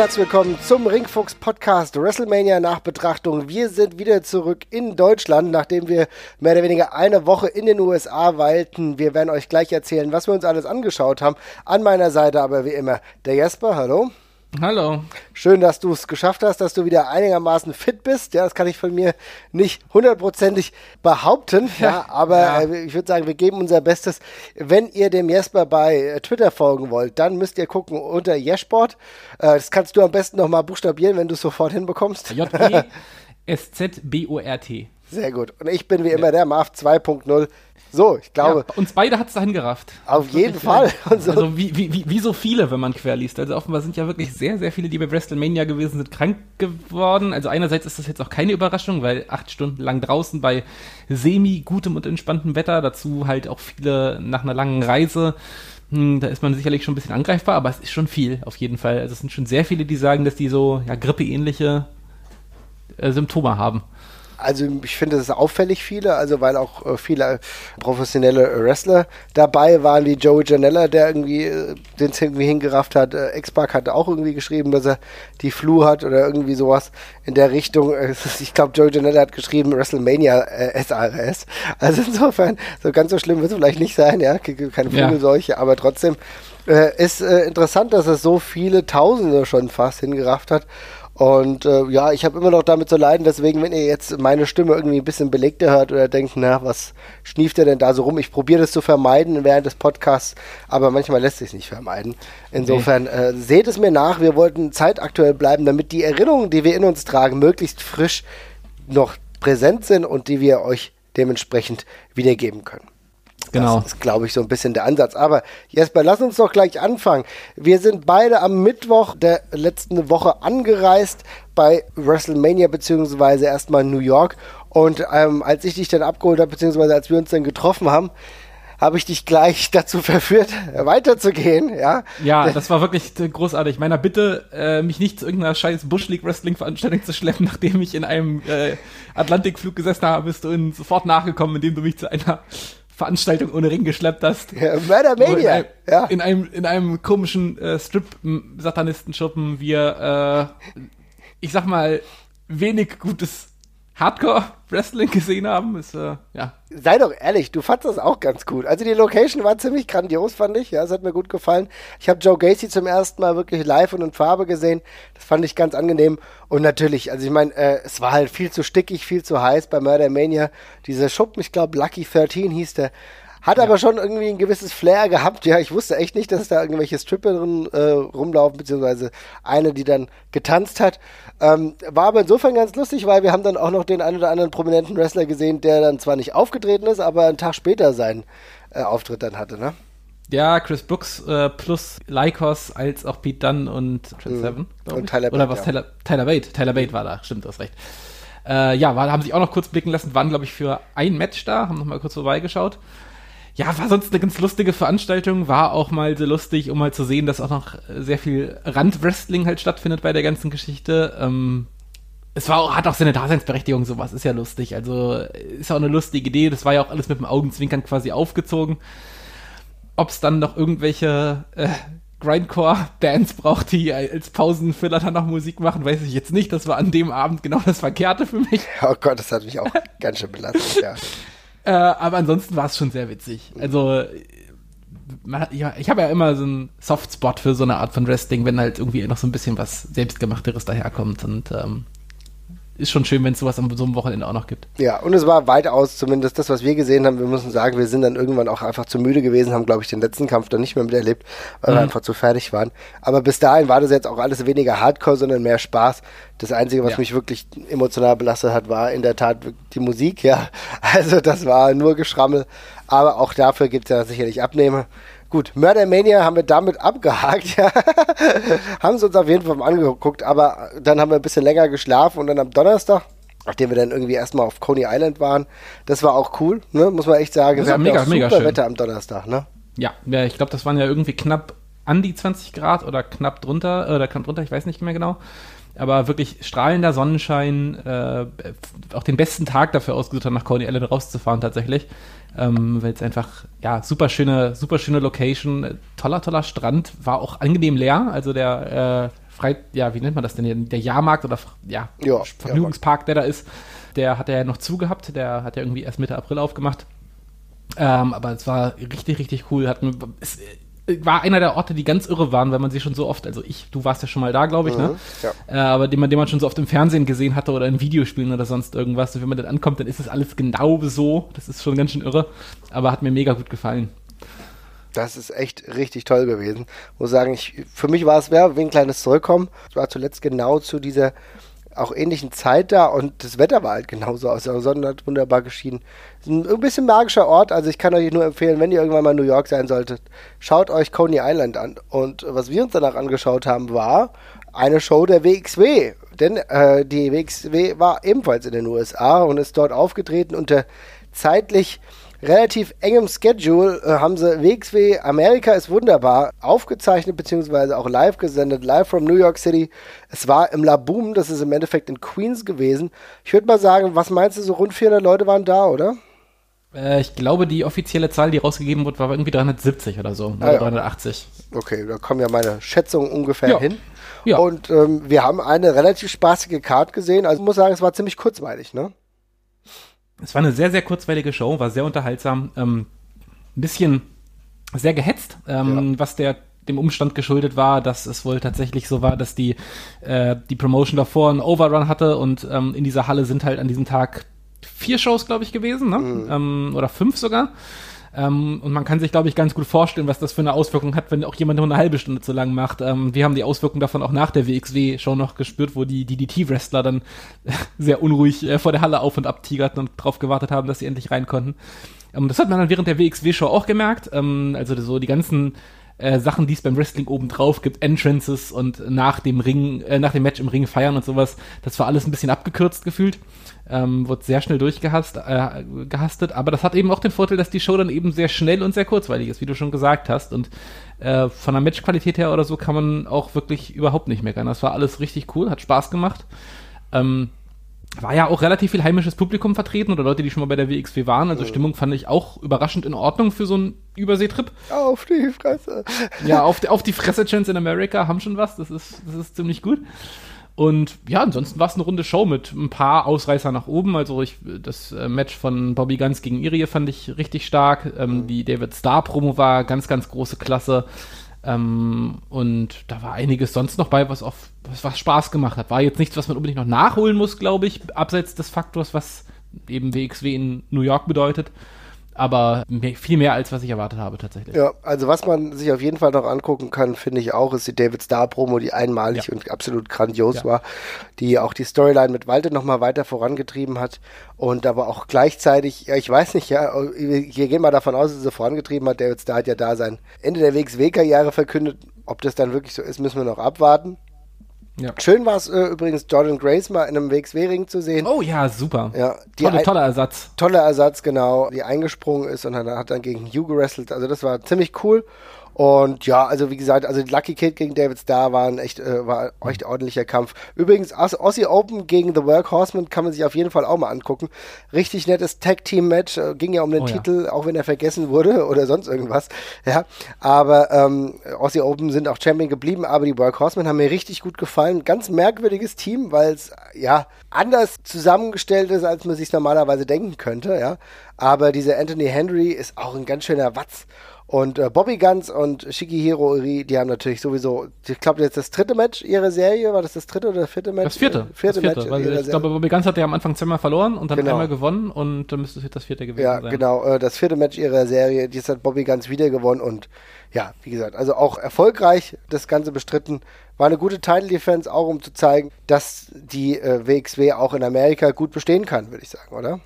herzlich willkommen zum Ringfuchs Podcast WrestleMania Nachbetrachtung. Wir sind wieder zurück in Deutschland, nachdem wir mehr oder weniger eine Woche in den USA weilten. Wir werden euch gleich erzählen, was wir uns alles angeschaut haben. An meiner Seite aber wie immer der Jesper. Hallo. Hallo. Schön, dass du es geschafft hast, dass du wieder einigermaßen fit bist. Ja, das kann ich von mir nicht hundertprozentig behaupten. Ja, aber ja. Äh, ich würde sagen, wir geben unser Bestes. Wenn ihr dem Jesper bei äh, Twitter folgen wollt, dann müsst ihr gucken unter Jesport. Äh, das kannst du am besten nochmal buchstabieren, wenn du es sofort hinbekommst. J-E-S-Z-B-O-R-T. Sehr gut. Und ich bin wie immer der Marv 2.0. So, ich glaube. Ja, uns beide hat es dahin gerafft. Auf jeden Fall. So. Also wie, wie, wie so viele, wenn man quer liest. Also offenbar sind ja wirklich sehr, sehr viele, die bei WrestleMania gewesen sind, krank geworden. Also einerseits ist das jetzt auch keine Überraschung, weil acht Stunden lang draußen bei semi-gutem und entspanntem Wetter, dazu halt auch viele nach einer langen Reise. Hm, da ist man sicherlich schon ein bisschen angreifbar, aber es ist schon viel, auf jeden Fall. Also es sind schon sehr viele, die sagen, dass die so ja, grippeähnliche äh, Symptome haben. Also ich finde, es ist auffällig viele, also weil auch äh, viele professionelle Wrestler dabei waren, wie Joey Janella, der irgendwie äh, den irgendwie hingerafft hat. Äh, X-Pac hat auch irgendwie geschrieben, dass er die Flu hat oder irgendwie sowas in der Richtung. ich glaube, Joey Janella hat geschrieben WrestleMania äh, SRS. Also insofern, so ganz so schlimm wird es vielleicht nicht sein, ja, keine Flügelseuche, ja. aber trotzdem äh, ist äh, interessant, dass es so viele Tausende schon fast hingerafft hat. Und äh, ja, ich habe immer noch damit zu leiden, deswegen, wenn ihr jetzt meine Stimme irgendwie ein bisschen belegter hört oder denkt, na, was schnieft ihr denn da so rum? Ich probiere das zu vermeiden während des Podcasts, aber manchmal lässt sich nicht vermeiden. Insofern okay. äh, seht es mir nach, wir wollten zeitaktuell bleiben, damit die Erinnerungen, die wir in uns tragen, möglichst frisch noch präsent sind und die wir euch dementsprechend wiedergeben können. Genau. Das ist, glaube ich, so ein bisschen der Ansatz. Aber Jesper, lass uns doch gleich anfangen. Wir sind beide am Mittwoch der letzten Woche angereist bei WrestleMania, beziehungsweise erstmal in New York. Und ähm, als ich dich dann abgeholt habe, beziehungsweise als wir uns dann getroffen haben, habe ich dich gleich dazu verführt, weiterzugehen, ja. Ja, das war wirklich großartig. Meiner Bitte, äh, mich nicht zu irgendeiner scheiß Bush League Wrestling Veranstaltung zu schleppen, nachdem ich in einem äh, Atlantikflug gesessen habe, bist du sofort nachgekommen, indem du mich zu einer Veranstaltung ohne Ring geschleppt hast. Ja, Murder Mania. In, ja. in einem, in einem komischen äh, Strip-Satanistenschuppen wir, äh, ich sag mal, wenig gutes Hardcore-Wrestling gesehen haben, ist, äh, ja. Sei doch ehrlich, du fandest das auch ganz gut. Also die Location war ziemlich grandios, fand ich. Ja, es hat mir gut gefallen. Ich habe Joe Gacy zum ersten Mal wirklich live und in Farbe gesehen. Das fand ich ganz angenehm. Und natürlich, also ich meine, äh, es war halt viel zu stickig, viel zu heiß bei Murder Mania. Dieser Schuppen, ich glaube Lucky 13 hieß der, hat ja. aber schon irgendwie ein gewisses Flair gehabt. Ja, ich wusste echt nicht, dass da irgendwelche Stripperinnen äh, rumlaufen, beziehungsweise eine, die dann getanzt hat. Ähm, war aber insofern ganz lustig, weil wir haben dann auch noch den einen oder anderen prominenten Wrestler gesehen, der dann zwar nicht aufgetreten ist, aber einen Tag später seinen äh, Auftritt dann hatte, ne? Ja, Chris Brooks äh, plus Lycos als auch Pete Dunn und Trent mhm. Seven. Und Tyler Oder was? Ja. Tyler, Tyler Bate. Tyler Bate war da, stimmt, du hast recht. Äh, ja, war, haben sich auch noch kurz blicken lassen, waren, glaube ich, für ein Match da, haben noch mal kurz vorbeigeschaut ja, war sonst eine ganz lustige Veranstaltung, war auch mal so lustig, um mal zu sehen, dass auch noch sehr viel Randwrestling halt stattfindet bei der ganzen Geschichte. Ähm, es war auch, hat auch seine Daseinsberechtigung, sowas ist ja lustig. Also ist auch eine lustige Idee. Das war ja auch alles mit dem Augenzwinkern quasi aufgezogen. Ob es dann noch irgendwelche äh, Grindcore-Bands braucht, die als Pausenfiller dann noch Musik machen, weiß ich jetzt nicht. Das war an dem Abend genau das Verkehrte für mich. Oh Gott, das hat mich auch ganz schön belastet, ja. Äh, aber ansonsten war es schon sehr witzig. Also, man, ja, ich habe ja immer so einen Softspot für so eine Art von Wrestling, wenn halt irgendwie noch so ein bisschen was Selbstgemachteres daherkommt. Und ähm, ist schon schön, wenn es sowas an so einem Wochenende auch noch gibt. Ja, und es war weitaus zumindest das, was wir gesehen haben. Wir müssen sagen, wir sind dann irgendwann auch einfach zu müde gewesen, haben, glaube ich, den letzten Kampf dann nicht mehr miterlebt, weil mhm. wir einfach zu fertig waren. Aber bis dahin war das jetzt auch alles weniger Hardcore, sondern mehr Spaß. Das Einzige, was ja. mich wirklich emotional belastet hat, war in der Tat die Musik, ja. Also das war nur Geschrammel. Aber auch dafür gibt es ja sicherlich Abnehmer. Gut, Murder Mania haben wir damit abgehakt, ja. haben sie uns auf jeden Fall mal angeguckt, aber dann haben wir ein bisschen länger geschlafen und dann am Donnerstag, nachdem wir dann irgendwie erstmal auf Coney Island waren, das war auch cool, ne, muss man echt sagen. Das wir haben mega, mega super schön. Wetter am Donnerstag, ne? Ja, ja ich glaube, das waren ja irgendwie knapp an die 20 Grad oder knapp drunter, oder knapp drunter, ich weiß nicht mehr genau aber wirklich strahlender Sonnenschein, äh, auch den besten Tag dafür ausgesucht haben, nach Coney Island rauszufahren tatsächlich, ähm, weil es einfach, ja, super schöne, super schöne Location, toller, toller Strand, war auch angenehm leer, also der äh, Frei, ja, wie nennt man das denn? Der Jahrmarkt oder ja, ja Vergnügungspark, der da ist, der hat er ja noch zugehabt. Der hat ja irgendwie erst Mitte April aufgemacht. Ähm, aber es war richtig, richtig cool. Hat, es war einer der Orte, die ganz irre waren, weil man sie schon so oft, also ich, du warst ja schon mal da, glaube ich, ne? mhm, ne? Ja. Äh, aber den man, den man schon so oft im Fernsehen gesehen hatte oder in Videospielen oder sonst irgendwas. Und wenn man dann ankommt, dann ist das alles genau so. Das ist schon ganz schön irre. Aber hat mir mega gut gefallen. Das ist echt richtig toll gewesen. Muss sagen, ich, für mich war es wie ein kleines Zurückkommen. Es war zuletzt genau zu dieser auch ähnlichen Zeit da und das Wetter war halt genauso aus. Der Sonne hat wunderbar geschienen. Ein bisschen magischer Ort, also ich kann euch nur empfehlen, wenn ihr irgendwann mal in New York sein solltet, schaut euch Coney Island an. Und was wir uns danach angeschaut haben, war eine Show der WXW. Denn äh, die WXW war ebenfalls in den USA und ist dort aufgetreten unter zeitlich relativ engem Schedule äh, haben sie WXW Amerika ist wunderbar aufgezeichnet beziehungsweise auch live gesendet, live from New York City. Es war im La Boom, das ist im Endeffekt in Queens gewesen. Ich würde mal sagen, was meinst du, so rund 400 Leute waren da, oder? Äh, ich glaube, die offizielle Zahl, die rausgegeben wurde, war irgendwie 370 oder so, ah, oder ja. 380. Okay, da kommen ja meine Schätzungen ungefähr ja. hin. Ja. Und ähm, wir haben eine relativ spaßige Card gesehen. Also ich muss sagen, es war ziemlich kurzweilig, ne? Es war eine sehr, sehr kurzweilige Show, war sehr unterhaltsam. Ähm, ein bisschen sehr gehetzt, ähm, ja. was der dem Umstand geschuldet war, dass es wohl tatsächlich so war, dass die, äh, die Promotion davor einen Overrun hatte und ähm, in dieser Halle sind halt an diesem Tag vier Shows, glaube ich, gewesen, ne? Mhm. Ähm, oder fünf sogar. Ähm, und man kann sich, glaube ich, ganz gut vorstellen, was das für eine Auswirkung hat, wenn auch jemand nur eine halbe Stunde zu lang macht. Ähm, wir haben die Auswirkungen davon auch nach der WXW-Show noch gespürt, wo die DDT-Wrestler dann sehr unruhig äh, vor der Halle auf und ab tigerten und darauf gewartet haben, dass sie endlich rein konnten. Ähm, das hat man dann während der WXW-Show auch gemerkt. Ähm, also so die ganzen äh, Sachen, die es beim Wrestling oben drauf gibt, Entrances und nach dem Ring, äh, nach dem Match im Ring feiern und sowas, das war alles ein bisschen abgekürzt gefühlt ähm, wird sehr schnell durchgehastet, äh, gehastet, aber das hat eben auch den Vorteil, dass die Show dann eben sehr schnell und sehr kurzweilig ist, wie du schon gesagt hast. Und äh, von der Matchqualität her oder so kann man auch wirklich überhaupt nicht meckern. Das war alles richtig cool, hat Spaß gemacht. Ähm, war ja auch relativ viel heimisches Publikum vertreten oder Leute, die schon mal bei der WXW waren. Also Stimmung fand ich auch überraschend in Ordnung für so einen Überseetrip. Auf die Fresse. Ja, auf die, auf die Fresse Chance in America haben schon was. Das ist, das ist ziemlich gut. Und ja, ansonsten war es eine runde Show mit ein paar Ausreißer nach oben. Also ich, das äh, Match von Bobby Guns gegen Irie fand ich richtig stark. Ähm, mhm. Die David Star Promo war ganz, ganz große Klasse. Ähm, und da war einiges sonst noch bei, was, auf, was, was Spaß gemacht hat. War jetzt nichts, was man unbedingt noch nachholen muss, glaube ich, abseits des Faktors, was eben WXW in New York bedeutet aber mehr, viel mehr als was ich erwartet habe tatsächlich. Ja, also was man sich auf jeden Fall noch angucken kann, finde ich auch, ist die David Star Promo, die einmalig ja. und absolut grandios ja. war, die auch die Storyline mit Walter nochmal weiter vorangetrieben hat und aber auch gleichzeitig, ja, ich weiß nicht, ja, hier gehen wir davon aus, dass sie vorangetrieben hat. David Star hat ja da sein Ende der WXW-Karriere verkündet. Ob das dann wirklich so ist, müssen wir noch abwarten. Ja. Schön war es äh, übrigens, Jordan Grace mal in einem WXW-Ring zu sehen. Oh ja, super. Ja, Tolle, toller Ersatz. Toller Ersatz, genau. Die eingesprungen ist und dann hat dann gegen Hugh gewrestelt. Also das war ziemlich cool. Und ja, also wie gesagt, also Lucky Kid gegen David Starr war ein echt, äh, war echt ordentlicher Kampf. Übrigens, Aussie Open gegen The Workhorseman kann man sich auf jeden Fall auch mal angucken. Richtig nettes Tag-Team-Match, äh, ging ja um den oh, Titel, ja. auch wenn er vergessen wurde oder sonst irgendwas. Ja, aber ähm, Aussie Open sind auch Champion geblieben, aber die Workhorsemen haben mir richtig gut gefallen. Ganz merkwürdiges Team, weil es ja anders zusammengestellt ist, als man sich normalerweise denken könnte. Ja, aber dieser Anthony Henry ist auch ein ganz schöner Watz. Und äh, Bobby Guns und Shigehiro Uri, die haben natürlich sowieso, ich glaube, jetzt das dritte Match ihrer Serie, war das das dritte oder das vierte Match? Das vierte. Äh, vierte, das vierte Match. ich glaube, Bobby Guns hat ja am Anfang zweimal verloren und dann genau. einmal gewonnen und dann müsste es jetzt das vierte gewesen ja, sein. Ja, genau, äh, das vierte Match ihrer Serie, jetzt hat Bobby Guns wieder gewonnen und ja, wie gesagt, also auch erfolgreich das Ganze bestritten. War eine gute Title Defense, auch um zu zeigen, dass die äh, WXW auch in Amerika gut bestehen kann, würde ich sagen, oder?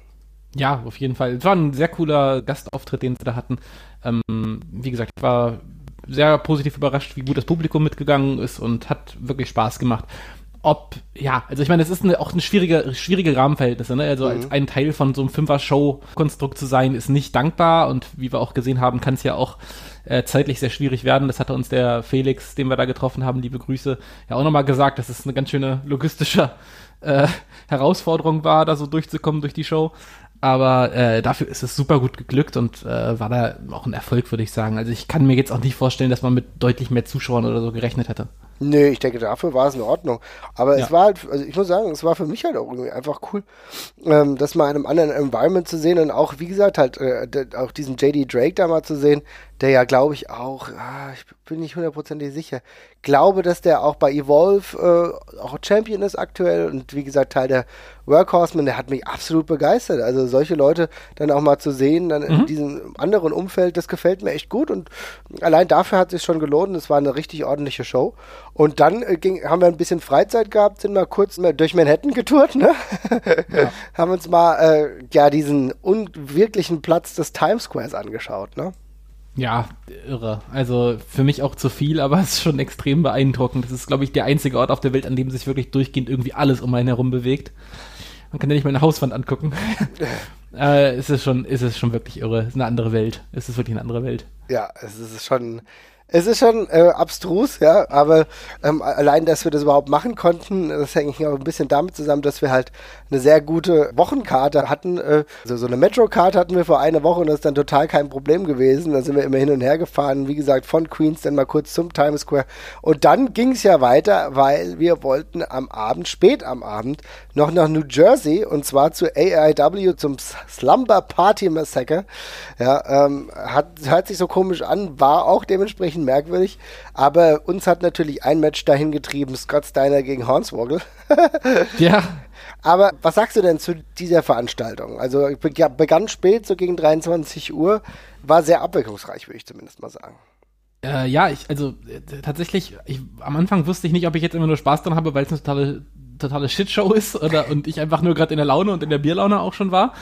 Ja, auf jeden Fall. Es war ein sehr cooler Gastauftritt, den sie da hatten. Ähm, wie gesagt, ich war sehr positiv überrascht, wie gut das Publikum mitgegangen ist und hat wirklich Spaß gemacht. Ob, ja, also ich meine, es ist eine, auch eine schwierige, schwierige Rahmenverhältnisse, ne? Also mhm. als ein Teil von so einem Fünfer-Show-Konstrukt zu sein, ist nicht dankbar und wie wir auch gesehen haben, kann es ja auch äh, zeitlich sehr schwierig werden. Das hatte uns der Felix, den wir da getroffen haben, liebe Grüße, ja auch nochmal gesagt, dass es eine ganz schöne logistische äh, Herausforderung war, da so durchzukommen durch die Show. Aber äh, dafür ist es super gut geglückt und äh, war da auch ein Erfolg, würde ich sagen. Also ich kann mir jetzt auch nicht vorstellen, dass man mit deutlich mehr Zuschauern oder so gerechnet hätte. Nee, ich denke, dafür war es in Ordnung. Aber ja. es war halt, also ich muss sagen, es war für mich halt auch irgendwie einfach cool, ähm, das mal in einem anderen Environment zu sehen und auch, wie gesagt, halt äh, auch diesen JD Drake da mal zu sehen, der ja, glaube ich, auch, ah, ich bin nicht hundertprozentig sicher, glaube, dass der auch bei Evolve äh, auch Champion ist aktuell und wie gesagt, Teil der Workhorseman, der hat mich absolut begeistert. Also solche Leute dann auch mal zu sehen, dann mhm. in diesem anderen Umfeld, das gefällt mir echt gut und allein dafür hat es sich schon gelohnt. Es war eine richtig ordentliche Show. Und dann äh, ging, haben wir ein bisschen Freizeit gehabt, sind mal kurz durch Manhattan getourt, ne? Ja. haben uns mal äh, ja diesen unwirklichen Platz des Times Squares angeschaut, ne? Ja, irre. Also für mich auch zu viel, aber es ist schon extrem beeindruckend. Das ist, glaube ich, der einzige Ort auf der Welt, an dem sich wirklich durchgehend irgendwie alles um einen herum bewegt. Man kann ja nicht mal eine Hauswand angucken. äh, es ist schon, ist es schon wirklich irre. Es ist eine andere Welt. Es ist wirklich eine andere Welt. Ja, es ist schon, es ist schon äh, abstrus, ja, aber ähm, allein, dass wir das überhaupt machen konnten, das hängt auch ein bisschen damit zusammen, dass wir halt eine sehr gute Wochenkarte hatten. Äh, also so eine Metro-Karte hatten wir vor einer Woche und das ist dann total kein Problem gewesen. Da sind wir immer hin und her gefahren, wie gesagt, von Queens dann mal kurz zum Times Square. Und dann ging es ja weiter, weil wir wollten am Abend, spät am Abend, noch nach New Jersey und zwar zu AIW zum Slumber Party Massacre. Ja, ähm, hat, hört sich so komisch an, war auch dementsprechend merkwürdig. Aber uns hat natürlich ein Match dahin getrieben, Scott Steiner gegen Hornswoggle. ja. Aber was sagst du denn zu dieser Veranstaltung? Also begann spät, so gegen 23 Uhr, war sehr abwechslungsreich, würde ich zumindest mal sagen. Äh, ja, ich, also äh, tatsächlich, ich, am Anfang wusste ich nicht, ob ich jetzt immer nur Spaß dran habe, weil es eine totale, totale Shitshow ist oder und ich einfach nur gerade in der Laune und in der Bierlaune auch schon war.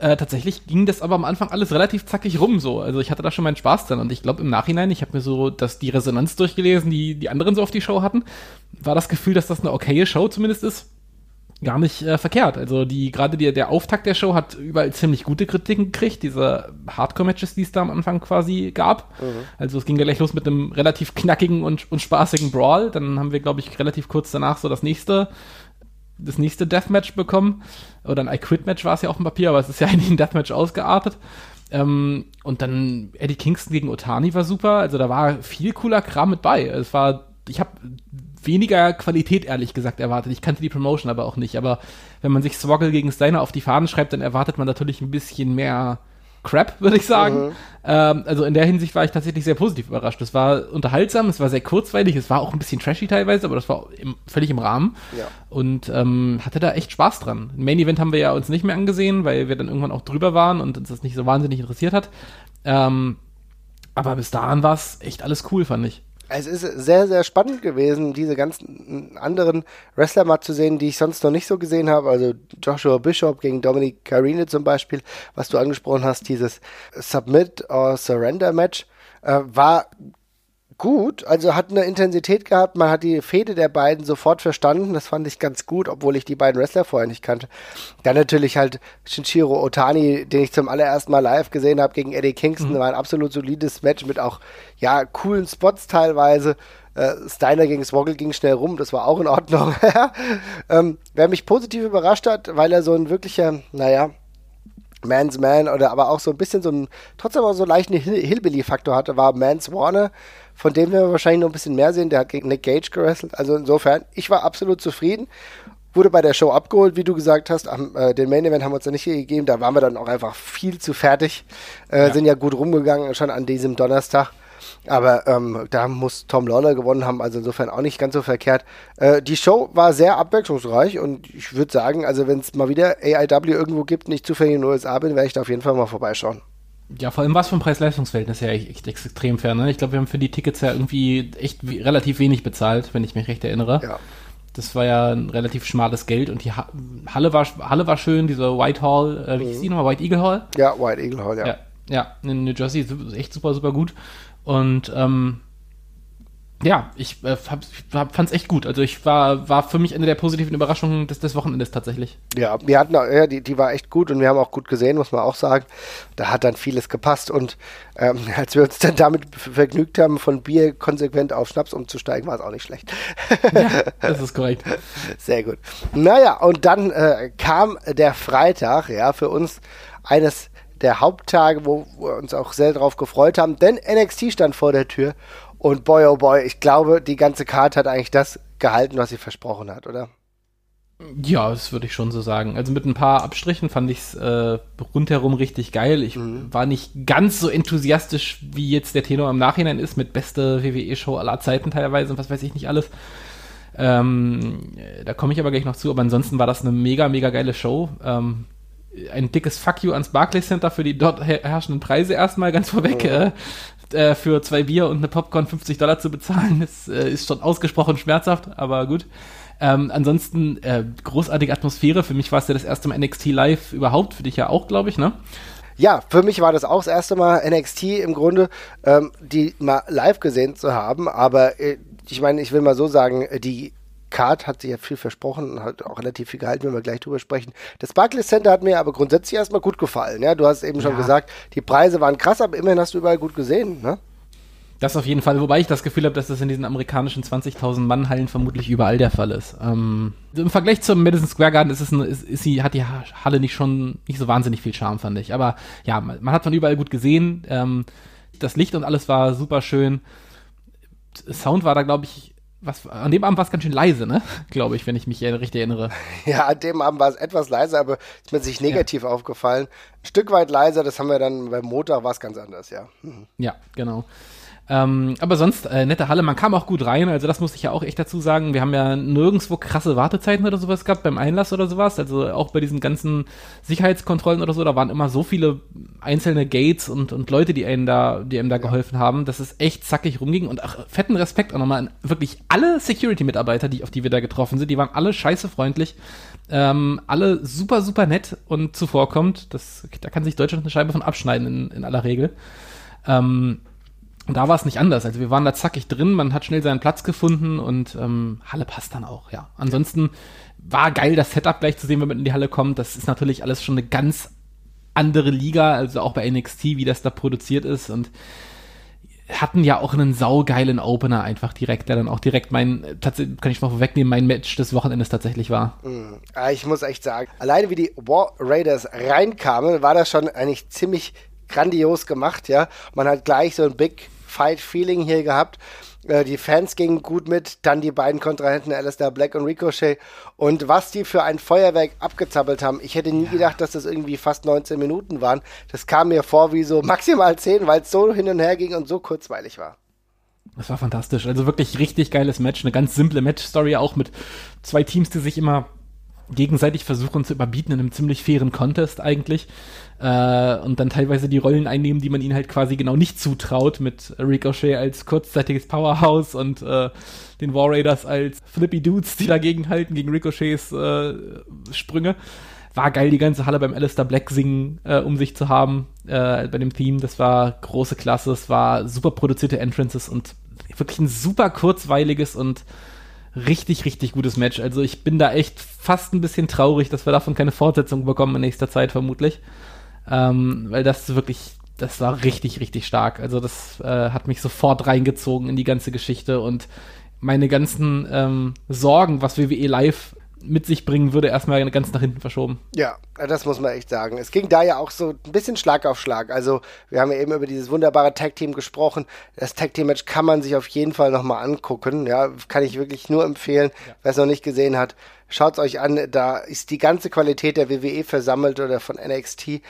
Äh, tatsächlich ging das aber am Anfang alles relativ zackig rum so. Also ich hatte da schon meinen Spaß dran und ich glaube im Nachhinein, ich habe mir so dass die Resonanz durchgelesen, die die anderen so auf die Show hatten, war das Gefühl, dass das eine okaye Show zumindest ist gar nicht äh, verkehrt. Also die gerade die, der Auftakt der Show hat überall ziemlich gute Kritiken gekriegt, diese Hardcore-Matches, die es da am Anfang quasi gab. Mhm. Also es ging ja gleich los mit einem relativ knackigen und, und spaßigen Brawl. Dann haben wir, glaube ich, relativ kurz danach so das nächste das nächste Deathmatch bekommen. Oder ein I Quit-Match war es ja auf dem Papier, aber es ist ja eigentlich ein Deathmatch ausgeartet. Ähm, und dann Eddie Kingston gegen Otani war super. Also da war viel cooler Kram mit bei. Es war, ich habe weniger Qualität ehrlich gesagt erwartet. Ich kannte die Promotion aber auch nicht. Aber wenn man sich Swoggle gegen Steiner auf die Fahnen schreibt, dann erwartet man natürlich ein bisschen mehr Crap, würde ich sagen. Mhm. Ähm, also in der Hinsicht war ich tatsächlich sehr positiv überrascht. Es war unterhaltsam, es war sehr kurzweilig, es war auch ein bisschen trashy teilweise, aber das war im, völlig im Rahmen. Ja. Und ähm, hatte da echt Spaß dran. Main Event haben wir ja uns nicht mehr angesehen, weil wir dann irgendwann auch drüber waren und uns das nicht so wahnsinnig interessiert hat. Ähm, aber bis dahin war es echt alles cool, fand ich. Es ist sehr, sehr spannend gewesen, diese ganzen anderen Wrestler mal zu sehen, die ich sonst noch nicht so gesehen habe. Also Joshua Bishop gegen Dominic Carine zum Beispiel, was du angesprochen hast, dieses Submit or Surrender Match, äh, war gut, also hat eine Intensität gehabt, man hat die Fehde der beiden sofort verstanden, das fand ich ganz gut, obwohl ich die beiden Wrestler vorher nicht kannte. Dann natürlich halt Shinjiro Otani, den ich zum allerersten Mal live gesehen habe gegen Eddie Kingston, mhm. war ein absolut solides Match mit auch, ja, coolen Spots teilweise. Äh, Steiner gegen Swoggle ging schnell rum, das war auch in Ordnung. ähm, wer mich positiv überrascht hat, weil er so ein wirklicher, naja, Man's Man oder aber auch so ein bisschen so ein, trotzdem auch so leicht einen Hillbilly-Faktor hatte, war Mans Warner, von dem wir wahrscheinlich noch ein bisschen mehr sehen. Der hat gegen Nick Gage gewrestelt. Also insofern, ich war absolut zufrieden. Wurde bei der Show abgeholt, wie du gesagt hast. Am, äh, den Main Event haben wir uns ja nicht gegeben. Da waren wir dann auch einfach viel zu fertig. Äh, ja. Sind ja gut rumgegangen schon an diesem Donnerstag. Aber ähm, da muss Tom Lawler gewonnen haben, also insofern auch nicht ganz so verkehrt. Äh, die Show war sehr abwechslungsreich und ich würde sagen, also wenn es mal wieder AIW irgendwo gibt, nicht zufällig in den USA bin, werde ich da auf jeden Fall mal vorbeischauen. Ja, vor allem was vom Preis-Leistungs-Verhältnis her echt, echt extrem fair. Ne? Ich glaube, wir haben für die Tickets ja irgendwie echt relativ wenig bezahlt, wenn ich mich recht erinnere. Ja. Das war ja ein relativ schmales Geld und die Halle war, Halle war schön, diese White Hall, äh, wie mhm. hieß die nochmal? White Eagle Hall? Ja, White Eagle Hall, ja. Ja, ja in New Jersey, echt super, super gut. Und ähm, ja, ich äh, fand es echt gut. Also ich war, war für mich eine der positiven Überraschungen des, des Wochenendes tatsächlich. Ja, wir hatten ja, die, die war echt gut und wir haben auch gut gesehen, muss man auch sagen. Da hat dann vieles gepasst und ähm, als wir uns dann damit vergnügt haben, von Bier konsequent auf Schnaps umzusteigen, war es auch nicht schlecht. Ja, das ist korrekt. Sehr gut. Naja, und dann äh, kam der Freitag, ja, für uns eines der Haupttage, wo wir uns auch sehr darauf gefreut haben, denn NXT stand vor der Tür Und boy, oh boy, ich glaube, die ganze Karte hat eigentlich das gehalten, was sie versprochen hat, oder? Ja, das würde ich schon so sagen. Also mit ein paar Abstrichen fand ich es äh, rundherum richtig geil. Ich mhm. war nicht ganz so enthusiastisch, wie jetzt der Tenor im Nachhinein ist, mit beste WWE-Show aller Zeiten teilweise und was weiß ich nicht alles. Ähm, da komme ich aber gleich noch zu, aber ansonsten war das eine mega, mega geile Show. Ähm, ein dickes Fuck you ans Barclays Center für die dort herrschenden Preise erstmal ganz vorweg. Mhm. Äh, für zwei Bier und eine Popcorn 50 Dollar zu bezahlen, ist, äh, ist schon ausgesprochen schmerzhaft, aber gut. Ähm, ansonsten äh, großartige Atmosphäre. Für mich war es ja das erste Mal NXT Live überhaupt, für dich ja auch, glaube ich, ne? Ja, für mich war das auch das erste Mal NXT im Grunde, ähm, die mal live gesehen zu haben. Aber äh, ich meine, ich will mal so sagen, äh, die Card hat sich ja viel versprochen und hat auch relativ viel gehalten, wenn wir gleich drüber sprechen. Das Barclays Center hat mir aber grundsätzlich erstmal gut gefallen. Ja, du hast eben schon ja. gesagt, die Preise waren krass, aber immerhin hast du überall gut gesehen. Ne? Das auf jeden Fall, wobei ich das Gefühl habe, dass das in diesen amerikanischen 20.000 Mann Hallen vermutlich überall der Fall ist. Ähm, Im Vergleich zum Madison Square Garden ist es eine, ist, ist sie, hat die Halle nicht schon nicht so wahnsinnig viel Charme, fand ich. Aber ja, man, man hat von überall gut gesehen. Ähm, das Licht und alles war super schön. Sound war da, glaube ich, was, an dem Abend war es ganz schön leise, ne? Glaube ich, wenn ich mich richtig erinnere. Ja, an dem Abend war es etwas leiser, aber ist mir sich negativ ja. aufgefallen. Ein Stück weit leiser, das haben wir dann beim Montag war es ganz anders, ja. Mhm. Ja, genau. Ähm, aber sonst, äh, nette Halle, man kam auch gut rein, also das muss ich ja auch echt dazu sagen. Wir haben ja nirgendwo krasse Wartezeiten oder sowas gehabt beim Einlass oder sowas. Also auch bei diesen ganzen Sicherheitskontrollen oder so, da waren immer so viele einzelne Gates und, und Leute, die einem da, die einem da geholfen haben, dass es echt zackig rumging. Und ach, fetten Respekt auch nochmal an wirklich alle Security-Mitarbeiter, die, auf die wir da getroffen sind, die waren alle scheiße freundlich. Ähm, alle super, super nett und zuvorkommt. Das, da kann sich Deutschland eine Scheibe von abschneiden in, in aller Regel. Ähm, und da war es nicht anders. Also wir waren da zackig drin, man hat schnell seinen Platz gefunden und ähm, Halle passt dann auch, ja. Ansonsten war geil, das Setup gleich zu sehen, wenn man in die Halle kommt. Das ist natürlich alles schon eine ganz andere Liga, also auch bei NXT, wie das da produziert ist und hatten ja auch einen saugeilen Opener einfach direkt, der dann auch direkt mein, tatsächlich kann ich mal vorwegnehmen, mein Match des Wochenendes tatsächlich war. Mhm. Ich muss echt sagen, alleine wie die War Raiders reinkamen, war das schon eigentlich ziemlich grandios gemacht, ja. Man hat gleich so ein Big Fight-Feeling hier gehabt. Äh, die Fans gingen gut mit, dann die beiden Kontrahenten Alistair Black und Ricochet. Und was die für ein Feuerwerk abgezappelt haben, ich hätte nie ja. gedacht, dass das irgendwie fast 19 Minuten waren. Das kam mir vor wie so maximal 10, weil es so hin und her ging und so kurzweilig war. Das war fantastisch. Also wirklich richtig geiles Match. Eine ganz simple Match-Story auch mit zwei Teams, die sich immer gegenseitig versuchen zu überbieten in einem ziemlich fairen Contest eigentlich äh, und dann teilweise die Rollen einnehmen, die man ihnen halt quasi genau nicht zutraut, mit Ricochet als kurzzeitiges Powerhouse und äh, den War Raiders als Flippy Dudes, die dagegen halten, gegen Ricochets äh, Sprünge. War geil, die ganze Halle beim Alistair Black singen, äh, um sich zu haben, äh, bei dem Theme. Das war große Klasse, es war super produzierte Entrances und wirklich ein super kurzweiliges und richtig, richtig gutes Match. Also ich bin da echt fast ein bisschen traurig, dass wir davon keine Fortsetzung bekommen in nächster Zeit vermutlich ähm, weil das wirklich, das war richtig, richtig stark. Also das äh, hat mich sofort reingezogen in die ganze Geschichte und meine ganzen ähm, Sorgen, was WWE Live mit sich bringen würde, erstmal ganz nach hinten verschoben. Ja, das muss man echt sagen. Es ging da ja auch so ein bisschen Schlag auf Schlag. Also, wir haben ja eben über dieses wunderbare Tag-Team gesprochen. Das Tag-Team-Match kann man sich auf jeden Fall nochmal angucken. Ja, kann ich wirklich nur empfehlen, ja. wer es noch nicht gesehen hat. Schaut es euch an, da ist die ganze Qualität der WWE versammelt oder von NXT.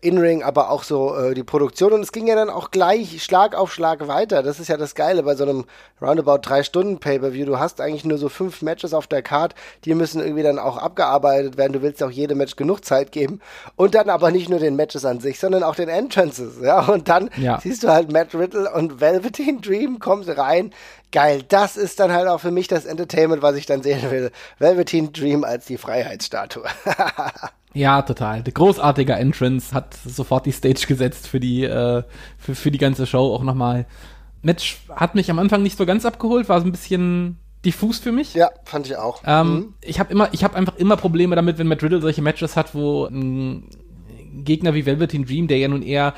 In-Ring, aber auch so äh, die Produktion. Und es ging ja dann auch gleich Schlag auf Schlag weiter. Das ist ja das Geile bei so einem Roundabout drei Stunden Pay-Per-View. Du hast eigentlich nur so fünf Matches auf der Card. Die müssen irgendwie dann auch abgearbeitet werden. Du willst auch jedem Match genug Zeit geben. Und dann aber nicht nur den Matches an sich, sondern auch den Entrances. Ja, und dann ja. siehst du halt Matt Riddle und Velveteen Dream kommt rein. Geil, das ist dann halt auch für mich das Entertainment, was ich dann sehen will. Velveteen Dream als die Freiheitsstatue. Ja, total. Der großartige Entrance hat sofort die Stage gesetzt für die, äh, für, für die ganze Show auch nochmal. Match hat mich am Anfang nicht so ganz abgeholt, war so ein bisschen diffus für mich. Ja, fand ich auch. Ähm, mhm. Ich habe immer, ich habe einfach immer Probleme damit, wenn Matt Riddle solche Matches hat, wo ein Gegner wie Velveteen Dream, der ja nun eher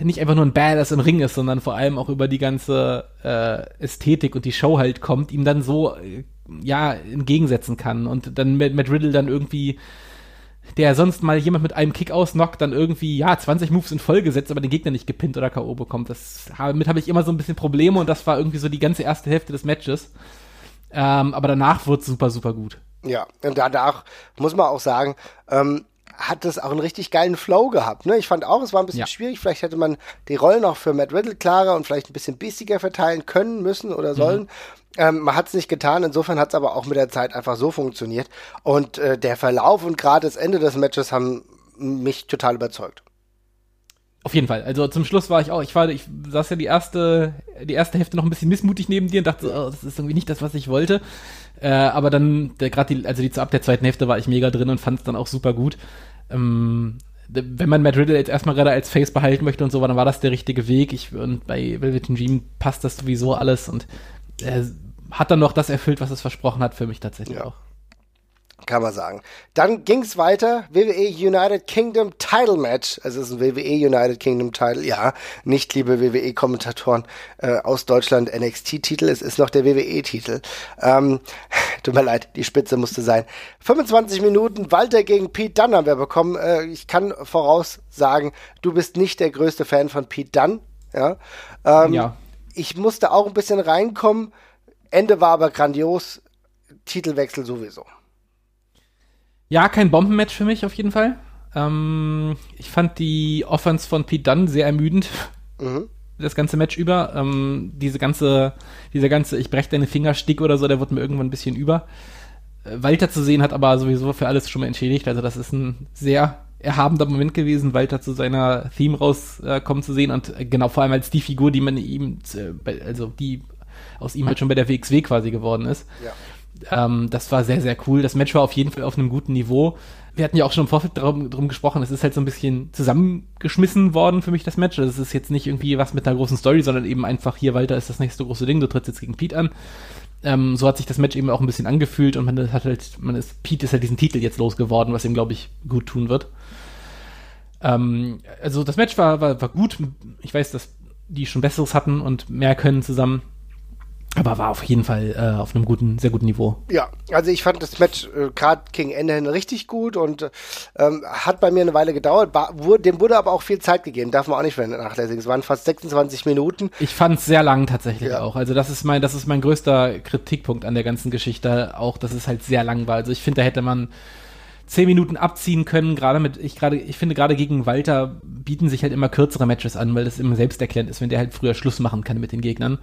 nicht einfach nur ein Badass im Ring ist, sondern vor allem auch über die ganze äh, Ästhetik und die Show halt kommt, ihm dann so äh, ja entgegensetzen kann und dann mit, mit Riddle dann irgendwie der sonst mal jemand mit einem Kick ausnockt, dann irgendwie, ja, 20 Moves in Folge setzt, aber den Gegner nicht gepinnt oder K.O. bekommt. Das, damit habe ich immer so ein bisschen Probleme und das war irgendwie so die ganze erste Hälfte des Matches. Ähm, aber danach wurde super, super gut. Ja, und danach muss man auch sagen, ähm, hat das auch einen richtig geilen Flow gehabt. Ne? Ich fand auch, es war ein bisschen ja. schwierig. Vielleicht hätte man die Rollen auch für Matt Riddle klarer und vielleicht ein bisschen bissiger verteilen können, müssen oder sollen. Mhm. Ähm, man hat es nicht getan, insofern hat es aber auch mit der Zeit einfach so funktioniert. Und äh, der Verlauf und gerade das Ende des Matches haben mich total überzeugt. Auf jeden Fall. Also zum Schluss war ich auch, ich war, ich saß ja die erste, die erste Hälfte noch ein bisschen missmutig neben dir und dachte, oh, das ist irgendwie nicht das, was ich wollte. Äh, aber dann, gerade die, also die ab der zweiten Hälfte war ich mega drin und fand es dann auch super gut. Ähm, wenn man Matt Riddle jetzt erstmal gerade als Face behalten möchte und so, dann war das der richtige Weg. Ich, und bei Velvet Dream passt das sowieso alles und er hat dann noch das erfüllt, was es versprochen hat für mich tatsächlich ja. auch. Kann man sagen. Dann ging es weiter. WWE United Kingdom Title Match. Es ist ein WWE United Kingdom Title. Ja, nicht liebe WWE-Kommentatoren äh, aus Deutschland NXT-Titel. Es ist noch der WWE-Titel. Ähm, tut mir leid, die Spitze musste sein. 25 Minuten Walter gegen Pete Dunn haben wir bekommen. Äh, ich kann voraussagen, du bist nicht der größte Fan von Pete Dunn. Ja. Ähm, ja ich musste auch ein bisschen reinkommen. Ende war aber grandios. Titelwechsel sowieso. Ja, kein Bombenmatch für mich auf jeden Fall. Ähm, ich fand die Offense von Pete Dunne sehr ermüdend. Mhm. Das ganze Match über. Ähm, diese ganze, dieser ganze, ich brech deine Fingerstick oder so, der wird mir irgendwann ein bisschen über. Äh, Walter zu sehen hat aber sowieso für alles schon mal entschädigt. Also das ist ein sehr erhabender Moment gewesen, Walter zu seiner Theme rauskommen äh, zu sehen und äh, genau vor allem als die Figur, die man ihm, äh, also die aus ihm halt schon bei der WXW quasi geworden ist. Ja. Ähm, das war sehr, sehr cool. Das Match war auf jeden Fall auf einem guten Niveau. Wir hatten ja auch schon im Vorfeld darum, darum gesprochen, es ist halt so ein bisschen zusammengeschmissen worden für mich, das Match. Das ist jetzt nicht irgendwie was mit einer großen Story, sondern eben einfach hier, Walter ist das nächste große Ding, du trittst jetzt gegen Pete an. Ähm, so hat sich das Match eben auch ein bisschen angefühlt und man hat halt, man ist, Pete ist halt diesen Titel jetzt losgeworden, was ihm, glaube ich, gut tun wird. Ähm, also das Match war, war, war gut. Ich weiß, dass die schon Besseres hatten und mehr können zusammen. Aber war auf jeden Fall äh, auf einem guten, sehr guten Niveau. Ja, also ich fand das Match äh, gerade gegen Ende hin richtig gut und ähm, hat bei mir eine Weile gedauert. Ba wurde, dem wurde aber auch viel Zeit gegeben, darf man auch nicht vernachlässigen. Es waren fast 26 Minuten. Ich fand es sehr lang tatsächlich ja. auch. Also das ist mein, das ist mein größter Kritikpunkt an der ganzen Geschichte, auch dass es halt sehr lang war. Also ich finde, da hätte man zehn Minuten abziehen können. Gerade mit, ich gerade, ich finde gerade gegen Walter bieten sich halt immer kürzere Matches an, weil das immer selbsterklärend ist, wenn der halt früher Schluss machen kann mit den Gegnern.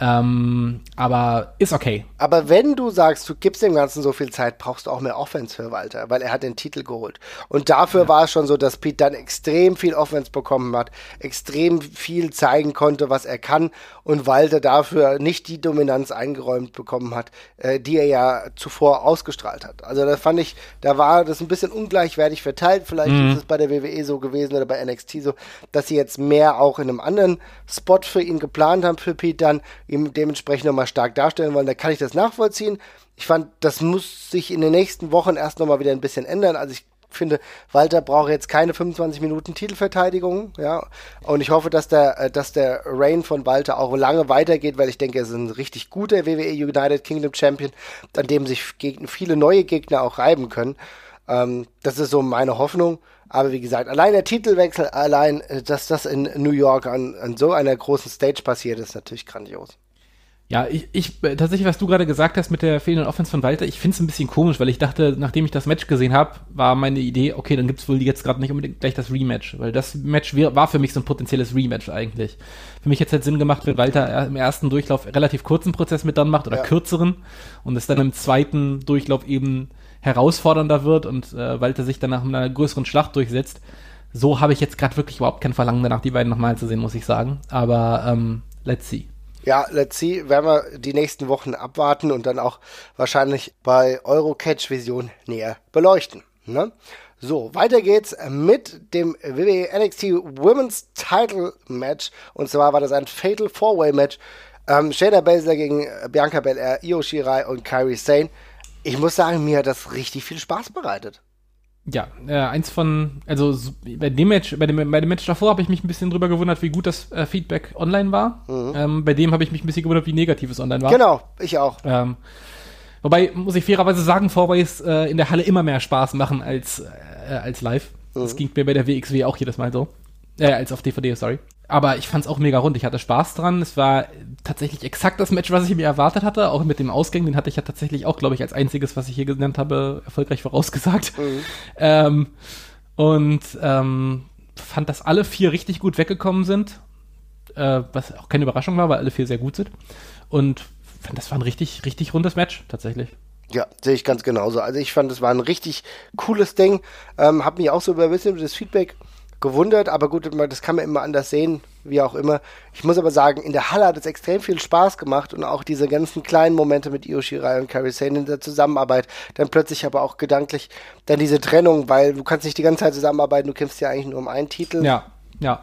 Ähm, aber ist okay. Aber wenn du sagst, du gibst dem Ganzen so viel Zeit, brauchst du auch mehr Offense für Walter, weil er hat den Titel geholt. Und dafür ja. war es schon so, dass Pete dann extrem viel Offense bekommen hat, extrem viel zeigen konnte, was er kann und Walter dafür nicht die Dominanz eingeräumt bekommen hat, äh, die er ja zuvor ausgestrahlt hat. Also da fand ich, da war das ein bisschen ungleichwertig verteilt. Vielleicht mhm. ist es bei der WWE so gewesen oder bei NXT so, dass sie jetzt mehr auch in einem anderen Spot für ihn geplant haben für Pete dann ihm dementsprechend nochmal stark darstellen wollen, da kann ich das nachvollziehen. Ich fand, das muss sich in den nächsten Wochen erst nochmal wieder ein bisschen ändern. Also ich finde, Walter braucht jetzt keine 25 Minuten Titelverteidigung, ja. Und ich hoffe, dass der, äh, dass der Reign von Walter auch lange weitergeht, weil ich denke, er ist ein richtig guter WWE United Kingdom Champion, an dem sich viele neue Gegner auch reiben können. Ähm, das ist so meine Hoffnung. Aber wie gesagt, allein der Titelwechsel, allein, äh, dass das in New York an, an so einer großen Stage passiert, ist natürlich grandios. Ja, ich, ich äh, tatsächlich, was du gerade gesagt hast mit der fehlenden Offense von Walter, ich finde es ein bisschen komisch, weil ich dachte, nachdem ich das Match gesehen habe, war meine Idee, okay, dann gibt's wohl jetzt gerade nicht unbedingt gleich das Rematch, weil das Match war für mich so ein potenzielles Rematch eigentlich. Für mich hätte es halt Sinn gemacht, wenn Walter im ersten Durchlauf relativ kurzen Prozess mit dann macht oder ja. kürzeren und es dann im zweiten Durchlauf eben herausfordernder wird und äh, Walter sich dann nach einer größeren Schlacht durchsetzt. So habe ich jetzt gerade wirklich überhaupt kein Verlangen danach, die beiden nochmal zu sehen, muss ich sagen. Aber ähm, let's see. Ja, let's see, werden wir die nächsten Wochen abwarten und dann auch wahrscheinlich bei Eurocatch Vision näher beleuchten. Ne? So, weiter geht's mit dem WWE NXT Women's Title Match. Und zwar war das ein Fatal Four-Way Match. Ähm, Shayna Baszler gegen Bianca Belair, Io Shirai und Kairi Sane ich muss sagen, mir hat das richtig viel Spaß bereitet. Ja, äh, eins von, also bei dem Match, bei dem, bei dem Match davor habe ich mich ein bisschen drüber gewundert, wie gut das äh, Feedback online war. Mhm. Ähm, bei dem habe ich mich ein bisschen gewundert, wie negativ es online war. Genau, ich auch. Ähm, Wobei, muss ich fairerweise sagen, Fourways äh, in der Halle immer mehr Spaß machen als, äh, als live. Mhm. Das ging mir bei der WXW auch jedes Mal so. Äh, als auf DVD, sorry. Aber ich fand's auch mega rund. Ich hatte Spaß dran. Es war tatsächlich exakt das Match, was ich mir erwartet hatte. Auch mit dem Ausgang, den hatte ich ja tatsächlich auch, glaube ich, als einziges, was ich hier genannt habe, erfolgreich vorausgesagt. Mhm. Ähm, und ähm, fand, dass alle vier richtig gut weggekommen sind. Äh, was auch keine Überraschung war, weil alle vier sehr gut sind. Und fand, das war ein richtig, richtig rundes Match, tatsächlich. Ja, sehe ich ganz genauso. Also ich fand, das war ein richtig cooles Ding. Ähm, hab mich auch so über ein bisschen das Feedback gewundert, aber gut, das kann man immer anders sehen, wie auch immer. Ich muss aber sagen, in der Halle hat es extrem viel Spaß gemacht und auch diese ganzen kleinen Momente mit Io Shirai und Kairi Sane in der Zusammenarbeit, dann plötzlich aber auch gedanklich dann diese Trennung, weil du kannst nicht die ganze Zeit zusammenarbeiten, du kämpfst ja eigentlich nur um einen Titel. Ja, ja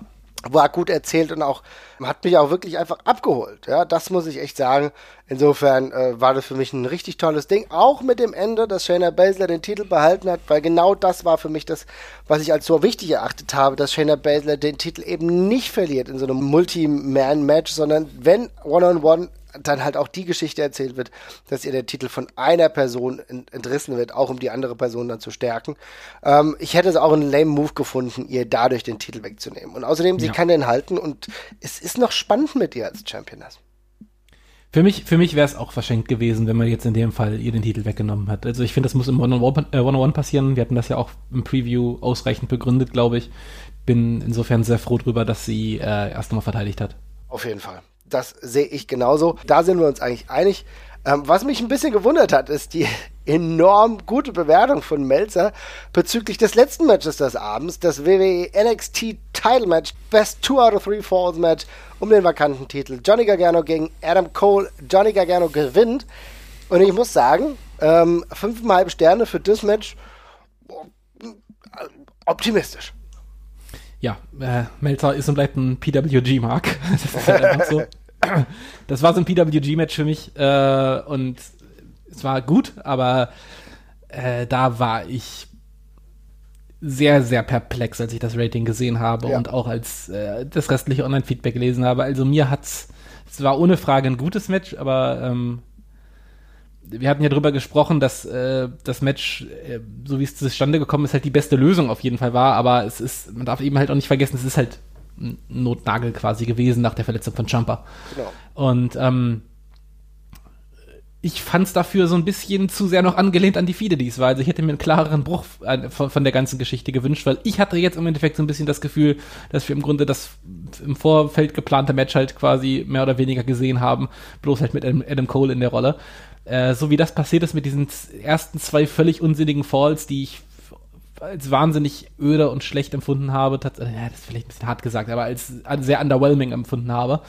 war gut erzählt und auch hat mich auch wirklich einfach abgeholt. Ja, das muss ich echt sagen. Insofern äh, war das für mich ein richtig tolles Ding. Auch mit dem Ende, dass Shayna Baszler den Titel behalten hat, weil genau das war für mich das, was ich als so wichtig erachtet habe, dass Shayna Baszler den Titel eben nicht verliert in so einem Multi-Man-Match, sondern wenn One-on-One -on -one dann halt auch die Geschichte erzählt wird, dass ihr der Titel von einer Person entrissen wird, auch um die andere Person dann zu stärken. Ähm, ich hätte es auch einen lame Move gefunden, ihr dadurch den Titel wegzunehmen. Und außerdem, sie ja. kann den halten und es ist noch spannend mit ihr als Championess. Für mich, für mich wäre es auch verschenkt gewesen, wenn man jetzt in dem Fall ihr den Titel weggenommen hat. Also ich finde, das muss im One-on-One äh, One passieren. Wir hatten das ja auch im Preview ausreichend begründet, glaube ich. Bin insofern sehr froh drüber, dass sie äh, erst einmal verteidigt hat. Auf jeden Fall. Das sehe ich genauso. Da sind wir uns eigentlich einig. Ähm, was mich ein bisschen gewundert hat, ist die enorm gute Bewertung von Melzer bezüglich des letzten Matches des Abends, das WWE NXT Title Match, Best 2 out of 3 Falls Match um den vakanten Titel. Johnny Gargano gegen Adam Cole. Johnny Gargano gewinnt. Und ich muss sagen, ähm, 5,5 Sterne für das Match optimistisch ja, äh, Melzer ist und bleibt ein PWG-Mark. das ist halt einfach so. Das war so ein PWG-Match für mich äh, und es war gut, aber äh, da war ich sehr, sehr perplex, als ich das Rating gesehen habe ja. und auch als äh, das restliche Online-Feedback gelesen habe. Also mir hat's, es war ohne Frage ein gutes Match, aber ähm, wir hatten ja drüber gesprochen, dass äh, das Match, äh, so wie es zustande gekommen ist, halt die beste Lösung auf jeden Fall war, aber es ist, man darf eben halt auch nicht vergessen, es ist halt ein Notnagel quasi gewesen nach der Verletzung von Champa. Genau. Und ähm, ich fand es dafür so ein bisschen zu sehr noch angelehnt an die Fide, die es war. Also ich hätte mir einen klareren Bruch äh, von, der ganzen Geschichte gewünscht, weil ich hatte jetzt im Endeffekt so ein bisschen das Gefühl, dass wir im Grunde das im Vorfeld geplante Match halt quasi mehr oder weniger gesehen haben, bloß halt mit Adam, Adam Cole in der Rolle. Äh, so wie das passiert ist mit diesen ersten zwei völlig unsinnigen Falls, die ich als wahnsinnig öde und schlecht empfunden habe, das, ja, das ist vielleicht ein bisschen hart gesagt, aber als sehr underwhelming empfunden habe,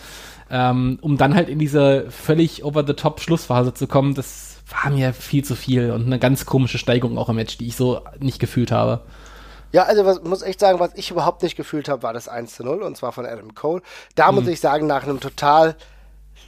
ähm, um dann halt in diese völlig over-the-top Schlussphase zu kommen, das war mir viel zu viel und eine ganz komische Steigerung auch im Match, die ich so nicht gefühlt habe. Ja, also was muss echt sagen, was ich überhaupt nicht gefühlt habe, war das 1 zu 0 und zwar von Adam Cole. Da mhm. muss ich sagen, nach einem total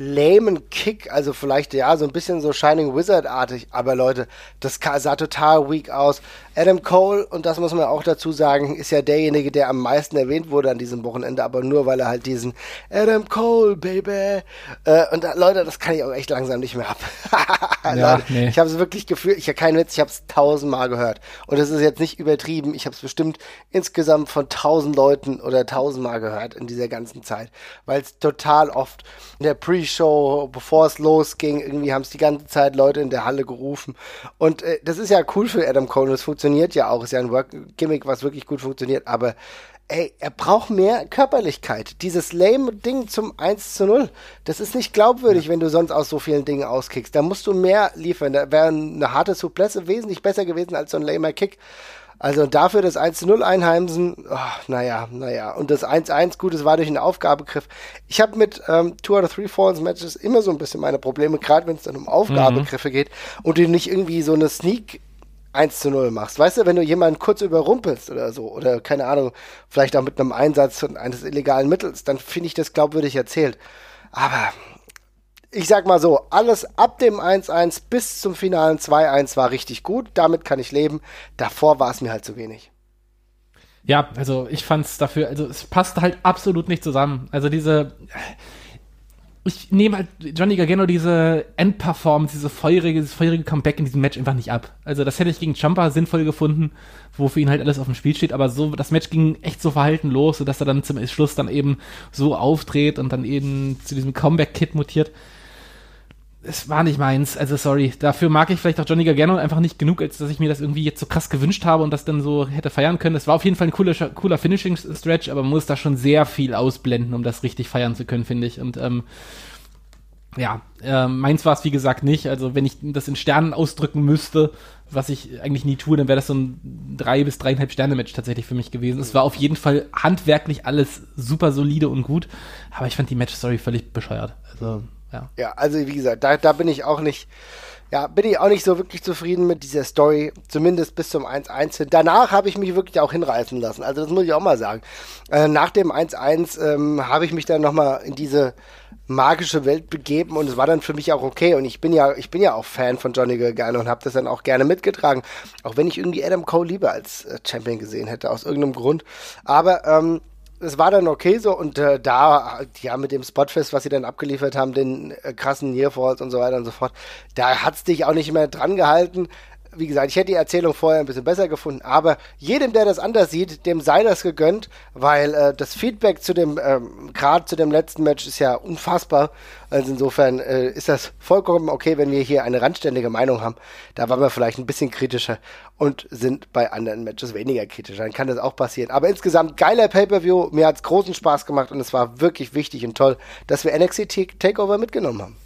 lamen Kick, also vielleicht ja so ein bisschen so Shining Wizard-artig, aber Leute, das sah total weak aus. Adam Cole, und das muss man auch dazu sagen, ist ja derjenige, der am meisten erwähnt wurde an diesem Wochenende, aber nur weil er halt diesen Adam Cole, Baby. Äh, und da, Leute, das kann ich auch echt langsam nicht mehr ab. ja, Leute, nee. Ich habe es wirklich gefühlt, ich habe keinen Witz, ich habe es tausendmal gehört. Und das ist jetzt nicht übertrieben, ich habe es bestimmt insgesamt von tausend Leuten oder tausendmal gehört in dieser ganzen Zeit, weil es total oft in der Pre-Show, bevor es losging, irgendwie haben es die ganze Zeit Leute in der Halle gerufen. Und äh, das ist ja cool für Adam Cole, das funktioniert ja auch, ist ja ein Work Gimmick, was wirklich gut funktioniert, aber ey, er braucht mehr Körperlichkeit. Dieses lame Ding zum 1 zu 0, das ist nicht glaubwürdig, ja. wenn du sonst aus so vielen Dingen auskickst. Da musst du mehr liefern. Da wäre eine harte Souplesse wesentlich besser gewesen als so ein lamer Kick. Also dafür das 1-0 einheimsen, oh, naja, naja. Und das 1-1, gut, es war durch einen Aufgabegriff. Ich habe mit ähm, Two out of Three Falls Matches immer so ein bisschen meine Probleme, gerade wenn es dann um Aufgabegriffe mhm. geht und du nicht irgendwie so eine Sneak 1 zu 0 machst. Weißt du, wenn du jemanden kurz überrumpelst oder so, oder keine Ahnung, vielleicht auch mit einem Einsatz eines illegalen Mittels, dann finde ich das glaubwürdig erzählt. Aber ich sag mal so, alles ab dem 1-1 bis zum finalen 2-1 war richtig gut. Damit kann ich leben. Davor war es mir halt zu wenig. Ja, also ich fand es dafür, also es passte halt absolut nicht zusammen. Also diese, ich nehme halt Johnny Gargano diese Endperformance, diese feurige, dieses feurige Comeback in diesem Match einfach nicht ab. Also das hätte ich gegen Champa sinnvoll gefunden, wo für ihn halt alles auf dem Spiel steht, aber so, das Match ging echt so verhalten los, sodass er dann zum Schluss dann eben so aufdreht und dann eben zu diesem Comeback-Kit mutiert es war nicht meins. Also sorry. Dafür mag ich vielleicht auch Johnny Gargano einfach nicht genug, als dass ich mir das irgendwie jetzt so krass gewünscht habe und das dann so hätte feiern können. Es war auf jeden Fall ein cooler, cooler Finishing-Stretch, aber man muss da schon sehr viel ausblenden, um das richtig feiern zu können, finde ich. Und ähm, ja, äh, meins war es wie gesagt nicht. Also wenn ich das in Sternen ausdrücken müsste, was ich eigentlich nie tue, dann wäre das so ein drei bis dreieinhalb Sterne Match tatsächlich für mich gewesen. Es war auf jeden Fall handwerklich alles super solide und gut, aber ich fand die Match Story völlig bescheuert. Also ja. ja, also wie gesagt, da, da bin ich auch nicht, ja, bin ich auch nicht so wirklich zufrieden mit dieser Story, zumindest bis zum 1-1. Danach habe ich mich wirklich auch hinreißen lassen. Also das muss ich auch mal sagen. Äh, nach dem 1-1 ähm, habe ich mich dann nochmal in diese magische Welt begeben und es war dann für mich auch okay. Und ich bin ja, ich bin ja auch Fan von Johnny Gargano und habe das dann auch gerne mitgetragen. Auch wenn ich irgendwie Adam Cole lieber als äh, Champion gesehen hätte, aus irgendeinem Grund. Aber ähm, es war dann okay so und äh, da, ja, mit dem Spotfest, was sie dann abgeliefert haben, den äh, krassen Nearfalls und so weiter und so fort, da hat's dich auch nicht mehr dran gehalten wie gesagt, ich hätte die Erzählung vorher ein bisschen besser gefunden, aber jedem, der das anders sieht, dem sei das gegönnt, weil äh, das Feedback zu dem, ähm, gerade zu dem letzten Match ist ja unfassbar. Also insofern äh, ist das vollkommen okay, wenn wir hier eine randständige Meinung haben. Da waren wir vielleicht ein bisschen kritischer und sind bei anderen Matches weniger kritischer. Dann kann das auch passieren. Aber insgesamt geiler Pay-Per-View. Mir hat's großen Spaß gemacht und es war wirklich wichtig und toll, dass wir NXT Takeover mitgenommen haben.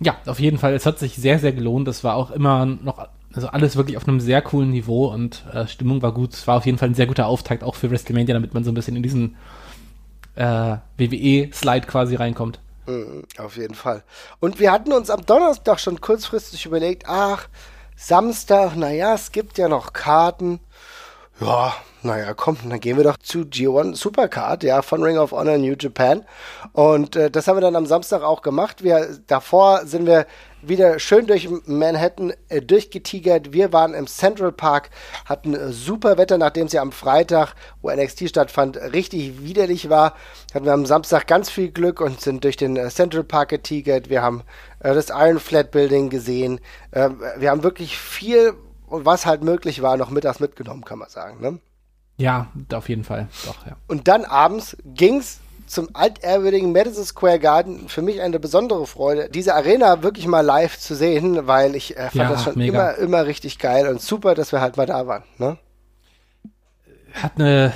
Ja, auf jeden Fall. Es hat sich sehr, sehr gelohnt. Es war auch immer noch also alles wirklich auf einem sehr coolen Niveau und äh, Stimmung war gut. Es war auf jeden Fall ein sehr guter Auftakt auch für WrestleMania, damit man so ein bisschen in diesen äh, WWE-Slide quasi reinkommt. Mhm, auf jeden Fall. Und wir hatten uns am Donnerstag schon kurzfristig überlegt, ach, Samstag, naja, es gibt ja noch Karten. Ja, naja, komm, dann gehen wir doch zu G1 Supercard, ja, von Ring of Honor New Japan. Und äh, das haben wir dann am Samstag auch gemacht. Wir, davor sind wir wieder schön durch Manhattan äh, durchgetigert. Wir waren im Central Park, hatten äh, super Wetter, nachdem es ja am Freitag, wo NXT stattfand, richtig widerlich war. Hatten wir am Samstag ganz viel Glück und sind durch den äh, Central Park getigert. Wir haben äh, das Iron Flat Building gesehen. Äh, wir haben wirklich viel, was halt möglich war, noch mittags mitgenommen, kann man sagen. Ne? Ja, auf jeden Fall. Doch, ja. Und dann abends ging's zum altehrwürdigen Madison Square Garden für mich eine besondere Freude, diese Arena wirklich mal live zu sehen, weil ich äh, fand ja, das schon mega. immer, immer richtig geil und super, dass wir halt mal da waren. Ne? Hat eine,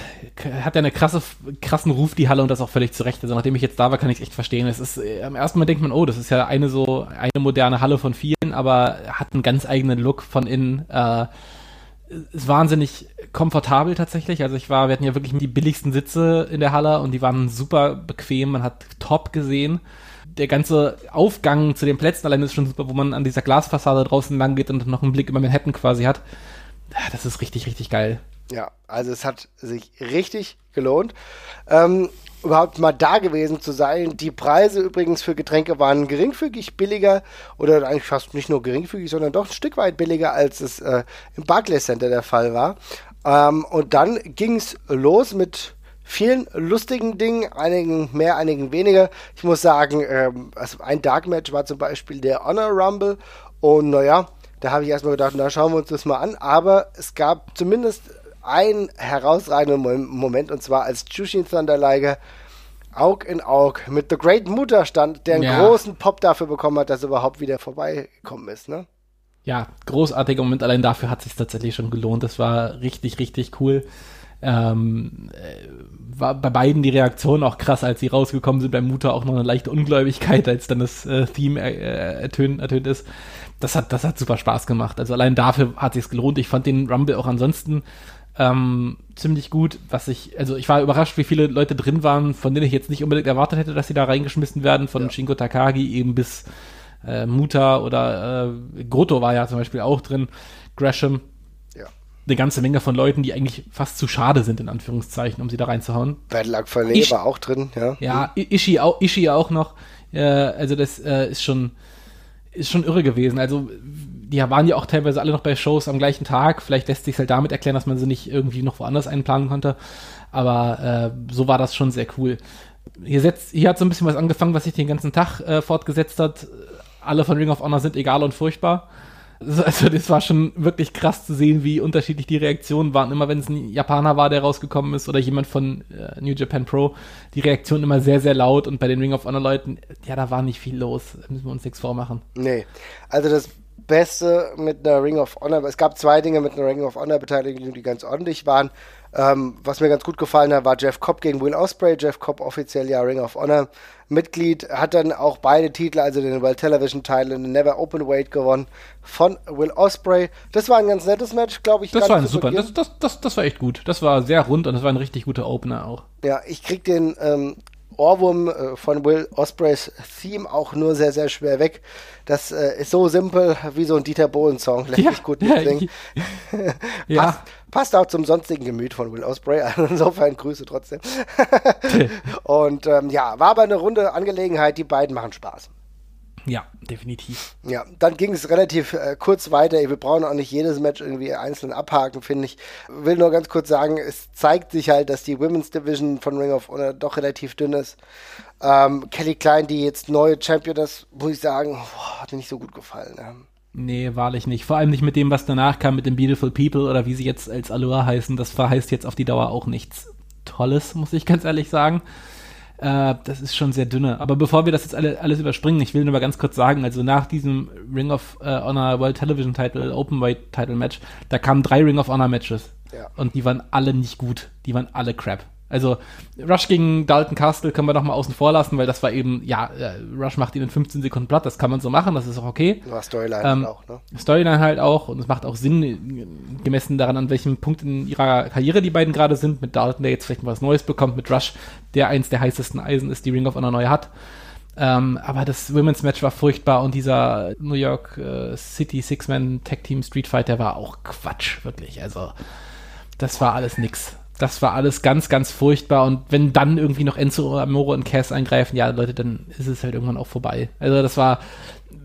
hat ja eine krasse, krassen Ruf, die Halle, und das auch völlig zurecht. Also nachdem ich jetzt da war, kann ich es echt verstehen. Es ist, äh, am ersten Mal denkt man, oh, das ist ja eine so, eine moderne Halle von vielen, aber hat einen ganz eigenen Look von innen. Äh, ist wahnsinnig komfortabel tatsächlich. Also ich war, wir hatten ja wirklich die billigsten Sitze in der Halle und die waren super bequem. Man hat top gesehen. Der ganze Aufgang zu den Plätzen allein ist schon super, wo man an dieser Glasfassade draußen lang geht und noch einen Blick über Manhattan quasi hat. Das ist richtig, richtig geil. Ja, also es hat sich richtig gelohnt. Ähm, überhaupt mal da gewesen zu sein. Die Preise übrigens für Getränke waren geringfügig billiger oder eigentlich fast nicht nur geringfügig, sondern doch ein Stück weit billiger, als es äh, im Barclays Center der Fall war. Ähm, und dann ging es los mit vielen lustigen Dingen, einigen mehr, einigen weniger. Ich muss sagen, ähm, also ein Dark Match war zum Beispiel der Honor Rumble und naja, da habe ich erstmal gedacht, na schauen wir uns das mal an. Aber es gab zumindest einen herausragenden Moment und zwar als Jushin Thunder Liger Aug in Aug mit The Great Mutter stand, der einen ja. großen Pop dafür bekommen hat, dass er überhaupt wieder vorbeigekommen ist, ne? Ja, großartiger Moment. Allein dafür hat es sich tatsächlich schon gelohnt. Das war richtig, richtig cool. Ähm, äh, war bei beiden die Reaktion auch krass, als sie rausgekommen sind. Bei Mutter auch noch eine leichte Ungläubigkeit, als dann das äh, Theme äh, ertönt, ertönt ist. Das hat, das hat super Spaß gemacht. Also allein dafür hat sich's gelohnt. Ich fand den Rumble auch ansonsten ähm, ziemlich gut, was ich, also ich war überrascht, wie viele Leute drin waren, von denen ich jetzt nicht unbedingt erwartet hätte, dass sie da reingeschmissen werden, von ja. Shinko Takagi eben bis äh, Muta oder äh, Goto war ja zum Beispiel auch drin, Gresham. Ja. Eine ganze Menge von Leuten, die eigentlich fast zu schade sind, in Anführungszeichen, um sie da reinzuhauen. Bad Luck Fale war auch drin, ja. Ja, Ishi auch, Ishi auch noch. Äh, also das äh, ist schon, ist schon irre gewesen. Also die waren ja auch teilweise alle noch bei Shows am gleichen Tag. Vielleicht lässt sich halt damit erklären, dass man sie nicht irgendwie noch woanders einplanen konnte. Aber äh, so war das schon sehr cool. hier, setzt, hier hat so ein bisschen was angefangen, was sich den ganzen Tag äh, fortgesetzt hat. Alle von Ring of Honor sind egal und furchtbar. Also das war schon wirklich krass zu sehen, wie unterschiedlich die Reaktionen waren. Immer wenn es ein Japaner war, der rausgekommen ist oder jemand von äh, New Japan Pro, die Reaktion immer sehr, sehr laut und bei den Ring of Honor Leuten, ja, da war nicht viel los. Da müssen wir uns nichts vormachen. Nee, also das Beste mit einer Ring of Honor, es gab zwei Dinge mit einer Ring of Honor Beteiligung, die ganz ordentlich waren. Ähm, was mir ganz gut gefallen hat, war Jeff Cobb gegen Will Osprey. Jeff Cobb offiziell ja Ring of Honor Mitglied, hat dann auch beide Titel, also den World Television Title und den Never Open Weight gewonnen von Will Osprey. Das war ein ganz nettes Match, glaube ich. Das war ein super, das, das, das, das war echt gut. Das war sehr rund und das war ein richtig guter Opener auch. Ja, ich krieg den ähm, Ohrwurm äh, von Will Ospreys Theme auch nur sehr, sehr schwer weg. Das äh, ist so simpel wie so ein Dieter Bohlen-Song. Lässt ja, sich gut mitsingen. Ja. passt, passt, auch zum sonstigen Gemüt von Will Osprey. Also insofern Grüße trotzdem. Und ähm, ja, war aber eine runde Angelegenheit. Die beiden machen Spaß. Ja, definitiv. Ja, dann ging es relativ äh, kurz weiter. Wir brauchen auch nicht jedes Match irgendwie einzeln abhaken, finde ich. Will nur ganz kurz sagen, es zeigt sich halt, dass die Women's Division von Ring of Honor doch relativ dünn ist. Ähm, Kelly Klein, die jetzt neue Champion ist, muss ich sagen, boah, hat mir nicht so gut gefallen. Ja. Nee, wahrlich nicht. Vor allem nicht mit dem, was danach kam, mit den Beautiful People oder wie sie jetzt als Allure heißen. Das verheißt jetzt auf die Dauer auch nichts Tolles, muss ich ganz ehrlich sagen. Äh, das ist schon sehr dünne. Aber bevor wir das jetzt alle, alles überspringen, ich will nur mal ganz kurz sagen, also nach diesem Ring of uh, Honor World Television Title, Open Weight Title Match, da kamen drei Ring of Honor Matches. Ja. Und die waren alle nicht gut. Die waren alle crap. Also Rush gegen Dalton Castle können wir noch mal außen vor lassen, weil das war eben, ja, äh, Rush macht ihn in 15 Sekunden platt, das kann man so machen, das ist auch okay. Ja, Storyline ähm, auch, ne? Storyline halt auch und es macht auch Sinn, gemessen daran, an welchem Punkt in ihrer Karriere die beiden gerade sind, mit Dalton, der jetzt vielleicht mal was Neues bekommt, mit Rush, der eins der heißesten Eisen ist, die Ring of Honor neu hat. Ähm, aber das Women's Match war furchtbar und dieser New York äh, City Six-Man Tag Team Street Fighter war auch Quatsch, wirklich. Also, das war alles nix das war alles ganz, ganz furchtbar. Und wenn dann irgendwie noch Enzo Amore und Cass eingreifen, ja, Leute, dann ist es halt irgendwann auch vorbei. Also das war,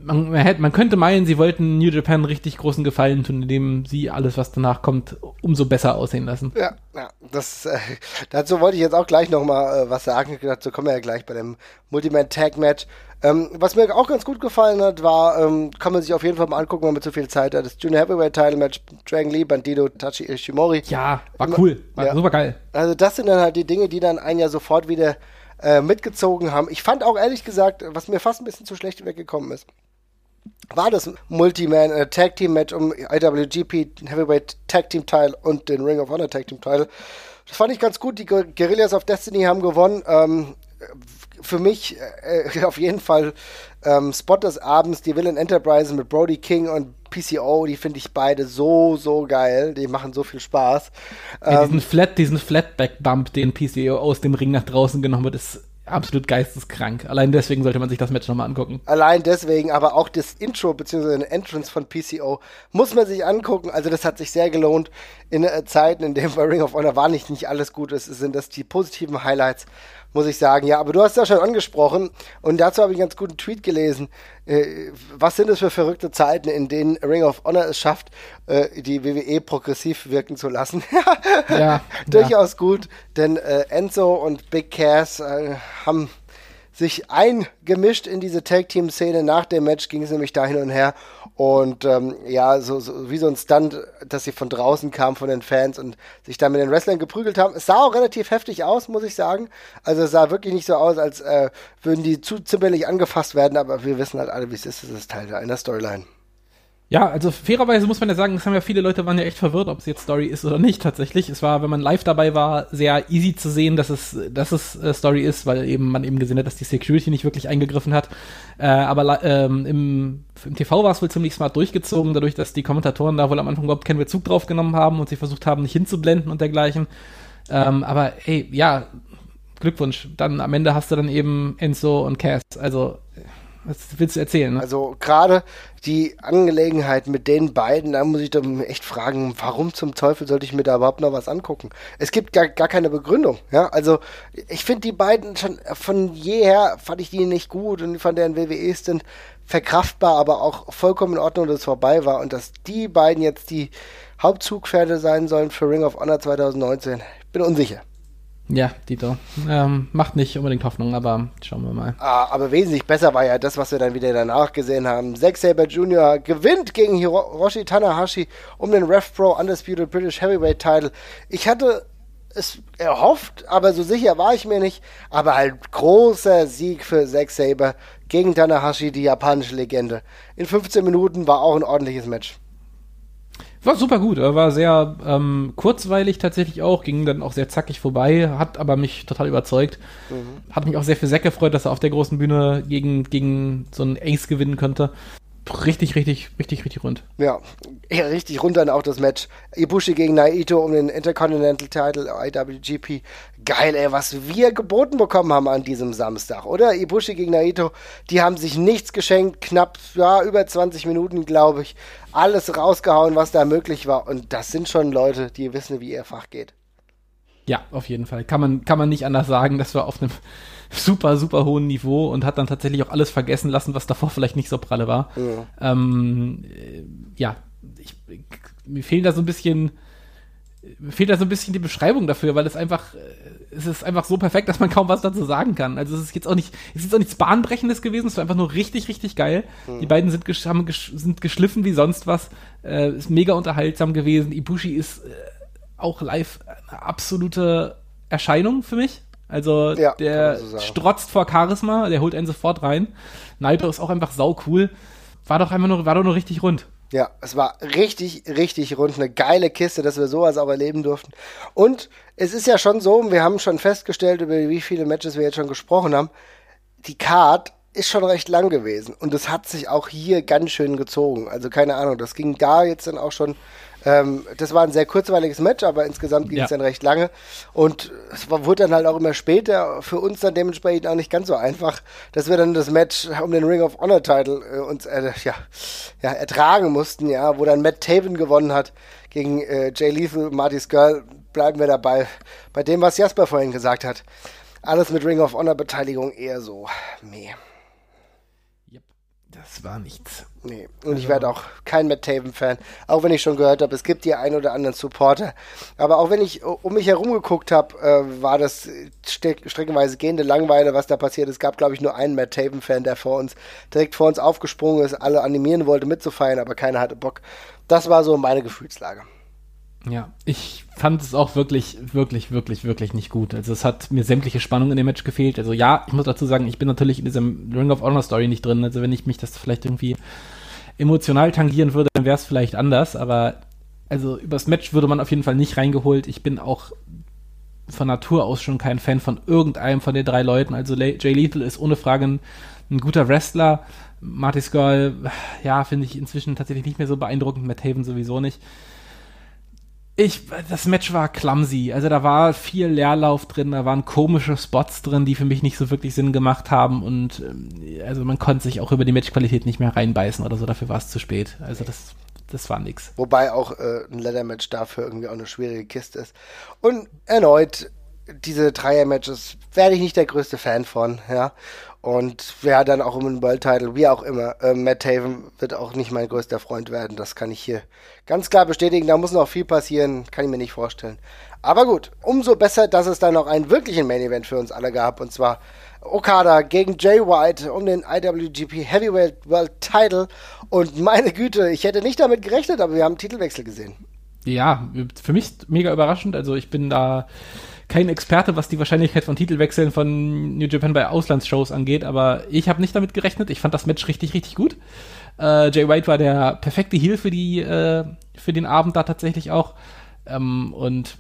man, man, hätte, man könnte meinen, sie wollten New Japan richtig großen Gefallen tun, indem sie alles, was danach kommt, umso besser aussehen lassen. Ja, ja, das, äh, dazu wollte ich jetzt auch gleich nochmal äh, was sagen. Dazu kommen wir ja gleich bei dem Multiman Tag Match. Ähm, was mir auch ganz gut gefallen hat, war, ähm, kann man sich auf jeden Fall mal angucken, wenn man zu viel Zeit hat, das Junior Heavyweight Title Match, Dragon Lee, Bandido, Tachi Ishimori. Ja, war Immer, cool, war ja. super geil. Also das sind dann halt die Dinge, die dann ein Jahr sofort wieder äh, mitgezogen haben. Ich fand auch ehrlich gesagt, was mir fast ein bisschen zu schlecht weggekommen ist, war das Multi-Man äh, Tag Team Match um IWGP Heavyweight Tag Team Teil und den Ring of Honor Tag Team Teil. Das fand ich ganz gut. Die Guerrillas of Destiny haben gewonnen. Ähm, für mich äh, auf jeden Fall ähm, Spot des Abends, die Villain Enterprise mit Brody King und PCO, die finde ich beide so, so geil. Die machen so viel Spaß. Ja, ähm, diesen Flat, diesen Flatback-Bump, den PCO aus dem Ring nach draußen genommen wird, ist absolut geisteskrank. Allein deswegen sollte man sich das Match nochmal angucken. Allein deswegen, aber auch das Intro bzw. eine Entrance von PCO muss man sich angucken. Also das hat sich sehr gelohnt. In äh, Zeiten, in denen bei Ring of Honor war nicht, nicht alles gut ist, sind das die positiven Highlights muss ich sagen. Ja, aber du hast ja schon angesprochen und dazu habe ich einen ganz guten Tweet gelesen. Äh, was sind es für verrückte Zeiten, in denen Ring of Honor es schafft, äh, die WWE progressiv wirken zu lassen? ja, durchaus ja. gut, denn äh, Enzo und Big Cass äh, haben sich eingemischt in diese Tag-Team-Szene. Nach dem Match ging es nämlich da hin und her. Und ähm, ja, so, so wie so ein Stunt, dass sie von draußen kam von den Fans und sich da mit den Wrestlern geprügelt haben. Es sah auch relativ heftig aus, muss ich sagen. Also es sah wirklich nicht so aus, als äh, würden die zu zimperlich angefasst werden, aber wir wissen halt alle, wie es ist. Es ist Teil einer Storyline. Ja, also fairerweise muss man ja sagen, es haben ja viele Leute waren ja echt verwirrt, ob es jetzt Story ist oder nicht tatsächlich. Es war, wenn man live dabei war, sehr easy zu sehen, dass es, dass es äh, Story ist, weil eben man eben gesehen hat, dass die Security nicht wirklich eingegriffen hat. Äh, aber ähm, im, im TV war es wohl ziemlich smart durchgezogen, dadurch, dass die Kommentatoren da wohl am Anfang überhaupt keinen Bezug drauf genommen haben und sie versucht haben, nicht hinzublenden und dergleichen. Ähm, aber ey, ja, Glückwunsch. Dann am Ende hast du dann eben Enzo und Cass. Also was willst du erzählen? Ne? Also gerade die Angelegenheit mit den beiden, da muss ich dann echt fragen, warum zum Teufel sollte ich mir da überhaupt noch was angucken? Es gibt gar, gar keine Begründung. Ja, also ich finde die beiden schon von jeher fand ich die nicht gut und von deren WWEs sind verkraftbar, aber auch vollkommen in Ordnung, dass es vorbei war und dass die beiden jetzt die Hauptzugpferde sein sollen für Ring of Honor 2019. Ich bin unsicher. Ja, Dieter. Ähm, macht nicht unbedingt Hoffnung, aber schauen wir mal. Ah, aber wesentlich besser war ja das, was wir dann wieder danach gesehen haben. Zack Saber Jr. gewinnt gegen Hiroshi Tanahashi um den Ref Pro Undisputed British Heavyweight Title. Ich hatte es erhofft, aber so sicher war ich mir nicht. Aber halt großer Sieg für Zack Saber gegen Tanahashi, die japanische Legende. In 15 Minuten war auch ein ordentliches Match. War super gut, war sehr ähm, kurzweilig tatsächlich auch, ging dann auch sehr zackig vorbei, hat aber mich total überzeugt. Mhm. Hat mich auch sehr für Zack gefreut, dass er auf der großen Bühne gegen, gegen so einen Ace gewinnen könnte richtig, richtig, richtig, richtig rund. Ja, ja richtig rund dann auch das Match. Ibushi gegen Naito um den Intercontinental Title IWGP. Geil, ey, was wir geboten bekommen haben an diesem Samstag, oder? Ibushi gegen Naito, die haben sich nichts geschenkt, knapp, ja, über 20 Minuten, glaube ich. Alles rausgehauen, was da möglich war. Und das sind schon Leute, die wissen, wie ihr Fach geht. Ja, auf jeden Fall. Kann man, kann man nicht anders sagen, dass wir auf einem super, super hohen Niveau und hat dann tatsächlich auch alles vergessen lassen, was davor vielleicht nicht so pralle war. Ja, ähm, äh, ja ich, mir fehlt da so ein bisschen, fehlt da so ein bisschen die Beschreibung dafür, weil es einfach, äh, es ist einfach so perfekt, dass man kaum was dazu sagen kann. Also es ist jetzt auch nicht, es ist auch nichts Bahnbrechendes gewesen, es war einfach nur richtig, richtig geil. Mhm. Die beiden sind, haben, sind geschliffen wie sonst was, äh, ist mega unterhaltsam gewesen. Ibushi ist äh, auch live eine absolute Erscheinung für mich. Also ja, der so strotzt vor Charisma, der holt einen sofort rein. Naito ist auch einfach sau cool. War doch einfach nur, war doch nur richtig rund. Ja, es war richtig, richtig rund. Eine geile Kiste, dass wir sowas auch erleben durften. Und es ist ja schon so, wir haben schon festgestellt, über wie viele Matches wir jetzt schon gesprochen haben. Die Card ist schon recht lang gewesen. Und es hat sich auch hier ganz schön gezogen. Also keine Ahnung, das ging da jetzt dann auch schon ähm, das war ein sehr kurzweiliges Match, aber insgesamt ging es dann recht lange. Und es war, wurde dann halt auch immer später für uns dann dementsprechend auch nicht ganz so einfach, dass wir dann das Match um den Ring of Honor Title äh, uns äh, ja, ja, ertragen mussten, ja, wo dann Matt Taven gewonnen hat gegen äh, Jay Lethal, Marty's Girl. Bleiben wir dabei. Bei dem, was Jasper vorhin gesagt hat. Alles mit Ring of Honor Beteiligung eher so. Meh. Das war nichts. Nee, und also. ich werde auch kein Matt Taven-Fan, auch wenn ich schon gehört habe, es gibt die ein oder anderen Supporter. Aber auch wenn ich um mich herum geguckt habe, äh, war das streckenweise gehende Langweile, was da passiert. Es gab, glaube ich, nur einen Matt Taven-Fan, der vor uns, direkt vor uns aufgesprungen ist, alle animieren wollte mitzufeiern, aber keiner hatte Bock. Das war so meine Gefühlslage. Ja, ich fand es auch wirklich, wirklich, wirklich, wirklich nicht gut. Also es hat mir sämtliche Spannung in dem Match gefehlt. Also ja, ich muss dazu sagen, ich bin natürlich in diesem Ring of Honor Story nicht drin. Also wenn ich mich das vielleicht irgendwie emotional tangieren würde, dann wäre es vielleicht anders. Aber also übers Match würde man auf jeden Fall nicht reingeholt. Ich bin auch von Natur aus schon kein Fan von irgendeinem von den drei Leuten. Also Jay Lethal ist ohne Frage ein, ein guter Wrestler. Marty Skull, ja, finde ich inzwischen tatsächlich nicht mehr so beeindruckend. Matt Haven sowieso nicht. Ich, das Match war clumsy. Also da war viel Leerlauf drin, da waren komische Spots drin, die für mich nicht so wirklich Sinn gemacht haben und ähm, also man konnte sich auch über die Matchqualität nicht mehr reinbeißen oder so, dafür war es zu spät. Also das, das war nix. Wobei auch äh, ein Leather-Match dafür irgendwie auch eine schwierige Kiste ist. Und erneut, diese Dreier-Matches werde ich nicht der größte Fan von, ja. Und wer dann auch um den World Title, wie auch immer, äh, Matt Taven wird auch nicht mein größter Freund werden. Das kann ich hier ganz klar bestätigen. Da muss noch viel passieren, kann ich mir nicht vorstellen. Aber gut, umso besser, dass es dann noch einen wirklichen Main Event für uns alle gab. Und zwar Okada gegen Jay White um den IWGP Heavyweight World Title. Und meine Güte, ich hätte nicht damit gerechnet, aber wir haben einen Titelwechsel gesehen. Ja, für mich mega überraschend. Also ich bin da kein Experte, was die Wahrscheinlichkeit von Titelwechseln von New Japan bei Auslandsshows angeht, aber ich habe nicht damit gerechnet. Ich fand das Match richtig, richtig gut. Äh, Jay White war der perfekte Heal für die äh, für den Abend da tatsächlich auch ähm, und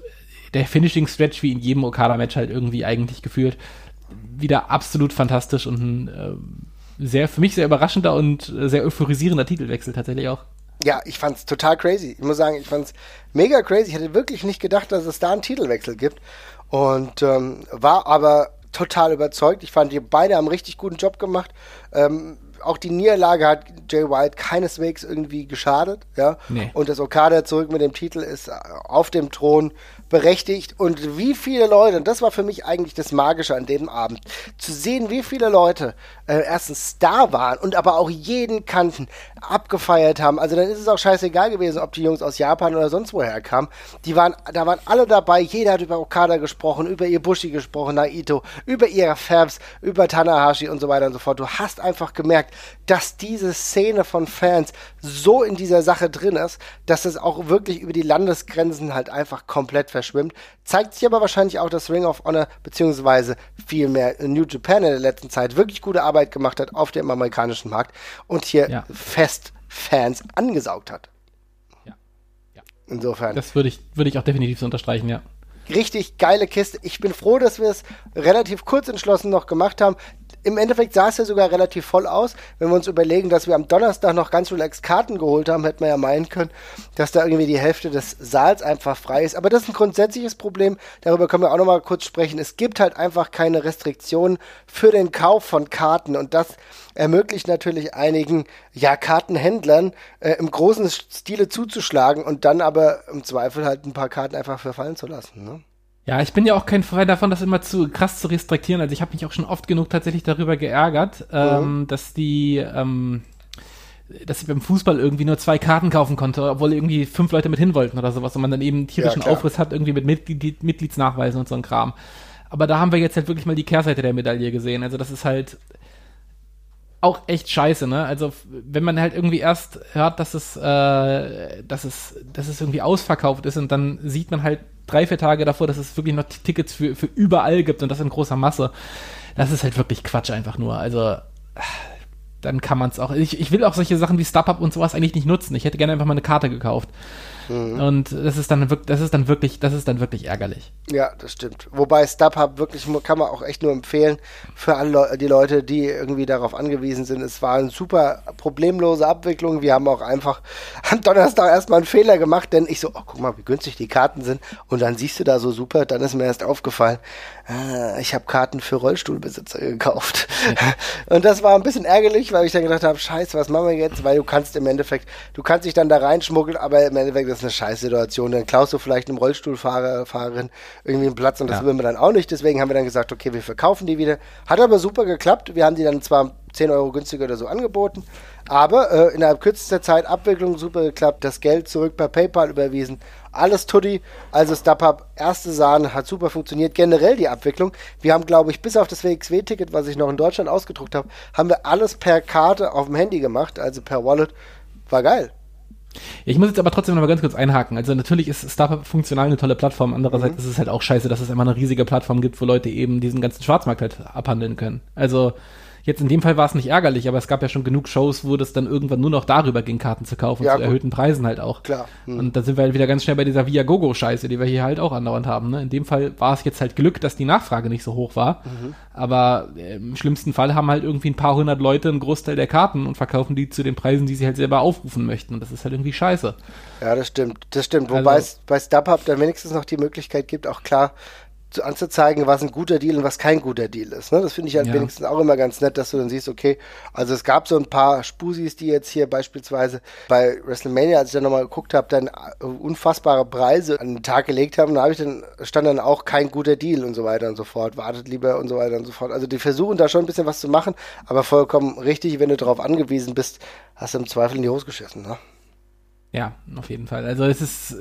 der Finishing Stretch wie in jedem Okada-Match halt irgendwie eigentlich gefühlt wieder absolut fantastisch und ein äh, sehr für mich sehr überraschender und sehr euphorisierender Titelwechsel tatsächlich auch. Ja, ich fand's total crazy. Ich muss sagen, ich fand's mega crazy. Ich hätte wirklich nicht gedacht, dass es da einen Titelwechsel gibt. Und ähm, war aber total überzeugt. Ich fand, die beide haben einen richtig guten Job gemacht. Ähm, auch die Niederlage hat Jay White keineswegs irgendwie geschadet, ja. Nee. Und das Okada zurück mit dem Titel ist auf dem Thron berechtigt und wie viele Leute, und das war für mich eigentlich das Magische an dem Abend, zu sehen, wie viele Leute äh, erstens da waren und aber auch jeden kannten, abgefeiert haben. Also dann ist es auch scheißegal gewesen, ob die Jungs aus Japan oder sonst woher kamen. Die waren, da waren alle dabei, jeder hat über Okada gesprochen, über Ibushi gesprochen, Naito, über ihre Fabs, über Tanahashi und so weiter und so fort. Du hast einfach gemerkt, dass diese Szene von Fans so in dieser Sache drin ist, dass es auch wirklich über die Landesgrenzen halt einfach komplett verschwimmt. Zeigt sich aber wahrscheinlich auch, dass Ring of Honor beziehungsweise vielmehr New Japan in der letzten Zeit wirklich gute Arbeit gemacht hat auf dem amerikanischen Markt und hier ja. fest Fans angesaugt hat. Ja. ja. Insofern. Das würde ich, würde ich auch definitiv so unterstreichen, ja richtig geile Kiste. Ich bin froh, dass wir es relativ kurz entschlossen noch gemacht haben im Endeffekt sah es ja sogar relativ voll aus. Wenn wir uns überlegen, dass wir am Donnerstag noch ganz relax Karten geholt haben, hätte man ja meinen können, dass da irgendwie die Hälfte des Saals einfach frei ist. Aber das ist ein grundsätzliches Problem. Darüber können wir auch nochmal kurz sprechen. Es gibt halt einfach keine Restriktionen für den Kauf von Karten und das ermöglicht natürlich einigen, ja, Kartenhändlern äh, im großen Stile zuzuschlagen und dann aber im Zweifel halt ein paar Karten einfach verfallen zu lassen. Ne? Ja, ich bin ja auch kein Freund davon, das immer zu krass zu restriktieren. Also ich habe mich auch schon oft genug tatsächlich darüber geärgert, ähm, mhm. dass die, ähm, dass ich beim Fußball irgendwie nur zwei Karten kaufen konnte, obwohl irgendwie fünf Leute mit hin wollten oder sowas und man dann eben tierischen ja, Aufriss hat, irgendwie mit Mitglied Mitgliedsnachweisen und so ein Kram. Aber da haben wir jetzt halt wirklich mal die Kehrseite der Medaille gesehen. Also das ist halt auch echt scheiße, ne? Also wenn man halt irgendwie erst hört, dass es, äh, dass es, dass es irgendwie ausverkauft ist und dann sieht man halt drei, vier Tage davor, dass es wirklich noch Tickets für, für überall gibt und das in großer Masse. Das ist halt wirklich Quatsch einfach nur. Also dann kann man es auch. Ich, ich will auch solche Sachen wie StubHub und sowas eigentlich nicht nutzen. Ich hätte gerne einfach mal eine Karte gekauft. Mhm. Und das ist dann wirklich, das ist dann wirklich, das ist dann wirklich ärgerlich. Ja, das stimmt. Wobei StubHub wirklich kann man auch echt nur empfehlen für alle Le die Leute, die irgendwie darauf angewiesen sind. Es war eine super problemlose Abwicklung. Wir haben auch einfach am Donnerstag erstmal einen Fehler gemacht, denn ich so, oh, guck mal, wie günstig die Karten sind. Und dann siehst du da so super, dann ist mir erst aufgefallen, ich habe Karten für Rollstuhlbesitzer gekauft. und das war ein bisschen ärgerlich, weil ich dann gedacht habe, scheiße, was machen wir jetzt? Weil du kannst im Endeffekt, du kannst dich dann da reinschmuggeln, aber im Endeffekt ist eine Scheißsituation. Dann klaust du vielleicht einem Rollstuhlfahrer, Fahrerin irgendwie einen Platz und das ja. will man dann auch nicht. Deswegen haben wir dann gesagt, okay, wir verkaufen die wieder. Hat aber super geklappt. Wir haben die dann zwar 10 Euro günstiger oder so angeboten, aber äh, innerhalb kürzester Zeit Abwicklung super geklappt, das Geld zurück per PayPal überwiesen, alles Tutti. Also StubHub, erste Sahne, hat super funktioniert. Generell die Abwicklung. Wir haben, glaube ich, bis auf das WXW-Ticket, was ich noch in Deutschland ausgedruckt habe, haben wir alles per Karte auf dem Handy gemacht, also per Wallet. War geil. Ich muss jetzt aber trotzdem noch mal ganz kurz einhaken. Also natürlich ist StubHub funktional eine tolle Plattform. Andererseits mhm. ist es halt auch scheiße, dass es immer eine riesige Plattform gibt, wo Leute eben diesen ganzen Schwarzmarkt halt abhandeln können. Also Jetzt in dem Fall war es nicht ärgerlich, aber es gab ja schon genug Shows, wo das dann irgendwann nur noch darüber ging, Karten zu kaufen, ja, zu gut. erhöhten Preisen halt auch. Klar. Hm. Und da sind wir halt wieder ganz schnell bei dieser Viagogo-Scheiße, die wir hier halt auch andauernd haben. Ne? In dem Fall war es jetzt halt Glück, dass die Nachfrage nicht so hoch war. Mhm. Aber äh, im schlimmsten Fall haben halt irgendwie ein paar hundert Leute einen Großteil der Karten und verkaufen die zu den Preisen, die sie halt selber aufrufen möchten. Und das ist halt irgendwie scheiße. Ja, das stimmt. Das stimmt. Wobei also, es bei StubHub dann wenigstens noch die Möglichkeit gibt, auch klar anzuzeigen, was ein guter Deal und was kein guter Deal ist. Ne? Das finde ich halt ja. wenigstens auch immer ganz nett, dass du dann siehst, okay, also es gab so ein paar Spusis, die jetzt hier beispielsweise bei WrestleMania, als ich dann nochmal geguckt habe, dann äh, unfassbare Preise an den Tag gelegt haben. Da habe ich dann, stand dann auch kein guter Deal und so weiter und so fort. Wartet lieber und so weiter und so fort. Also die versuchen da schon ein bisschen was zu machen, aber vollkommen richtig, wenn du darauf angewiesen bist, hast du im Zweifel in die Hose geschissen. Ne? Ja, auf jeden Fall. Also es ist,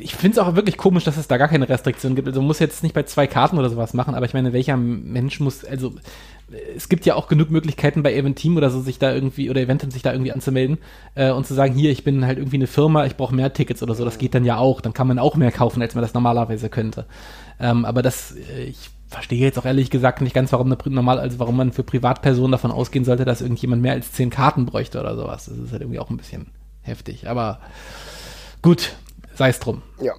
ich finde es auch wirklich komisch, dass es da gar keine Restriktion gibt. Also man muss jetzt nicht bei zwei Karten oder sowas machen, aber ich meine, welcher Mensch muss, also es gibt ja auch genug Möglichkeiten bei Eventeam oder so, sich da irgendwie, oder Eventim sich da irgendwie anzumelden äh, und zu sagen, hier, ich bin halt irgendwie eine Firma, ich brauche mehr Tickets oder so. Das geht dann ja auch. Dann kann man auch mehr kaufen, als man das normalerweise könnte. Ähm, aber das, äh, ich verstehe jetzt auch ehrlich gesagt nicht ganz, warum normal, also warum man für Privatpersonen davon ausgehen sollte, dass irgendjemand mehr als zehn Karten bräuchte oder sowas. Das ist halt irgendwie auch ein bisschen heftig. Aber gut, sei es drum. Ja.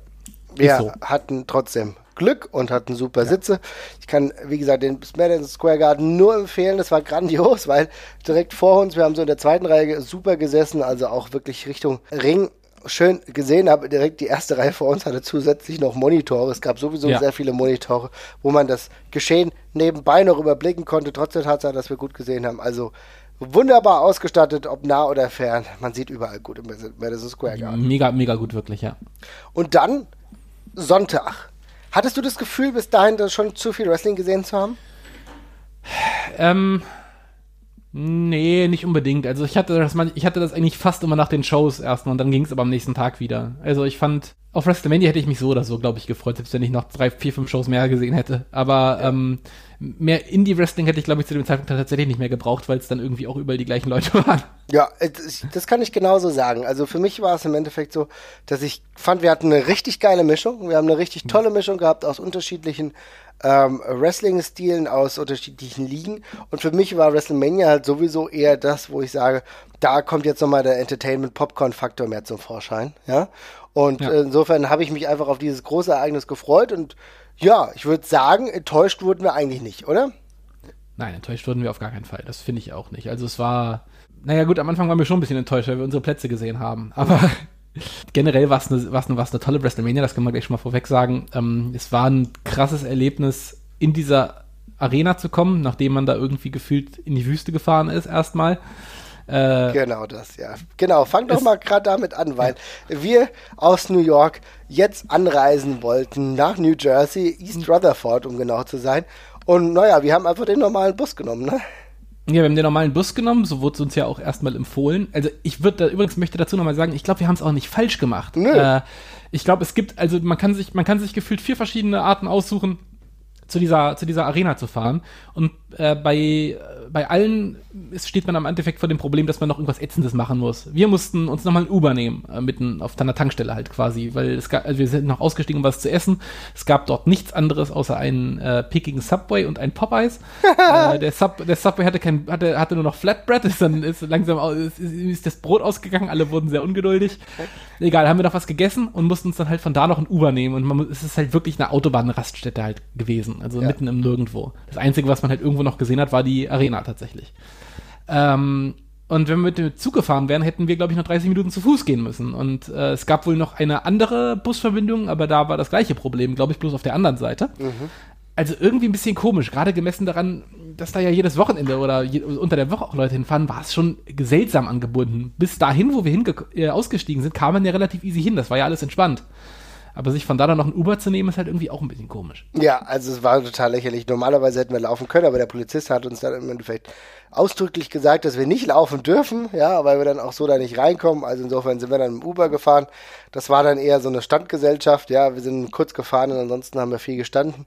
Wir so. hatten trotzdem Glück und hatten super ja. Sitze. Ich kann, wie gesagt, den Madison Square Garden nur empfehlen. Das war grandios, weil direkt vor uns, wir haben so in der zweiten Reihe super gesessen, also auch wirklich Richtung Ring schön gesehen habe, direkt die erste Reihe vor uns hatte zusätzlich noch Monitore. Es gab sowieso ja. sehr viele Monitore, wo man das Geschehen nebenbei noch überblicken konnte, trotz der Tatsache, dass wir gut gesehen haben. Also wunderbar ausgestattet, ob nah oder fern. Man sieht überall gut im Madison Square Garden. Mega, mega gut, wirklich, ja. Und dann Sonntag. Hattest du das Gefühl, bis dahin schon zu viel Wrestling gesehen zu haben? Ähm, Nee, nicht unbedingt. Also ich hatte das, ich hatte das eigentlich fast immer nach den Shows erstmal und dann ging es aber am nächsten Tag wieder. Also ich fand, auf WrestleMania hätte ich mich so oder so, glaube ich, gefreut, selbst wenn ich noch drei, vier, fünf Shows mehr gesehen hätte. Aber ja. ähm, mehr Indie-Wrestling hätte ich, glaube ich, zu dem Zeitpunkt tatsächlich nicht mehr gebraucht, weil es dann irgendwie auch überall die gleichen Leute waren. Ja, das kann ich genauso sagen. Also für mich war es im Endeffekt so, dass ich fand, wir hatten eine richtig geile Mischung. Wir haben eine richtig tolle Mischung gehabt aus unterschiedlichen ähm, Wrestling-Stilen aus unterschiedlichen Ligen. Und für mich war WrestleMania halt sowieso eher das, wo ich sage, da kommt jetzt nochmal der Entertainment-Popcorn-Faktor mehr zum Vorschein. Ja. Und ja. insofern habe ich mich einfach auf dieses große Ereignis gefreut. Und ja, ich würde sagen, enttäuscht wurden wir eigentlich nicht, oder? Nein, enttäuscht wurden wir auf gar keinen Fall. Das finde ich auch nicht. Also es war, naja gut, am Anfang waren wir schon ein bisschen enttäuscht, weil wir unsere Plätze gesehen haben. Aber Generell war es eine, war's eine, war's eine tolle WrestleMania, das kann man gleich schon mal vorweg sagen. Ähm, es war ein krasses Erlebnis, in dieser Arena zu kommen, nachdem man da irgendwie gefühlt in die Wüste gefahren ist, erstmal. Äh, genau das, ja. Genau, fang doch mal gerade damit an, weil wir aus New York jetzt anreisen wollten nach New Jersey, East Rutherford, um genau zu sein. Und naja, wir haben einfach den normalen Bus genommen, ne? Ja, wir haben den normalen Bus genommen, so wurde es uns ja auch erstmal empfohlen. Also ich würde da übrigens möchte dazu nochmal sagen, ich glaube, wir haben es auch nicht falsch gemacht. Nö. Äh, ich glaube, es gibt, also man kann sich, man kann sich gefühlt vier verschiedene Arten aussuchen, zu dieser, zu dieser Arena zu fahren. Und äh, bei, bei allen steht man am Endeffekt vor dem Problem, dass man noch irgendwas Ätzendes machen muss. Wir mussten uns nochmal ein Uber nehmen, äh, mitten auf einer Tankstelle halt quasi, weil es gab, also wir sind noch ausgestiegen, um was zu essen. Es gab dort nichts anderes außer einen äh, pickigen Subway und ein Popeyes. äh, der, Sub, der Subway hatte, kein, hatte, hatte nur noch Flatbread, ist dann ist langsam ist, ist das Brot ausgegangen, alle wurden sehr ungeduldig. Egal, haben wir noch was gegessen und mussten uns dann halt von da noch ein Uber nehmen. Und man, es ist halt wirklich eine Autobahnraststätte halt gewesen, also ja. mitten im Nirgendwo. Das Einzige, was man halt irgendwo noch gesehen hat, war die Arena tatsächlich. Ähm, und wenn wir mit dem Zug gefahren wären, hätten wir, glaube ich, noch 30 Minuten zu Fuß gehen müssen. Und äh, es gab wohl noch eine andere Busverbindung, aber da war das gleiche Problem, glaube ich, bloß auf der anderen Seite. Mhm. Also irgendwie ein bisschen komisch, gerade gemessen daran, dass da ja jedes Wochenende oder je, unter der Woche auch Leute hinfahren, war es schon seltsam angebunden. Bis dahin, wo wir hinge äh, ausgestiegen sind, kam man ja relativ easy hin. Das war ja alles entspannt. Aber sich von da dann noch ein Uber zu nehmen, ist halt irgendwie auch ein bisschen komisch. Ja, also es war total lächerlich. Normalerweise hätten wir laufen können, aber der Polizist hat uns dann im Endeffekt ausdrücklich gesagt, dass wir nicht laufen dürfen, ja, weil wir dann auch so da nicht reinkommen. Also insofern sind wir dann im Uber gefahren. Das war dann eher so eine Standgesellschaft, ja, wir sind kurz gefahren und ansonsten haben wir viel gestanden.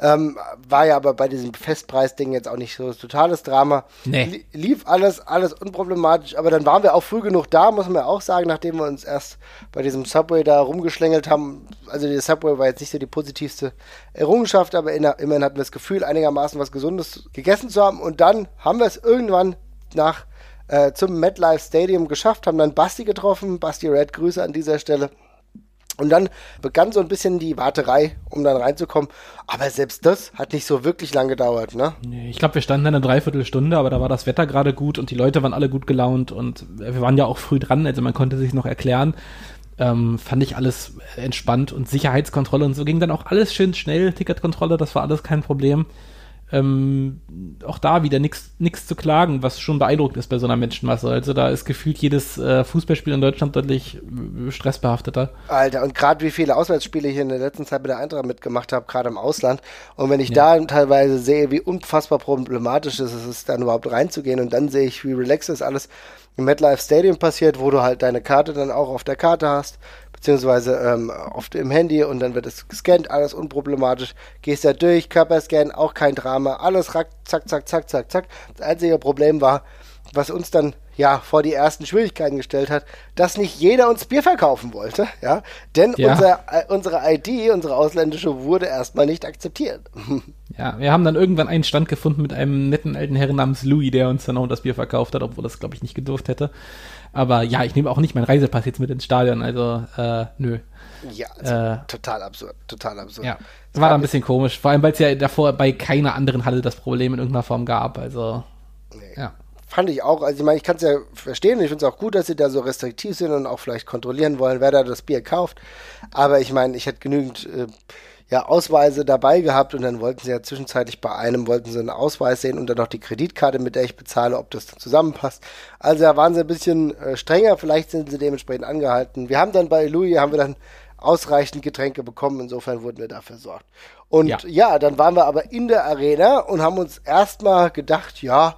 Ähm, war ja aber bei diesem Festpreisding jetzt auch nicht so totales Drama. Nee. Lief alles, alles unproblematisch, aber dann waren wir auch früh genug da, muss man auch sagen, nachdem wir uns erst bei diesem Subway da rumgeschlängelt haben. Also der Subway war jetzt nicht so die positivste Errungenschaft, aber immerhin hatten wir das Gefühl, einigermaßen was Gesundes gegessen zu haben. Und dann haben wir es irgendwann nach äh, zum MetLife Stadium geschafft, haben dann Basti getroffen. Basti Red, Grüße an dieser Stelle. Und dann begann so ein bisschen die Warterei, um dann reinzukommen. Aber selbst das hat nicht so wirklich lang gedauert, ne? Nee, ich glaube, wir standen eine Dreiviertelstunde, aber da war das Wetter gerade gut und die Leute waren alle gut gelaunt und wir waren ja auch früh dran, also man konnte sich noch erklären. Ähm, fand ich alles entspannt und Sicherheitskontrolle und so ging dann auch alles schön schnell. Ticketkontrolle, das war alles kein Problem ähm, auch da wieder nichts zu klagen, was schon beeindruckend ist bei so einer Menschenmasse. Also da ist gefühlt jedes äh, Fußballspiel in Deutschland deutlich äh, stressbehafteter. Alter, und gerade wie viele Auswärtsspiele ich in der letzten Zeit bei der Eintracht mitgemacht habe, gerade im Ausland. Und wenn ich ja. da teilweise sehe, wie unfassbar problematisch es ist, dann überhaupt reinzugehen und dann sehe ich, wie relaxed das alles im MetLife Stadium passiert, wo du halt deine Karte dann auch auf der Karte hast, beziehungsweise ähm, oft im Handy und dann wird es gescannt, alles unproblematisch. Gehst da durch, Körperscan, auch kein Drama, alles rack, zack, zack, zack, zack, zack. Das einzige Problem war, was uns dann ja vor die ersten Schwierigkeiten gestellt hat, dass nicht jeder uns Bier verkaufen wollte, ja, denn ja. Unser, äh, unsere ID, unsere ausländische, wurde erstmal nicht akzeptiert. Ja, wir haben dann irgendwann einen Stand gefunden mit einem netten alten Herrn namens Louis, der uns dann auch das Bier verkauft hat, obwohl das glaube ich nicht gedurft hätte. Aber ja, ich nehme auch nicht mein Reisepass jetzt mit ins Stadion, also äh, nö. Ja, also äh, total absurd, total absurd. Ja, das war ein bisschen komisch, vor allem weil es ja davor bei keiner anderen Halle das Problem in irgendeiner Form gab, also nee. ja. Fand ich auch, also ich meine, ich kann es ja verstehen, ich finde es auch gut, dass sie da so restriktiv sind und auch vielleicht kontrollieren wollen, wer da das Bier kauft, aber ich meine, ich hätte genügend äh, ja, Ausweise dabei gehabt und dann wollten sie ja zwischenzeitlich bei einem, wollten sie einen Ausweis sehen und dann noch die Kreditkarte, mit der ich bezahle, ob das dann zusammenpasst. Also da waren sie ein bisschen äh, strenger, vielleicht sind sie dementsprechend angehalten. Wir haben dann bei Louis, haben wir dann ausreichend Getränke bekommen. Insofern wurden wir da versorgt. Und ja. ja, dann waren wir aber in der Arena und haben uns erstmal gedacht, ja,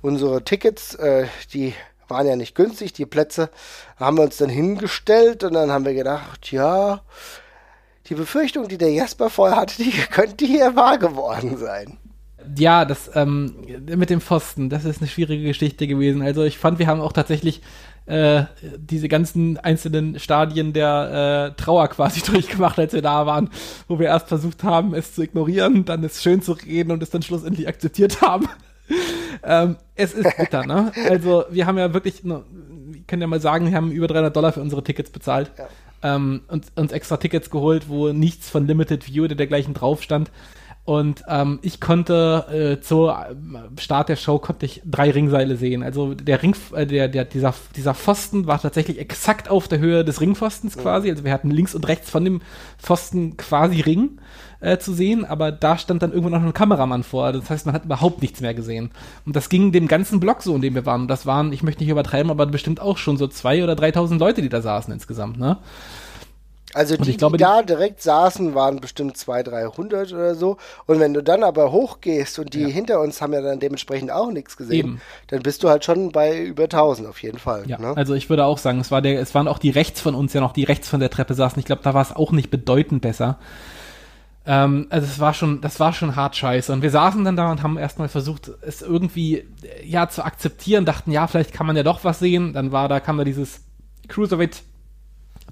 unsere Tickets, äh, die waren ja nicht günstig, die Plätze haben wir uns dann hingestellt und dann haben wir gedacht, ja, die Befürchtung, die der Jasper vorher hatte, die könnte hier wahr geworden sein. Ja, das ähm, mit dem Pfosten, das ist eine schwierige Geschichte gewesen. Also ich fand, wir haben auch tatsächlich äh, diese ganzen einzelnen Stadien der äh, Trauer quasi durchgemacht, als wir da waren, wo wir erst versucht haben, es zu ignorieren, dann es schön zu reden und es dann schlussendlich akzeptiert haben. ähm, es ist bitter, ne? Also wir haben ja wirklich, ne, wir können ja mal sagen, wir haben über 300 Dollar für unsere Tickets bezahlt. Ja. Ähm, und uns extra Tickets geholt, wo nichts von Limited View oder dergleichen drauf stand. Und ähm, ich konnte äh, zur äh, Start der Show konnte ich drei Ringseile sehen. Also der Ring, äh, der, der, dieser, dieser Pfosten war tatsächlich exakt auf der Höhe des Ringpfostens quasi. Also wir hatten links und rechts von dem Pfosten quasi Ring äh, zu sehen, aber da stand dann irgendwo noch ein Kameramann vor. Das heißt, man hat überhaupt nichts mehr gesehen. Und das ging dem ganzen Block so, in dem wir waren. Und das waren, ich möchte nicht übertreiben, aber bestimmt auch schon so zwei oder dreitausend Leute, die da saßen insgesamt. Ne? Also die, glaube, die da direkt saßen, waren bestimmt 200, 300 oder so. Und wenn du dann aber hochgehst und die ja. hinter uns haben ja dann dementsprechend auch nichts gesehen, Eben. dann bist du halt schon bei über 1000 auf jeden Fall. Ja, ne? also ich würde auch sagen, es, war der, es waren auch die rechts von uns ja noch, die rechts von der Treppe saßen. Ich glaube, da war es auch nicht bedeutend besser. Ähm, also es war schon, das war schon hart scheiße. Und wir saßen dann da und haben erstmal versucht, es irgendwie ja zu akzeptieren, dachten, ja, vielleicht kann man ja doch was sehen. Dann war da, kam da dieses Cruiserweight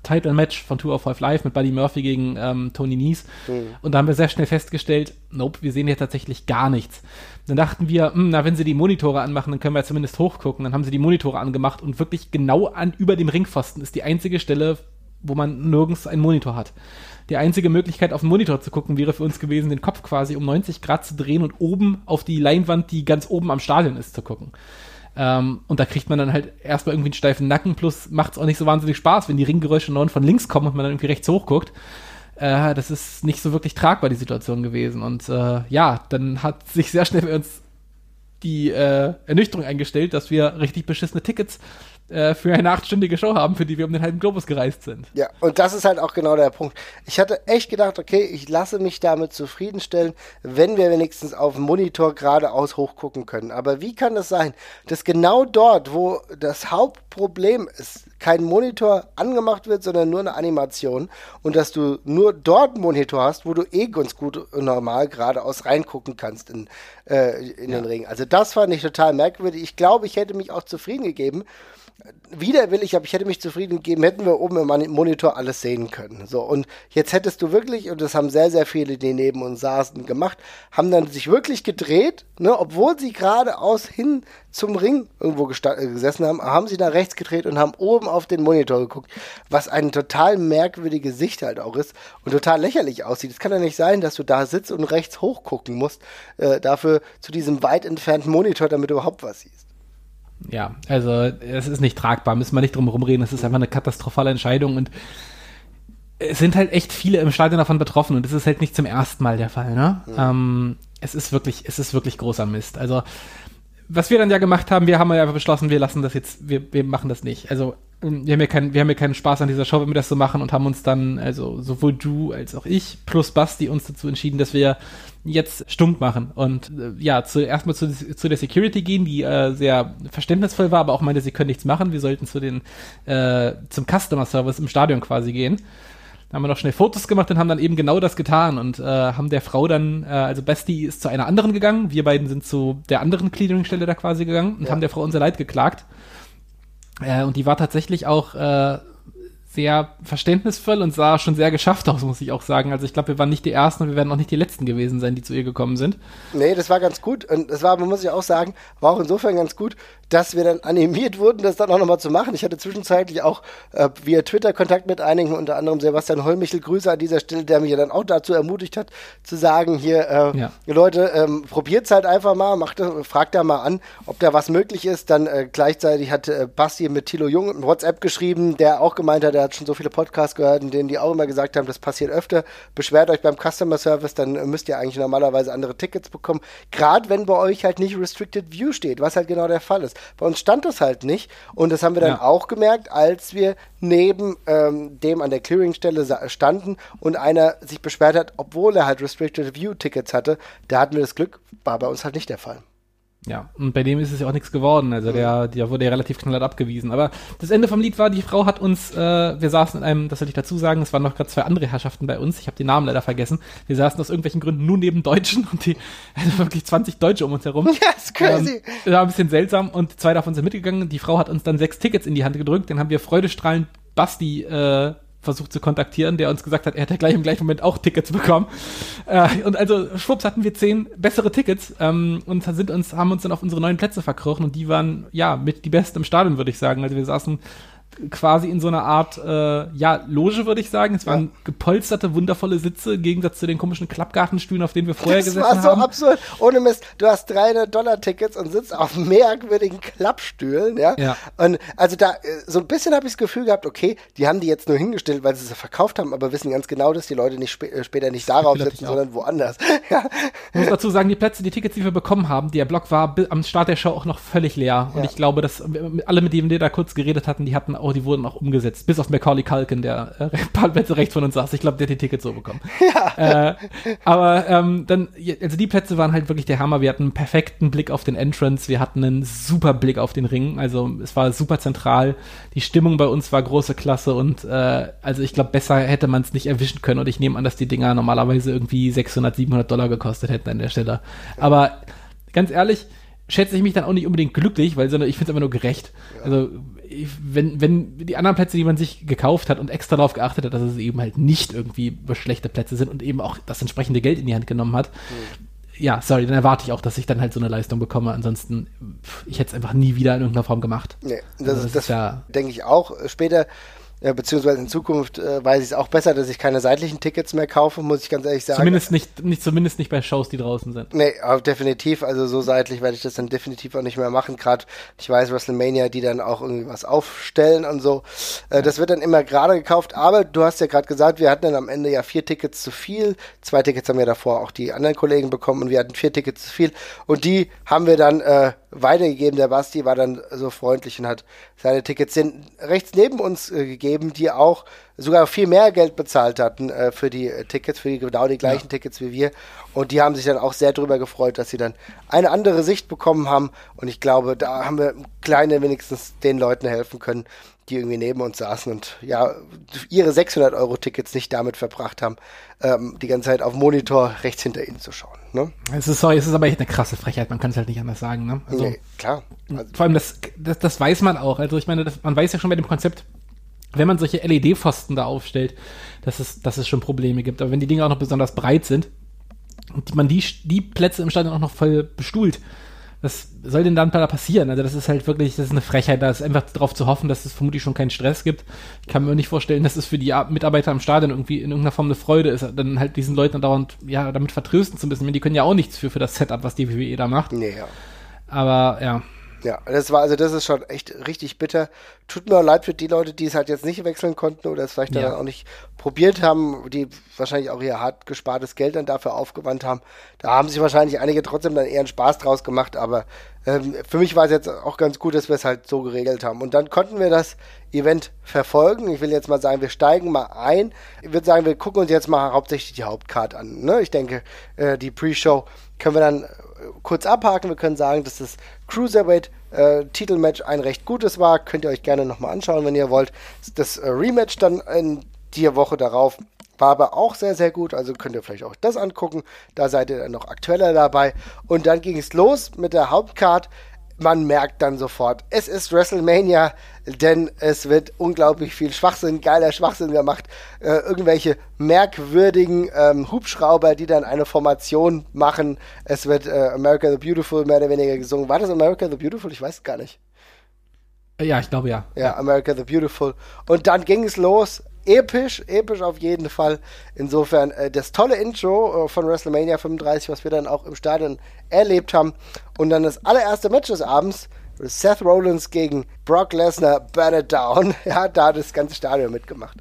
Title Match von Two of Five Live mit Buddy Murphy gegen ähm, Tony Nies. Mhm. Und da haben wir sehr schnell festgestellt, nope, wir sehen hier tatsächlich gar nichts. Dann dachten wir, mh, hm, na, wenn sie die Monitore anmachen, dann können wir zumindest hochgucken. Dann haben sie die Monitore angemacht und wirklich genau an über dem Ringpfosten ist die einzige Stelle, wo man nirgends einen Monitor hat. Die einzige Möglichkeit, auf den Monitor zu gucken, wäre für uns gewesen, den Kopf quasi um 90 Grad zu drehen und oben auf die Leinwand, die ganz oben am Stadion ist, zu gucken. Ähm, und da kriegt man dann halt erstmal irgendwie einen steifen Nacken, plus macht es auch nicht so wahnsinnig Spaß, wenn die Ringgeräusche neun von links kommen und man dann irgendwie rechts hochguckt. Äh, das ist nicht so wirklich tragbar, die Situation gewesen. Und äh, ja, dann hat sich sehr schnell bei uns die äh, Ernüchterung eingestellt, dass wir richtig beschissene Tickets äh, für eine achtstündige Show haben, für die wir um den halben Globus gereist sind. Ja, und das ist halt auch genau der Punkt. Ich hatte echt gedacht, okay, ich lasse mich damit zufriedenstellen, wenn wir wenigstens auf dem Monitor geradeaus hochgucken können. Aber wie kann das sein, dass genau dort, wo das Hauptproblem ist, kein Monitor angemacht wird, sondern nur eine Animation und dass du nur dort einen Monitor hast, wo du eh ganz gut und normal geradeaus reingucken kannst in, äh, in ja. den Ring. Also das fand ich total merkwürdig. Ich glaube, ich hätte mich auch zufrieden gegeben, widerwillig, aber ich hätte mich zufrieden gegeben, hätten wir oben im Monitor alles sehen können. So, und jetzt hättest du wirklich, und das haben sehr, sehr viele, die neben uns saßen, gemacht, haben dann sich wirklich gedreht, ne, obwohl sie geradeaus hin zum Ring irgendwo äh, gesessen haben, haben sie nach rechts gedreht und haben oben auf den Monitor geguckt, was eine total merkwürdige Sicht halt auch ist und total lächerlich aussieht. Es kann ja nicht sein, dass du da sitzt und rechts hochgucken musst, äh, dafür zu diesem weit entfernten Monitor, damit du überhaupt was siehst ja, also es ist nicht tragbar, müssen wir nicht drum rumreden, es ist einfach eine katastrophale Entscheidung und es sind halt echt viele im Stadion davon betroffen und das ist halt nicht zum ersten Mal der Fall, ne? Ja. Ähm, es ist wirklich, es ist wirklich großer Mist. Also, was wir dann ja gemacht haben, wir haben ja einfach beschlossen, wir lassen das jetzt, wir, wir machen das nicht. Also, wir haben ja keinen, wir haben ja keinen Spaß an dieser Show, wenn wir das so machen und haben uns dann, also sowohl du als auch ich plus Basti uns dazu entschieden, dass wir jetzt stumm machen und äh, ja, zuerst mal zu, zu der Security gehen, die äh, sehr verständnisvoll war, aber auch meinte, sie können nichts machen. Wir sollten zu den äh, zum Customer Service im Stadion quasi gehen. Da haben wir noch schnell Fotos gemacht und haben dann eben genau das getan und äh, haben der Frau dann, äh, also Besti ist zu einer anderen gegangen, wir beiden sind zu der anderen Clearingstelle da quasi gegangen und ja. haben der Frau unser Leid geklagt. Äh, und die war tatsächlich auch äh, sehr verständnisvoll und sah schon sehr geschafft aus, muss ich auch sagen. Also ich glaube, wir waren nicht die Ersten und wir werden auch nicht die Letzten gewesen sein, die zu ihr gekommen sind. Nee, das war ganz gut. Und das war, man muss ja auch sagen, war auch insofern ganz gut, dass wir dann animiert wurden, das dann auch nochmal zu machen. Ich hatte zwischenzeitlich auch äh, via Twitter Kontakt mit einigen, unter anderem Sebastian Holmichel, Grüße an dieser Stelle, der mich ja dann auch dazu ermutigt hat, zu sagen, hier, äh, ja. Leute, ähm, probiert's halt einfach mal, macht, fragt da mal an, ob da was möglich ist. Dann äh, gleichzeitig hat äh, Basti mit Thilo Jung ein WhatsApp geschrieben, der auch gemeint hat, der hat schon so viele Podcasts gehört, in denen die auch immer gesagt haben, das passiert öfter. Beschwert euch beim Customer Service, dann müsst ihr eigentlich normalerweise andere Tickets bekommen. Gerade wenn bei euch halt nicht Restricted View steht, was halt genau der Fall ist. Bei uns stand das halt nicht. Und das haben wir dann ja. auch gemerkt, als wir neben ähm, dem an der Clearingstelle standen und einer sich beschwert hat, obwohl er halt Restricted View Tickets hatte. Da hatten wir das Glück, war bei uns halt nicht der Fall. Ja, und bei dem ist es ja auch nichts geworden. Also der, der wurde ja relativ knallhart abgewiesen. Aber das Ende vom Lied war, die Frau hat uns, äh, wir saßen in einem, das soll ich dazu sagen, es waren noch gerade zwei andere Herrschaften bei uns. Ich habe den Namen leider vergessen. Wir saßen aus irgendwelchen Gründen nur neben Deutschen und die also wirklich 20 Deutsche um uns herum. Ja, ist crazy. Ähm, war ein bisschen seltsam und zwei davon sind mitgegangen. Die Frau hat uns dann sechs Tickets in die Hand gedrückt. Dann haben wir freudestrahlend Basti äh, versucht zu kontaktieren, der uns gesagt hat, er hätte gleich im gleichen Moment auch Tickets bekommen. Äh, und also schwupps hatten wir zehn bessere Tickets ähm, und sind uns, haben uns dann auf unsere neuen Plätze verkrochen und die waren ja mit die besten im Stadion, würde ich sagen. Also wir saßen quasi in so einer Art, äh, ja, Loge, würde ich sagen. Es waren ja. gepolsterte, wundervolle Sitze, im Gegensatz zu den komischen Klappgartenstühlen, auf denen wir vorher das gesessen haben. Das war so absurd. Ohne Mist, du hast 300 Dollar Tickets und sitzt auf merkwürdigen Klappstühlen, ja. ja. Und also da, äh, so ein bisschen habe ich das Gefühl gehabt, okay, die haben die jetzt nur hingestellt, weil sie sie verkauft haben, aber wissen ganz genau, dass die Leute nicht sp äh, später nicht darauf sitzen, sondern woanders. ja. Ich muss dazu sagen, die Plätze, die Tickets, die wir bekommen haben, der Block war am Start der Show auch noch völlig leer. Und ich glaube, dass alle, mit denen wir da kurz geredet hatten, die hatten auch, die wurden auch umgesetzt umgesetzt, bis auf Macaulay Culkin, der äh, ein paar Plätze rechts von uns saß. Ich glaube, der hat die Tickets so bekommen. Ja. Äh, aber ähm, dann, also die Plätze waren halt wirklich der Hammer. Wir hatten einen perfekten Blick auf den Entrance, wir hatten einen super Blick auf den Ring. Also es war super zentral. Die Stimmung bei uns war große Klasse und äh, also ich glaube, besser hätte man es nicht erwischen können. Und ich nehme an, dass die Dinger normalerweise irgendwie 600, 700 Dollar gekostet hätten an der Stelle. Aber ganz ehrlich, schätze ich mich dann auch nicht unbedingt glücklich, weil sondern ich finde es einfach nur gerecht. Ja. Also wenn, wenn die anderen Plätze, die man sich gekauft hat und extra darauf geachtet hat, dass es eben halt nicht irgendwie schlechte Plätze sind und eben auch das entsprechende Geld in die Hand genommen hat, mhm. ja, sorry, dann erwarte ich auch, dass ich dann halt so eine Leistung bekomme. Ansonsten, ich hätte es einfach nie wieder in irgendeiner Form gemacht. Nee, das, also das, das ja, denke ich auch. Später ja, beziehungsweise in Zukunft äh, weiß ich es auch besser, dass ich keine seitlichen Tickets mehr kaufe, muss ich ganz ehrlich sagen. Zumindest nicht, nicht, zumindest nicht bei Shows, die draußen sind. Nee, aber definitiv. Also so seitlich werde ich das dann definitiv auch nicht mehr machen. Gerade, ich weiß, WrestleMania, die dann auch irgendwie was aufstellen und so. Äh, ja. Das wird dann immer gerade gekauft. Aber du hast ja gerade gesagt, wir hatten dann am Ende ja vier Tickets zu viel. Zwei Tickets haben ja davor auch die anderen Kollegen bekommen und wir hatten vier Tickets zu viel. Und die haben wir dann äh, weitergegeben. Der Basti war dann so freundlich und hat seine Tickets sind rechts neben uns äh, gegeben, die auch sogar viel mehr Geld bezahlt hatten äh, für die äh, Tickets, für die genau die gleichen ja. Tickets wie wir. Und die haben sich dann auch sehr darüber gefreut, dass sie dann eine andere Sicht bekommen haben. Und ich glaube, da haben wir kleine wenigstens den Leuten helfen können, die irgendwie neben uns saßen und ja, ihre 600 Euro Tickets nicht damit verbracht haben, ähm, die ganze Zeit auf Monitor rechts hinter ihnen zu schauen. Ne? Es ist sorry, es ist aber echt eine krasse Frechheit, man kann es halt nicht anders sagen. Ne? Also, nee, klar. Also, vor allem, das, das, das weiß man auch. Also ich meine, das, man weiß ja schon bei dem Konzept, wenn man solche LED-Pfosten da aufstellt, dass es, dass es schon Probleme gibt. Aber wenn die Dinge auch noch besonders breit sind und man die, die Plätze im Stadion auch noch voll bestuhlt, was soll denn dann da passieren? Also das ist halt wirklich, das ist eine Frechheit, da ist einfach darauf zu hoffen, dass es vermutlich schon keinen Stress gibt. Ich kann mir nicht vorstellen, dass es für die Mitarbeiter am Stadion irgendwie in irgendeiner Form eine Freude ist, dann halt diesen Leuten dauernd, ja, damit vertrösten zu müssen. Die können ja auch nichts für, für das Setup, was die WWE da macht. Nee, ja. Aber, ja. Ja, das war, also das ist schon echt richtig bitter. Tut mir leid für die Leute, die es halt jetzt nicht wechseln konnten oder es vielleicht ja. dann auch nicht probiert haben, die wahrscheinlich auch ihr hart gespartes Geld dann dafür aufgewandt haben. Da haben sich wahrscheinlich einige trotzdem dann eher einen Spaß draus gemacht, aber ähm, für mich war es jetzt auch ganz gut, dass wir es halt so geregelt haben. Und dann konnten wir das Event verfolgen. Ich will jetzt mal sagen, wir steigen mal ein. Ich würde sagen, wir gucken uns jetzt mal hauptsächlich die Hauptcard an. Ne? Ich denke, äh, die Pre-Show können wir dann kurz abhaken. Wir können sagen, dass das Cruiserweight äh, Titelmatch ein recht gutes war. Könnt ihr euch gerne nochmal anschauen, wenn ihr wollt. Das äh, Rematch dann in die Woche darauf war aber auch sehr, sehr gut. Also könnt ihr vielleicht auch das angucken. Da seid ihr dann noch aktueller dabei. Und dann ging es los mit der Hauptcard man merkt dann sofort, es ist WrestleMania, denn es wird unglaublich viel Schwachsinn, geiler Schwachsinn gemacht. Äh, irgendwelche merkwürdigen ähm, Hubschrauber, die dann eine Formation machen. Es wird äh, America the Beautiful mehr oder weniger gesungen. War das America the Beautiful? Ich weiß es gar nicht. Ja, ich glaube ja. Ja, America the Beautiful. Und dann ging es los episch, episch auf jeden Fall. Insofern äh, das tolle Intro äh, von WrestleMania 35, was wir dann auch im Stadion erlebt haben. Und dann das allererste Match des Abends, Seth Rollins gegen Brock Lesnar, Burn It Down. Ja, da hat das ganze Stadion mitgemacht.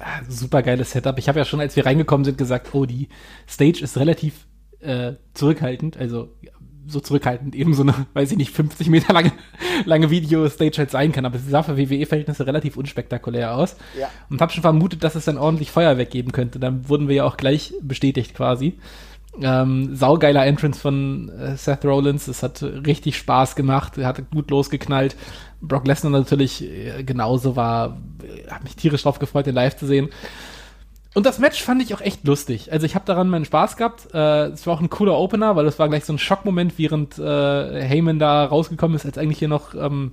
Ah, super geiles Setup. Ich habe ja schon, als wir reingekommen sind, gesagt, oh, die Stage ist relativ äh, zurückhaltend, also so zurückhaltend, eben so eine, weiß ich nicht, 50 Meter lange, lange Video-Stage halt sein kann. Aber sie sah für WWE-Verhältnisse relativ unspektakulär aus. Ja. Und habe schon vermutet, dass es dann ordentlich Feuerwerk geben könnte. Dann wurden wir ja auch gleich bestätigt quasi. Ähm, saugeiler Entrance von äh, Seth Rollins. Es hat richtig Spaß gemacht. Er hat gut losgeknallt. Brock Lesnar natürlich äh, genauso war. Äh, hat mich tierisch drauf gefreut, den live zu sehen. Und das Match fand ich auch echt lustig. Also ich habe daran meinen Spaß gehabt. Äh, es war auch ein cooler Opener, weil es war gleich so ein Schockmoment, während äh, Heyman da rausgekommen ist, als eigentlich hier noch ähm,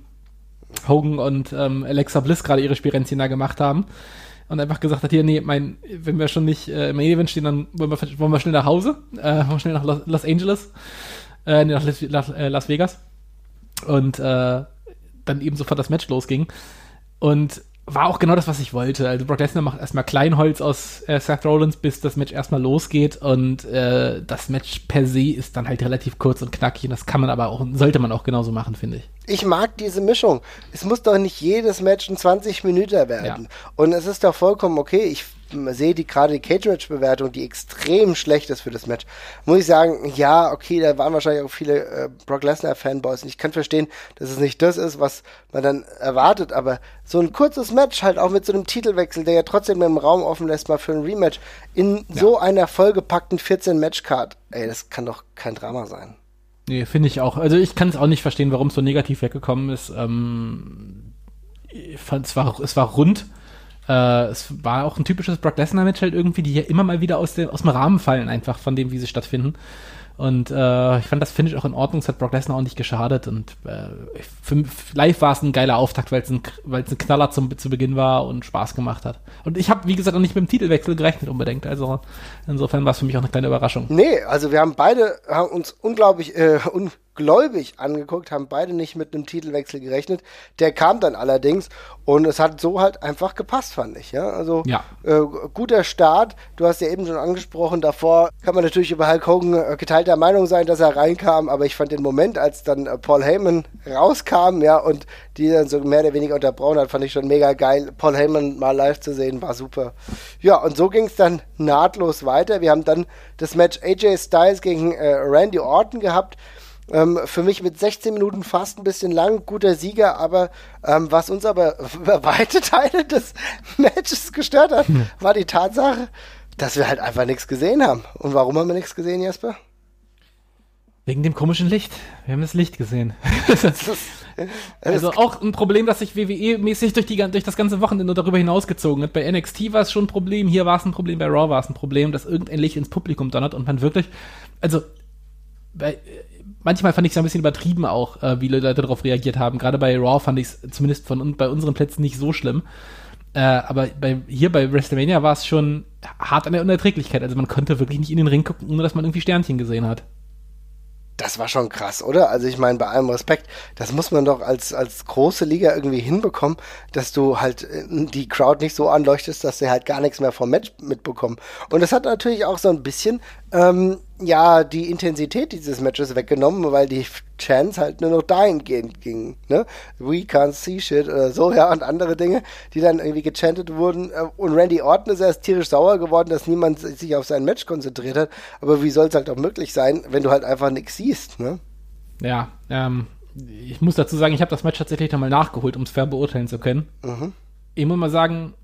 Hogan und ähm, Alexa Bliss gerade ihre Spirenzien da gemacht haben. Und einfach gesagt hat, hier, nee, mein, wenn wir schon nicht äh, im Main Event stehen, dann wollen wir, wollen wir schnell nach Hause, äh, wollen wir schnell nach Los, Los Angeles, äh, nee, nach Las, äh, Las Vegas. Und äh, dann eben sofort das Match losging. Und war auch genau das, was ich wollte. Also Brock Lesnar macht erstmal Kleinholz aus äh, Seth Rollins, bis das Match erstmal losgeht und äh, das Match per se ist dann halt relativ kurz und knackig und das kann man aber auch, sollte man auch genauso machen, finde ich. Ich mag diese Mischung. Es muss doch nicht jedes Match ein 20 Minuten werden. Ja. Und es ist doch vollkommen okay. Ich sehe die gerade die Cage-Match-Bewertung, die extrem schlecht ist für das Match, muss ich sagen, ja, okay, da waren wahrscheinlich auch viele äh, Brock Lesnar-Fanboys und ich kann verstehen, dass es nicht das ist, was man dann erwartet, aber so ein kurzes Match halt auch mit so einem Titelwechsel, der ja trotzdem im Raum offen lässt, mal für ein Rematch, in ja. so einer vollgepackten 14-Match-Card, ey, das kann doch kein Drama sein. Nee, finde ich auch. Also ich kann es auch nicht verstehen, warum es so negativ weggekommen ist. Ähm, ich fand, es war, es war rund äh, es war auch ein typisches Brock Lesnar-Match halt irgendwie, die hier immer mal wieder aus dem, aus dem Rahmen fallen, einfach von dem, wie sie stattfinden. Und äh, ich fand das Finish auch in Ordnung, es hat Brock Lesnar auch nicht geschadet. Und äh, für, live war es ein geiler Auftakt, weil es ein, weil's ein Knaller zum, zu Beginn war und Spaß gemacht hat. Und ich habe, wie gesagt, auch nicht mit dem Titelwechsel gerechnet unbedingt. Also insofern war es für mich auch eine kleine Überraschung. Nee, also wir haben beide haben uns unglaublich äh, un gläubig angeguckt, haben beide nicht mit einem Titelwechsel gerechnet. Der kam dann allerdings und es hat so halt einfach gepasst, fand ich. Ja, also ja. Äh, guter Start. Du hast ja eben schon angesprochen, davor kann man natürlich über Hulk Hogan äh, geteilter Meinung sein, dass er reinkam, aber ich fand den Moment, als dann äh, Paul Heyman rauskam, ja, und die dann so mehr oder weniger unterbrochen hat, fand ich schon mega geil. Paul Heyman mal live zu sehen, war super. Ja, und so ging es dann nahtlos weiter. Wir haben dann das Match AJ Styles gegen äh, Randy Orton gehabt. Ähm, für mich mit 16 Minuten fast ein bisschen lang, guter Sieger, aber ähm, was uns aber über weite Teile des Matches gestört hat, hm. war die Tatsache, dass wir halt einfach nichts gesehen haben. Und warum haben wir nichts gesehen, Jesper? Wegen dem komischen Licht. Wir haben das Licht gesehen. also auch ein Problem, das sich WWE-mäßig durch, durch das ganze Wochenende darüber hinausgezogen hat. Bei NXT war es schon ein Problem, hier war es ein Problem, bei Raw war es ein Problem, dass irgendein Licht ins Publikum donnert und man wirklich, also bei, manchmal fand ich es ein bisschen übertrieben auch, äh, wie Leute darauf reagiert haben. Gerade bei Raw fand ich es zumindest von bei unseren Plätzen nicht so schlimm. Äh, aber bei, hier bei WrestleMania war es schon hart an der Unerträglichkeit. Also man konnte wirklich nicht in den Ring gucken, ohne dass man irgendwie Sternchen gesehen hat das war schon krass, oder? Also ich meine, bei allem Respekt, das muss man doch als, als große Liga irgendwie hinbekommen, dass du halt äh, die Crowd nicht so anleuchtest, dass sie halt gar nichts mehr vom Match mitbekommen. Und das hat natürlich auch so ein bisschen ähm, ja die Intensität dieses Matches weggenommen, weil die Chance halt nur noch dahingehend ging. Ne? We can't see shit oder so, ja, und andere Dinge, die dann irgendwie gechantet wurden. Äh, und Randy Orton ist erst tierisch sauer geworden, dass niemand sich auf sein Match konzentriert hat. Aber wie soll es halt auch möglich sein, wenn du halt einfach nichts siehst, ne? Ja, ähm, ich muss dazu sagen, ich habe das Match tatsächlich nochmal nachgeholt, um es fair beurteilen zu können. Mhm. Ich muss mal sagen,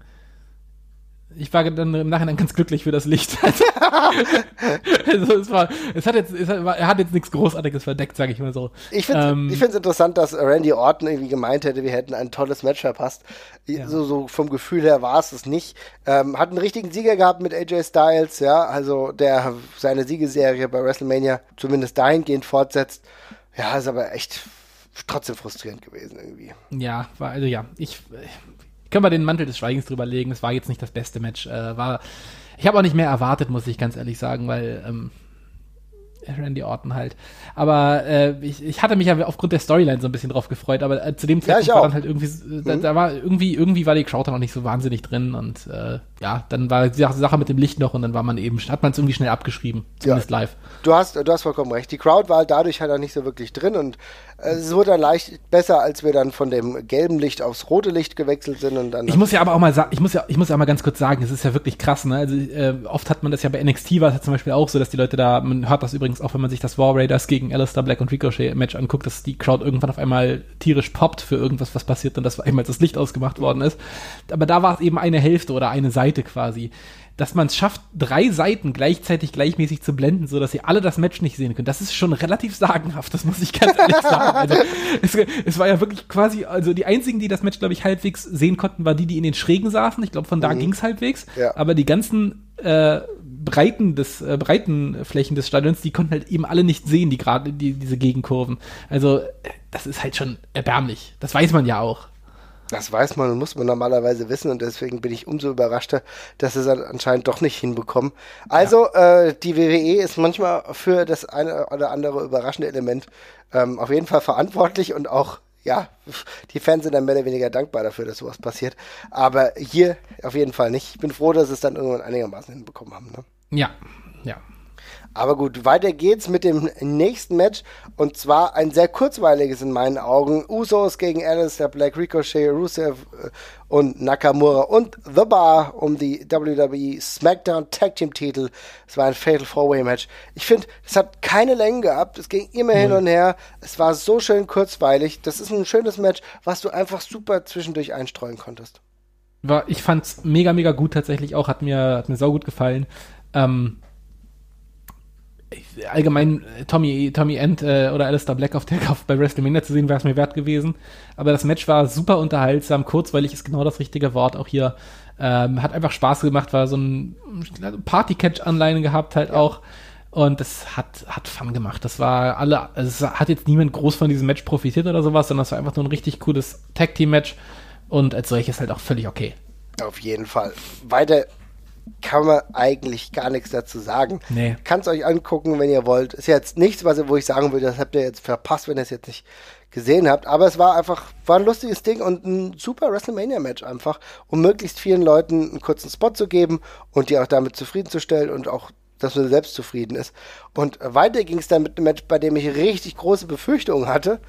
ich war dann im Nachhinein ganz glücklich für das Licht. also es war, es hat jetzt, es hat, er hat jetzt nichts Großartiges verdeckt, sage ich mal so. Ich finde ähm, es interessant, dass Randy Orton irgendwie gemeint hätte, wir hätten ein tolles Match verpasst. Ja. So, so vom Gefühl her war es es nicht. Ähm, hat einen richtigen Sieger gehabt mit AJ Styles, ja, also der seine Siegeserie bei WrestleMania zumindest dahingehend fortsetzt. Ja, ist aber echt trotzdem frustrierend gewesen irgendwie. Ja, war also ja, ich können wir den Mantel des Schweigens drüber legen. Es war jetzt nicht das beste Match. Äh, war, ich habe auch nicht mehr erwartet, muss ich ganz ehrlich sagen, weil ähm, Randy Orton halt. Aber äh, ich, ich hatte mich ja aufgrund der Storyline so ein bisschen drauf gefreut, aber äh, zu dem Zeitpunkt ja, war dann halt irgendwie, mhm. da, da, war irgendwie, irgendwie war die Crowd dann noch nicht so wahnsinnig drin und äh, ja, dann war die Sache mit dem Licht noch und dann war man eben, hat man es irgendwie schnell abgeschrieben, zumindest ja. live. Du hast, du hast vollkommen recht. Die Crowd war dadurch halt auch nicht so wirklich drin und äh, es wurde dann leicht besser, als wir dann von dem gelben Licht aufs rote Licht gewechselt sind und dann. Ich muss ja aber auch mal sagen, ich muss ja, ich muss ja mal ganz kurz sagen, es ist ja wirklich krass, ne? Also äh, oft hat man das ja bei NXT war es zum Beispiel auch so, dass die Leute da, man hört das übrigens auch, wenn man sich das War Raiders gegen Alistair Black und Ricochet Match anguckt, dass die Crowd irgendwann auf einmal tierisch poppt für irgendwas, was passiert und das war einmal das Licht ausgemacht worden ist. Aber da war es eben eine Hälfte oder eine Seite quasi dass man es schafft, drei Seiten gleichzeitig gleichmäßig zu blenden, so dass ihr alle das Match nicht sehen könnt. Das ist schon relativ sagenhaft, das muss ich ganz ehrlich sagen. Also, es, es, war ja wirklich quasi, also die einzigen, die das Match, glaube ich, halbwegs sehen konnten, war die, die in den Schrägen saßen. Ich glaube, von da mhm. ging es halbwegs. Ja. Aber die ganzen äh, Breiten des äh, breiten Flächen des Stadions, die konnten halt eben alle nicht sehen, die gerade die, diese Gegenkurven. Also das ist halt schon erbärmlich. Das weiß man ja auch. Das weiß man und muss man normalerweise wissen und deswegen bin ich umso überraschter, dass sie es anscheinend doch nicht hinbekommen. Also, ja. äh, die WWE ist manchmal für das eine oder andere überraschende Element ähm, auf jeden Fall verantwortlich und auch, ja, die Fans sind dann mehr oder weniger dankbar dafür, dass sowas passiert. Aber hier auf jeden Fall nicht. Ich bin froh, dass es dann irgendwann einigermaßen hinbekommen haben. Ne? Ja, ja. Aber gut, weiter geht's mit dem nächsten Match. Und zwar ein sehr kurzweiliges in meinen Augen. Usos gegen Alistair Black, Ricochet, Rusev äh, und Nakamura und The Bar um die WWE SmackDown Tag Team Titel. Es war ein Fatal Four Way Match. Ich finde, es hat keine Längen gehabt. Es ging immer mhm. hin und her. Es war so schön kurzweilig. Das ist ein schönes Match, was du einfach super zwischendurch einstreuen konntest. War, ich fand's mega, mega gut tatsächlich auch. Hat mir, hat mir saugut gefallen. Ähm, allgemein äh, Tommy, Tommy End äh, oder Alistair Black auf der auf bei WrestleMania zu sehen, wäre es mir wert gewesen. Aber das Match war super unterhaltsam, kurzweilig ist genau das richtige Wort. Auch hier ähm, hat einfach Spaß gemacht, war so ein Party-Catch-Anleihen gehabt halt ja. auch. Und das hat, hat Fun gemacht. Das war alle, also es hat jetzt niemand groß von diesem Match profitiert oder sowas, sondern es war einfach nur ein richtig cooles Tag-Team-Match und als solches halt auch völlig okay. Auf jeden Fall. Weiter kann man eigentlich gar nichts dazu sagen. Nee. Kann es euch angucken, wenn ihr wollt. Ist jetzt nichts, was, wo ich sagen würde, das habt ihr jetzt verpasst, wenn ihr es jetzt nicht gesehen habt. Aber es war einfach, war ein lustiges Ding und ein super WrestleMania-Match einfach, um möglichst vielen Leuten einen kurzen Spot zu geben und die auch damit zufriedenzustellen und auch dass man selbst zufrieden ist. Und weiter ging es dann mit einem Match, bei dem ich richtig große Befürchtungen hatte,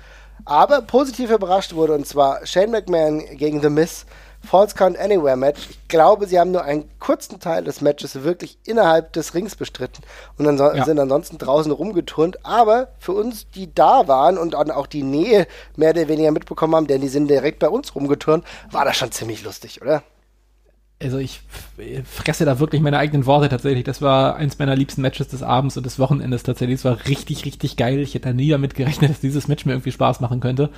aber positiv überrascht wurde, und zwar Shane McMahon gegen The Miz. False Count Anywhere Match. Ich glaube, sie haben nur einen kurzen Teil des Matches wirklich innerhalb des Rings bestritten und dann ja. sind ansonsten draußen rumgeturnt. Aber für uns, die da waren und auch die Nähe mehr oder weniger mitbekommen haben, denn die sind direkt bei uns rumgeturnt, war das schon ziemlich lustig, oder? Also ich fresse da wirklich meine eigenen Worte tatsächlich. Das war eins meiner liebsten Matches des Abends und des Wochenendes tatsächlich. Es war richtig, richtig geil. Ich hätte nie damit gerechnet, dass dieses Match mir irgendwie Spaß machen könnte.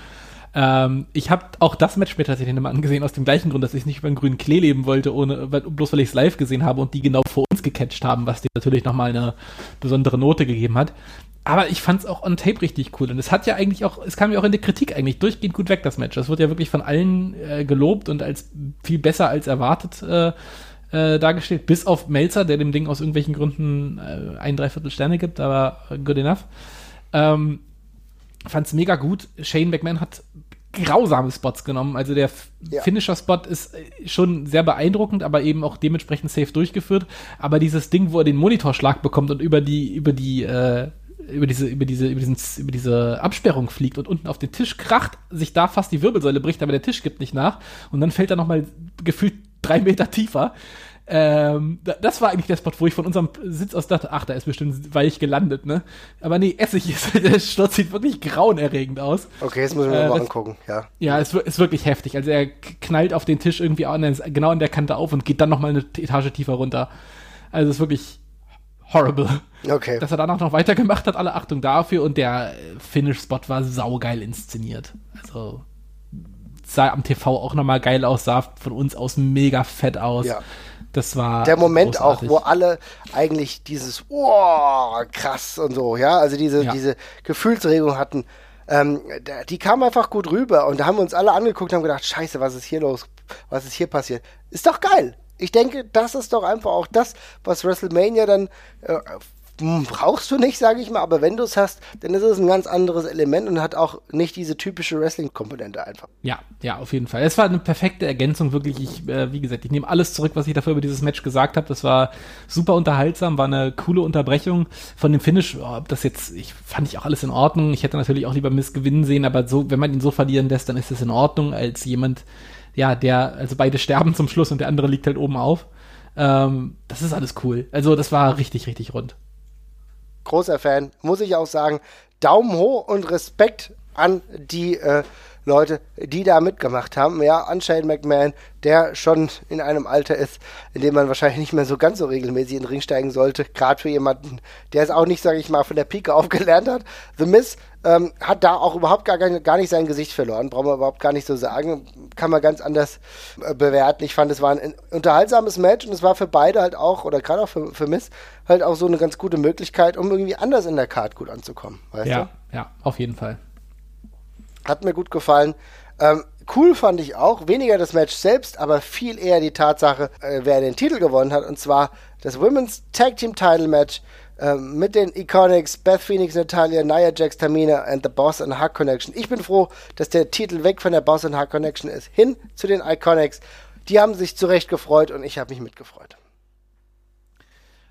Ähm, ich habe auch das Match mir tatsächlich nochmal angesehen, aus dem gleichen Grund, dass ich nicht über den grünen Klee leben wollte, ohne, weil, bloß weil ich es live gesehen habe und die genau vor uns gecatcht haben, was dir natürlich nochmal eine besondere Note gegeben hat. Aber ich fand es auch on Tape richtig cool. Und es hat ja eigentlich auch, es kam ja auch in der Kritik eigentlich durchgehend gut weg, das Match. Das wird ja wirklich von allen äh, gelobt und als viel besser als erwartet äh, äh, dargestellt. Bis auf Melzer, der dem Ding aus irgendwelchen Gründen äh, ein Dreiviertel Sterne gibt, aber good enough. Ähm, fand es mega gut. Shane McMahon hat grausame Spots genommen. Also der ja. Finisher-Spot ist äh, schon sehr beeindruckend, aber eben auch dementsprechend safe durchgeführt. Aber dieses Ding, wo er den Monitorschlag bekommt und über die, über die, äh, über diese, über diese, über diesen, über diese Absperrung fliegt und unten auf den Tisch kracht, sich da fast die Wirbelsäule bricht, aber der Tisch gibt nicht nach. Und dann fällt er nochmal gefühlt drei Meter tiefer. Ähm, das war eigentlich der Spot, wo ich von unserem Sitz aus dachte, ach, da ist bestimmt weich gelandet, ne? Aber nee, Essig ist, der Sturz sieht wirklich grauenerregend aus. Okay, jetzt muss ich mir äh, mal angucken, ja. Ja, es ist wirklich heftig. Also er knallt auf den Tisch irgendwie an, genau an der Kante auf und geht dann nochmal eine Etage tiefer runter. Also es ist wirklich horrible. Okay. Dass er danach noch weitergemacht hat, alle Achtung dafür und der Finish-Spot war saugeil inszeniert. Also sah am TV auch nochmal geil aus, sah von uns aus mega fett aus. Ja. Das war der Moment großartig. auch, wo alle eigentlich dieses oh, krass und so, ja, also diese ja. diese Gefühlsregung hatten. Ähm, die kam einfach gut rüber und da haben wir uns alle angeguckt und haben gedacht, scheiße, was ist hier los? Was ist hier passiert? Ist doch geil. Ich denke, das ist doch einfach auch das, was WrestleMania dann äh, brauchst du nicht, sage ich mal, aber wenn du es hast, dann ist es ein ganz anderes Element und hat auch nicht diese typische Wrestling-Komponente einfach. Ja, ja, auf jeden Fall. Es war eine perfekte Ergänzung, wirklich. Ich, äh, wie gesagt, ich nehme alles zurück, was ich dafür über dieses Match gesagt habe. Das war super unterhaltsam, war eine coole Unterbrechung von dem Finish. Oh, das jetzt, ich fand ich auch alles in Ordnung. Ich hätte natürlich auch lieber Miss gewinnen sehen, aber so, wenn man ihn so verlieren lässt, dann ist es in Ordnung, als jemand, ja, der, also beide sterben zum Schluss und der andere liegt halt oben auf. Ähm, das ist alles cool. Also, das war richtig, richtig rund großer Fan, muss ich auch sagen. Daumen hoch und Respekt an die äh, Leute, die da mitgemacht haben. Ja, an Shane McMahon, der schon in einem Alter ist, in dem man wahrscheinlich nicht mehr so ganz so regelmäßig in den Ring steigen sollte. Gerade für jemanden, der es auch nicht, sage ich mal, von der Pike aufgelernt hat. The Miz ähm, hat da auch überhaupt gar, gar nicht sein Gesicht verloren. Brauchen wir überhaupt gar nicht so sagen. Kann man ganz anders äh, bewerten. Ich fand, es war ein unterhaltsames Match und es war für beide halt auch, oder gerade auch für, für Miz, halt auch so eine ganz gute Möglichkeit, um irgendwie anders in der Card gut anzukommen. Weißt ja, du? ja, auf jeden Fall. Hat mir gut gefallen. Ähm, cool fand ich auch, weniger das Match selbst, aber viel eher die Tatsache, äh, wer den Titel gewonnen hat, und zwar das Women's Tag Team Title Match äh, mit den Iconics Beth Phoenix, Natalia, Nia Jax, Tamina and the Boss and Hug Connection. Ich bin froh, dass der Titel weg von der Boss and Hug Connection ist, hin zu den Iconics. Die haben sich zurecht gefreut und ich habe mich mitgefreut.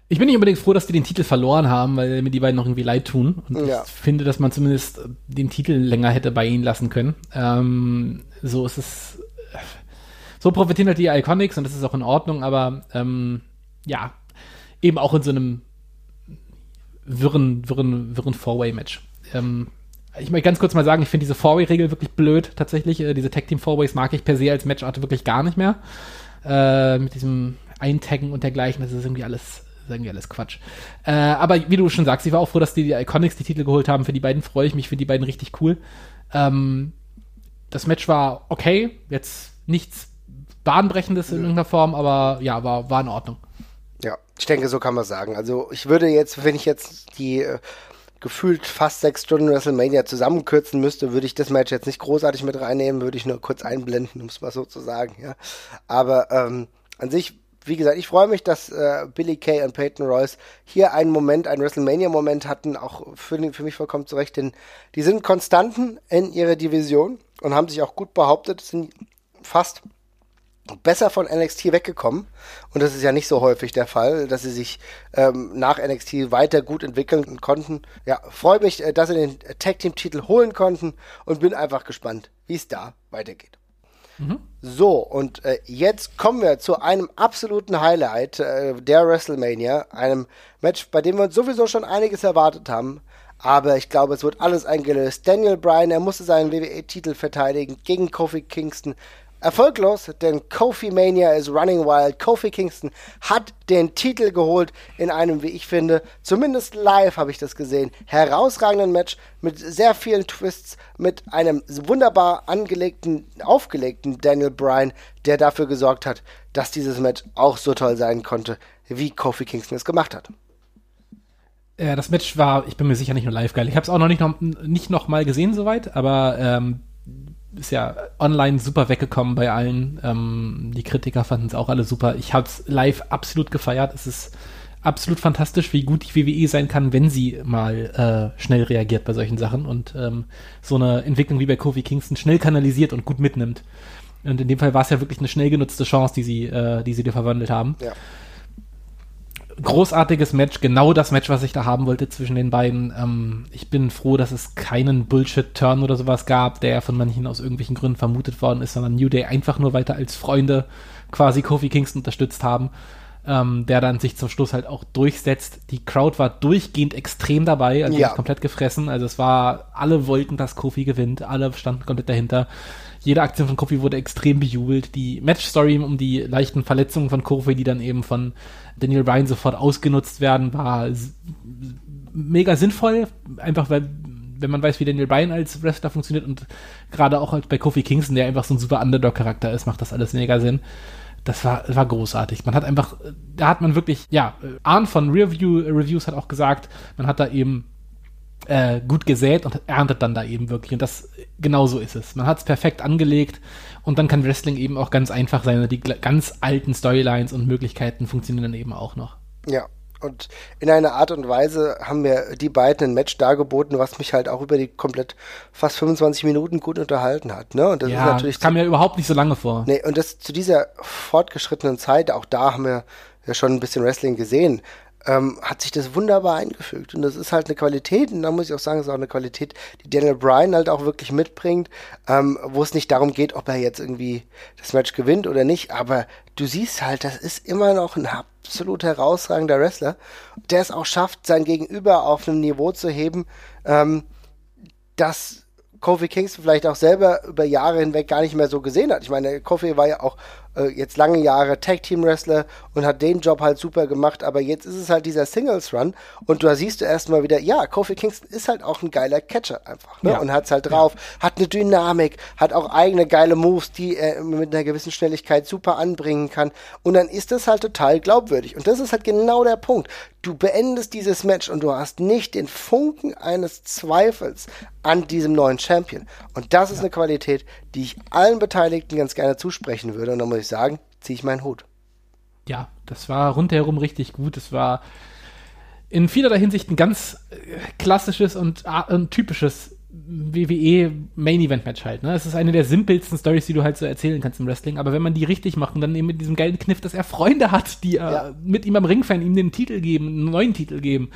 Ich bin nicht unbedingt froh, dass die den Titel verloren haben, weil mir die beiden noch irgendwie leid tun. Und ja. ich finde, dass man zumindest den Titel länger hätte bei ihnen lassen können. Ähm, so ist es. So profitieren halt die Iconics und das ist auch in Ordnung, aber ähm, ja, eben auch in so einem wirren, wirren, wirren Four-Way-Match. Ähm, ich möchte ganz kurz mal sagen, ich finde diese Four-Way-Regel wirklich blöd, tatsächlich. Äh, diese Tag Team Four-Ways mag ich per se als Matchart wirklich gar nicht mehr. Äh, mit diesem Eintaggen und dergleichen, das ist irgendwie alles ist irgendwie alles Quatsch. Äh, aber wie du schon sagst, ich war auch froh, dass die, die Iconics die Titel geholt haben. Für die beiden freue ich mich, finde die beiden richtig cool. Ähm, das Match war okay, jetzt nichts Bahnbrechendes in irgendeiner Form, aber ja, war, war in Ordnung. Ja, ich denke, so kann man sagen. Also ich würde jetzt, wenn ich jetzt die äh, gefühlt fast sechs Stunden WrestleMania zusammenkürzen müsste, würde ich das Match jetzt nicht großartig mit reinnehmen, würde ich nur kurz einblenden, um es mal so zu sagen. Ja. Aber ähm, an sich wie gesagt, ich freue mich, dass äh, Billy Kay und Peyton Royce hier einen Moment, einen WrestleMania-Moment hatten, auch für, für mich vollkommen zurecht, denn die sind Konstanten in ihrer Division und haben sich auch gut behauptet, sind fast besser von NXT weggekommen. Und das ist ja nicht so häufig der Fall, dass sie sich ähm, nach NXT weiter gut entwickeln konnten. Ja, freue mich, äh, dass sie den Tag Team Titel holen konnten und bin einfach gespannt, wie es da weitergeht. Mhm. So, und äh, jetzt kommen wir zu einem absoluten Highlight äh, der WrestleMania. Einem Match, bei dem wir uns sowieso schon einiges erwartet haben. Aber ich glaube, es wird alles eingelöst. Daniel Bryan, er musste seinen WWE-Titel verteidigen gegen Kofi Kingston. Erfolglos, denn Kofi Mania is running wild. Kofi Kingston hat den Titel geholt in einem, wie ich finde, zumindest live habe ich das gesehen, herausragenden Match mit sehr vielen Twists, mit einem wunderbar angelegten, aufgelegten Daniel Bryan, der dafür gesorgt hat, dass dieses Match auch so toll sein konnte, wie Kofi Kingston es gemacht hat. Ja, das Match war, ich bin mir sicher nicht nur live geil. Ich habe es auch noch nicht noch, nicht noch mal gesehen soweit, aber ähm, ist ja online super weggekommen bei allen. Ähm, die Kritiker fanden es auch alle super. Ich habe es live absolut gefeiert. Es ist absolut fantastisch, wie gut die WWE sein kann, wenn sie mal äh, schnell reagiert bei solchen Sachen und ähm, so eine Entwicklung wie bei Kofi Kingston schnell kanalisiert und gut mitnimmt. Und in dem Fall war es ja wirklich eine schnell genutzte Chance, die sie, äh, die sie dir verwandelt haben. Ja großartiges Match, genau das Match, was ich da haben wollte zwischen den beiden. Ähm, ich bin froh, dass es keinen Bullshit-Turn oder sowas gab, der von manchen aus irgendwelchen Gründen vermutet worden ist, sondern New Day einfach nur weiter als Freunde quasi Kofi Kingston unterstützt haben, ähm, der dann sich zum Schluss halt auch durchsetzt. Die Crowd war durchgehend extrem dabei, also ja. komplett gefressen. Also es war, alle wollten, dass Kofi gewinnt, alle standen komplett dahinter. Jede Aktion von Kofi wurde extrem bejubelt. Die Match-Story um die leichten Verletzungen von Kofi, die dann eben von Daniel Bryan sofort ausgenutzt werden, war mega sinnvoll, einfach weil wenn man weiß, wie Daniel Bryan als Wrestler funktioniert und gerade auch bei Kofi Kingston, der einfach so ein super Underdog-Charakter ist, macht das alles mega Sinn. Das war, war großartig. Man hat einfach, da hat man wirklich, ja, Arn von Review, Reviews hat auch gesagt, man hat da eben äh, gut gesät und erntet dann da eben wirklich. Und das, genau so ist es. Man hat es perfekt angelegt und dann kann Wrestling eben auch ganz einfach sein. Die ganz alten Storylines und Möglichkeiten funktionieren dann eben auch noch. Ja, Und in einer Art und Weise haben mir die beiden ein Match dargeboten, was mich halt auch über die komplett fast 25 Minuten gut unterhalten hat. Ne? Und das ja, ist natürlich. kam ja überhaupt nicht so lange vor. Nee, und das zu dieser fortgeschrittenen Zeit, auch da haben wir ja schon ein bisschen Wrestling gesehen, ähm, hat sich das wunderbar eingefügt. Und das ist halt eine Qualität, und da muss ich auch sagen, es ist auch eine Qualität, die Daniel Bryan halt auch wirklich mitbringt, ähm, wo es nicht darum geht, ob er jetzt irgendwie das Match gewinnt oder nicht, aber du siehst halt, das ist immer noch ein absolut herausragender Wrestler, der es auch schafft, sein Gegenüber auf einem Niveau zu heben, ähm, das Kofi Kingston vielleicht auch selber über Jahre hinweg gar nicht mehr so gesehen hat. Ich meine, Kofi war ja auch äh, jetzt lange Jahre Tag Team Wrestler und hat den Job halt super gemacht, aber jetzt ist es halt dieser Singles Run und da siehst du erstmal wieder, ja, Kofi Kingston ist halt auch ein geiler Catcher einfach, ne? Ja. Und hat's halt drauf, ja. hat eine Dynamik, hat auch eigene geile Moves, die er mit einer gewissen Schnelligkeit super anbringen kann und dann ist das halt total glaubwürdig und das ist halt genau der Punkt. Du beendest dieses Match und du hast nicht den Funken eines Zweifels an diesem neuen Champion. Und das ist eine Qualität, die ich allen Beteiligten ganz gerne zusprechen würde. Und da muss ich sagen, ziehe ich meinen Hut. Ja, das war rundherum richtig gut. Es war in vielerlei Hinsicht ein ganz äh, klassisches und, und typisches WWE Main Event Match halt. Ne? Es ist eine der simpelsten Stories, die du halt so erzählen kannst im Wrestling. Aber wenn man die richtig macht und dann eben mit diesem geilen Kniff, dass er Freunde hat, die äh, ja. mit ihm am Ring fallen, ihm den Titel geben, einen neuen Titel geben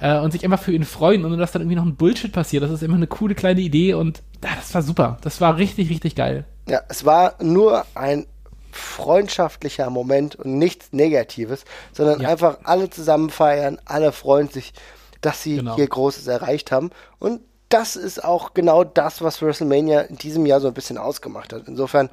äh, und sich einfach für ihn freuen und dass dann irgendwie noch ein Bullshit passiert. Das ist immer eine coole kleine Idee und ja, das war super. Das war richtig, richtig geil. Ja, es war nur ein freundschaftlicher Moment und nichts Negatives, sondern ja. einfach alle zusammen feiern, alle freuen sich, dass sie genau. hier Großes erreicht haben. Und das ist auch genau das, was WrestleMania in diesem Jahr so ein bisschen ausgemacht hat. Insofern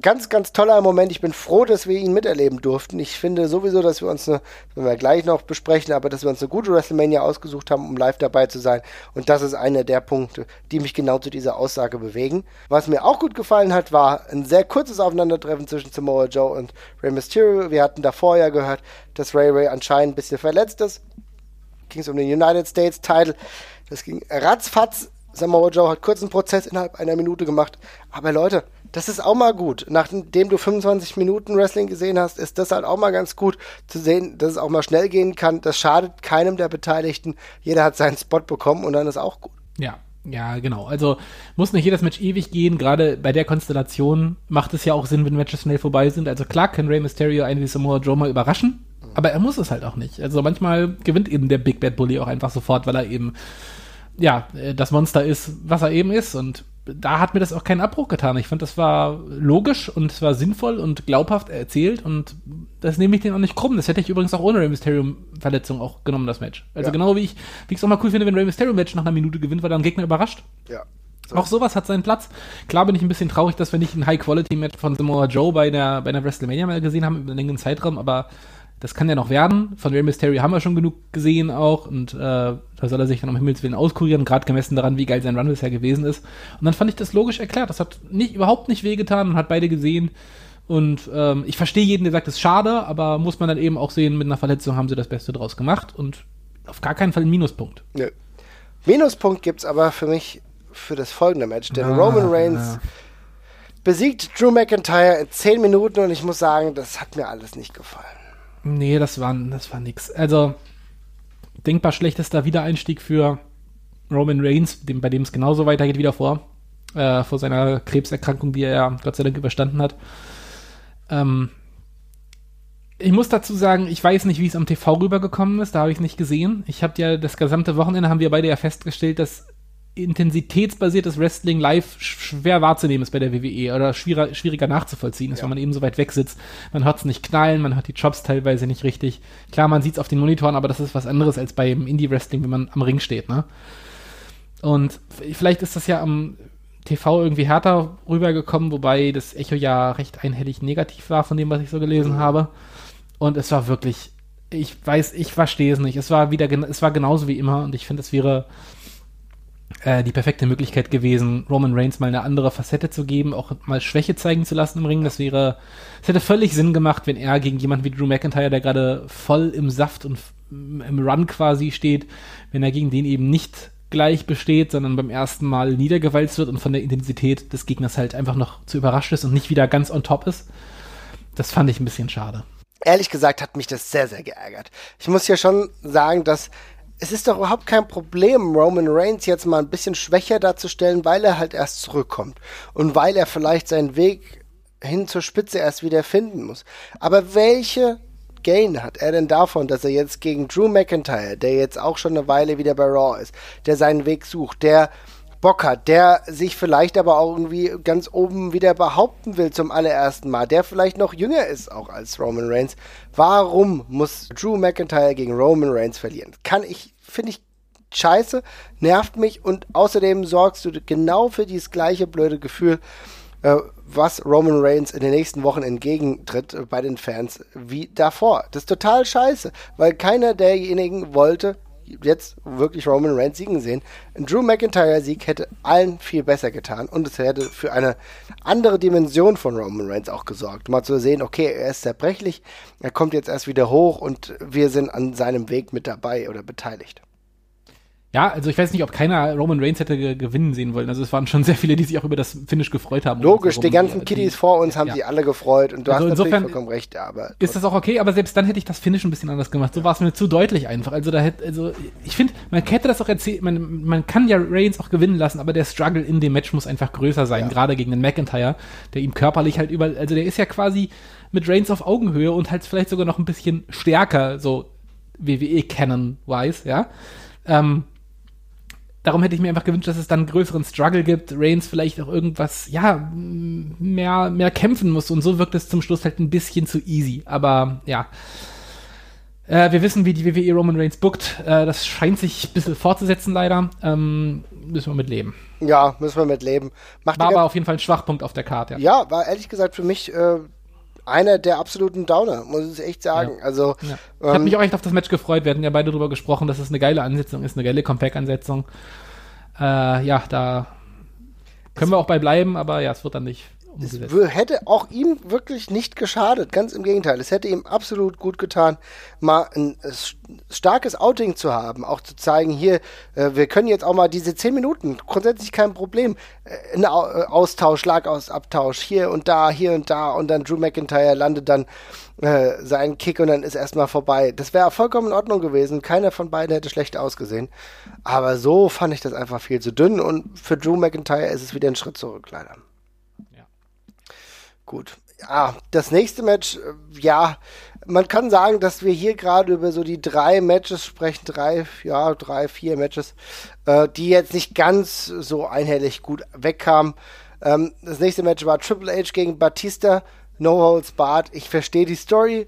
ganz, ganz toller Moment. Ich bin froh, dass wir ihn miterleben durften. Ich finde sowieso, dass wir uns eine, wenn wir gleich noch besprechen, aber dass wir uns eine gute WrestleMania ausgesucht haben, um live dabei zu sein. Und das ist einer der Punkte, die mich genau zu dieser Aussage bewegen. Was mir auch gut gefallen hat, war ein sehr kurzes Aufeinandertreffen zwischen Samoa Joe und Rey Mysterio. Wir hatten davor ja gehört, dass Ray Ray anscheinend ein bisschen verletzt ist. Ging es um den United States Title. Das ging ratzfatz. Samoa Joe hat kurzen Prozess innerhalb einer Minute gemacht. Aber Leute, das ist auch mal gut. Nachdem du 25 Minuten Wrestling gesehen hast, ist das halt auch mal ganz gut zu sehen, dass es auch mal schnell gehen kann. Das schadet keinem der Beteiligten. Jeder hat seinen Spot bekommen und dann ist auch gut. Ja, ja, genau. Also muss nicht jedes Match ewig gehen. Gerade bei der Konstellation macht es ja auch Sinn, wenn Matches schnell vorbei sind. Also klar kann Rey Mysterio einen wie Samoa Joe mal überraschen, aber er muss es halt auch nicht. Also manchmal gewinnt eben der Big Bad Bully auch einfach sofort, weil er eben ja das Monster ist, was er eben ist und da hat mir das auch keinen Abbruch getan. Ich fand, das war logisch und es war sinnvoll und glaubhaft erzählt und das nehme ich den auch nicht krumm. Das hätte ich übrigens auch ohne Rey Mysterio-Verletzung auch genommen, das Match. Also ja. genau wie ich, es auch mal cool finde, wenn Rey Mysterio-Match nach einer Minute gewinnt, weil dann Gegner überrascht. Ja. So. Auch sowas hat seinen Platz. Klar bin ich ein bisschen traurig, dass wir nicht ein High-Quality-Match von Samoa Joe bei der, bei der WrestleMania mal gesehen haben über einen längeren Zeitraum, aber das kann ja noch werden. Von Rey Mysterio haben wir schon genug gesehen auch und äh, da soll er sich dann um Himmels Willen auskurieren, gerade gemessen daran, wie geil sein Run bisher gewesen ist. Und dann fand ich das logisch erklärt. Das hat nicht, überhaupt nicht wehgetan und hat beide gesehen. Und ähm, ich verstehe jeden, der sagt, es ist schade, aber muss man dann eben auch sehen, mit einer Verletzung haben sie das Beste draus gemacht und auf gar keinen Fall ein Minuspunkt. Nö. Minuspunkt gibt's aber für mich für das folgende Match, denn ah, Roman Reigns ja. besiegt Drew McIntyre in 10 Minuten und ich muss sagen, das hat mir alles nicht gefallen. Nee, das war, das war nix. Also, denkbar schlechtester Wiedereinstieg für Roman Reigns, dem, bei dem es genauso weitergeht wie davor. Äh, vor seiner Krebserkrankung, die er Gott sei Dank überstanden hat. Ähm, ich muss dazu sagen, ich weiß nicht, wie es am TV rübergekommen ist, da habe ich es nicht gesehen. Ich habe ja das gesamte Wochenende haben wir beide ja festgestellt, dass intensitätsbasiertes Wrestling live schwer wahrzunehmen ist bei der WWE oder schwieriger, schwieriger nachzuvollziehen ist, ja. weil man eben so weit weg sitzt. Man hört es nicht knallen, man hört die Jobs teilweise nicht richtig. Klar, man sieht es auf den Monitoren, aber das ist was anderes als beim Indie-Wrestling, wenn man am Ring steht, ne? Und vielleicht ist das ja am TV irgendwie härter rübergekommen, wobei das Echo ja recht einhellig negativ war von dem, was ich so gelesen mhm. habe. Und es war wirklich, ich weiß, ich verstehe es nicht. Es war wieder, es war genauso wie immer und ich finde, es wäre äh, die perfekte Möglichkeit gewesen, Roman Reigns mal eine andere Facette zu geben, auch mal Schwäche zeigen zu lassen im Ring. Das wäre, es hätte völlig Sinn gemacht, wenn er gegen jemanden wie Drew McIntyre, der gerade voll im Saft und im Run quasi steht, wenn er gegen den eben nicht gleich besteht, sondern beim ersten Mal niedergewalzt wird und von der Intensität des Gegners halt einfach noch zu überrascht ist und nicht wieder ganz on top ist. Das fand ich ein bisschen schade. ehrlich gesagt hat mich das sehr, sehr geärgert. Ich muss ja schon sagen, dass es ist doch überhaupt kein Problem, Roman Reigns jetzt mal ein bisschen schwächer darzustellen, weil er halt erst zurückkommt und weil er vielleicht seinen Weg hin zur Spitze erst wieder finden muss. Aber welche Gain hat er denn davon, dass er jetzt gegen Drew McIntyre, der jetzt auch schon eine Weile wieder bei Raw ist, der seinen Weg sucht, der Bock hat, der sich vielleicht aber auch irgendwie ganz oben wieder behaupten will zum allerersten Mal, der vielleicht noch jünger ist auch als Roman Reigns. Warum muss Drew McIntyre gegen Roman Reigns verlieren? Kann ich, finde ich scheiße, nervt mich und außerdem sorgst du genau für dieses gleiche blöde Gefühl, äh, was Roman Reigns in den nächsten Wochen entgegentritt äh, bei den Fans wie davor. Das ist total scheiße, weil keiner derjenigen wollte, jetzt wirklich Roman Reigns siegen sehen. Ein Drew McIntyre-Sieg hätte allen viel besser getan und es hätte für eine andere Dimension von Roman Reigns auch gesorgt. Mal zu sehen, okay, er ist zerbrechlich, er kommt jetzt erst wieder hoch und wir sind an seinem Weg mit dabei oder beteiligt. Ja, also ich weiß nicht, ob keiner Roman Reigns hätte gewinnen sehen wollen. Also es waren schon sehr viele, die sich auch über das Finish gefreut haben. Logisch, die ganzen Kiddies vor uns haben ja. sich alle gefreut und du also hast insofern natürlich vollkommen recht, aber. Ist das auch okay, aber selbst dann hätte ich das Finish ein bisschen anders gemacht. So war es mir zu deutlich einfach. Also da hätte, also ich finde, man hätte das auch erzählt, man, man kann ja Reigns auch gewinnen lassen, aber der Struggle in dem Match muss einfach größer sein, ja. gerade gegen den McIntyre, der ihm körperlich halt über, also der ist ja quasi mit Reigns auf Augenhöhe und halt vielleicht sogar noch ein bisschen stärker, so WWE Canon-wise, ja. Ähm, darum hätte ich mir einfach gewünscht, dass es dann einen größeren Struggle gibt, Reigns vielleicht auch irgendwas, ja, mehr, mehr kämpfen muss und so wirkt es zum Schluss halt ein bisschen zu easy. Aber ja. Äh, wir wissen, wie die WWE Roman Reigns bookt. Äh, das scheint sich ein bisschen fortzusetzen, leider. Ähm, müssen wir mit leben. Ja, müssen wir mit leben. Macht war aber auf jeden Fall ein Schwachpunkt auf der Karte. Ja, ja war ehrlich gesagt für mich äh, einer der absoluten Downer, muss ich echt sagen. Ja. Also, ja. Ich ähm, habe mich auch echt auf das Match gefreut. Wir hatten ja beide darüber gesprochen, dass es eine geile Ansetzung ist, eine geile Compact-Ansetzung. Äh, ja, da können wir auch bei bleiben, aber ja, es wird dann nicht umgesetzt. Es hätte auch ihm wirklich nicht geschadet, ganz im Gegenteil. Es hätte ihm absolut gut getan, mal ein starkes Outing zu haben, auch zu zeigen, hier, äh, wir können jetzt auch mal diese zehn Minuten, grundsätzlich kein Problem, äh, ein äh, Austausch, Schlagabtausch, hier und da, hier und da und dann Drew McIntyre landet dann äh, seinen Kick und dann ist erstmal vorbei. Das wäre vollkommen in Ordnung gewesen. Keiner von beiden hätte schlecht ausgesehen. Aber so fand ich das einfach viel zu dünn und für Drew McIntyre ist es wieder ein Schritt zurück, leider. Gut. Ja, das nächste Match, äh, ja, man kann sagen, dass wir hier gerade über so die drei Matches sprechen, drei, ja, drei, vier Matches, äh, die jetzt nicht ganz so einhellig gut wegkamen. Ähm, das nächste Match war Triple H gegen Batista, No Holds Barred. Ich verstehe die Story.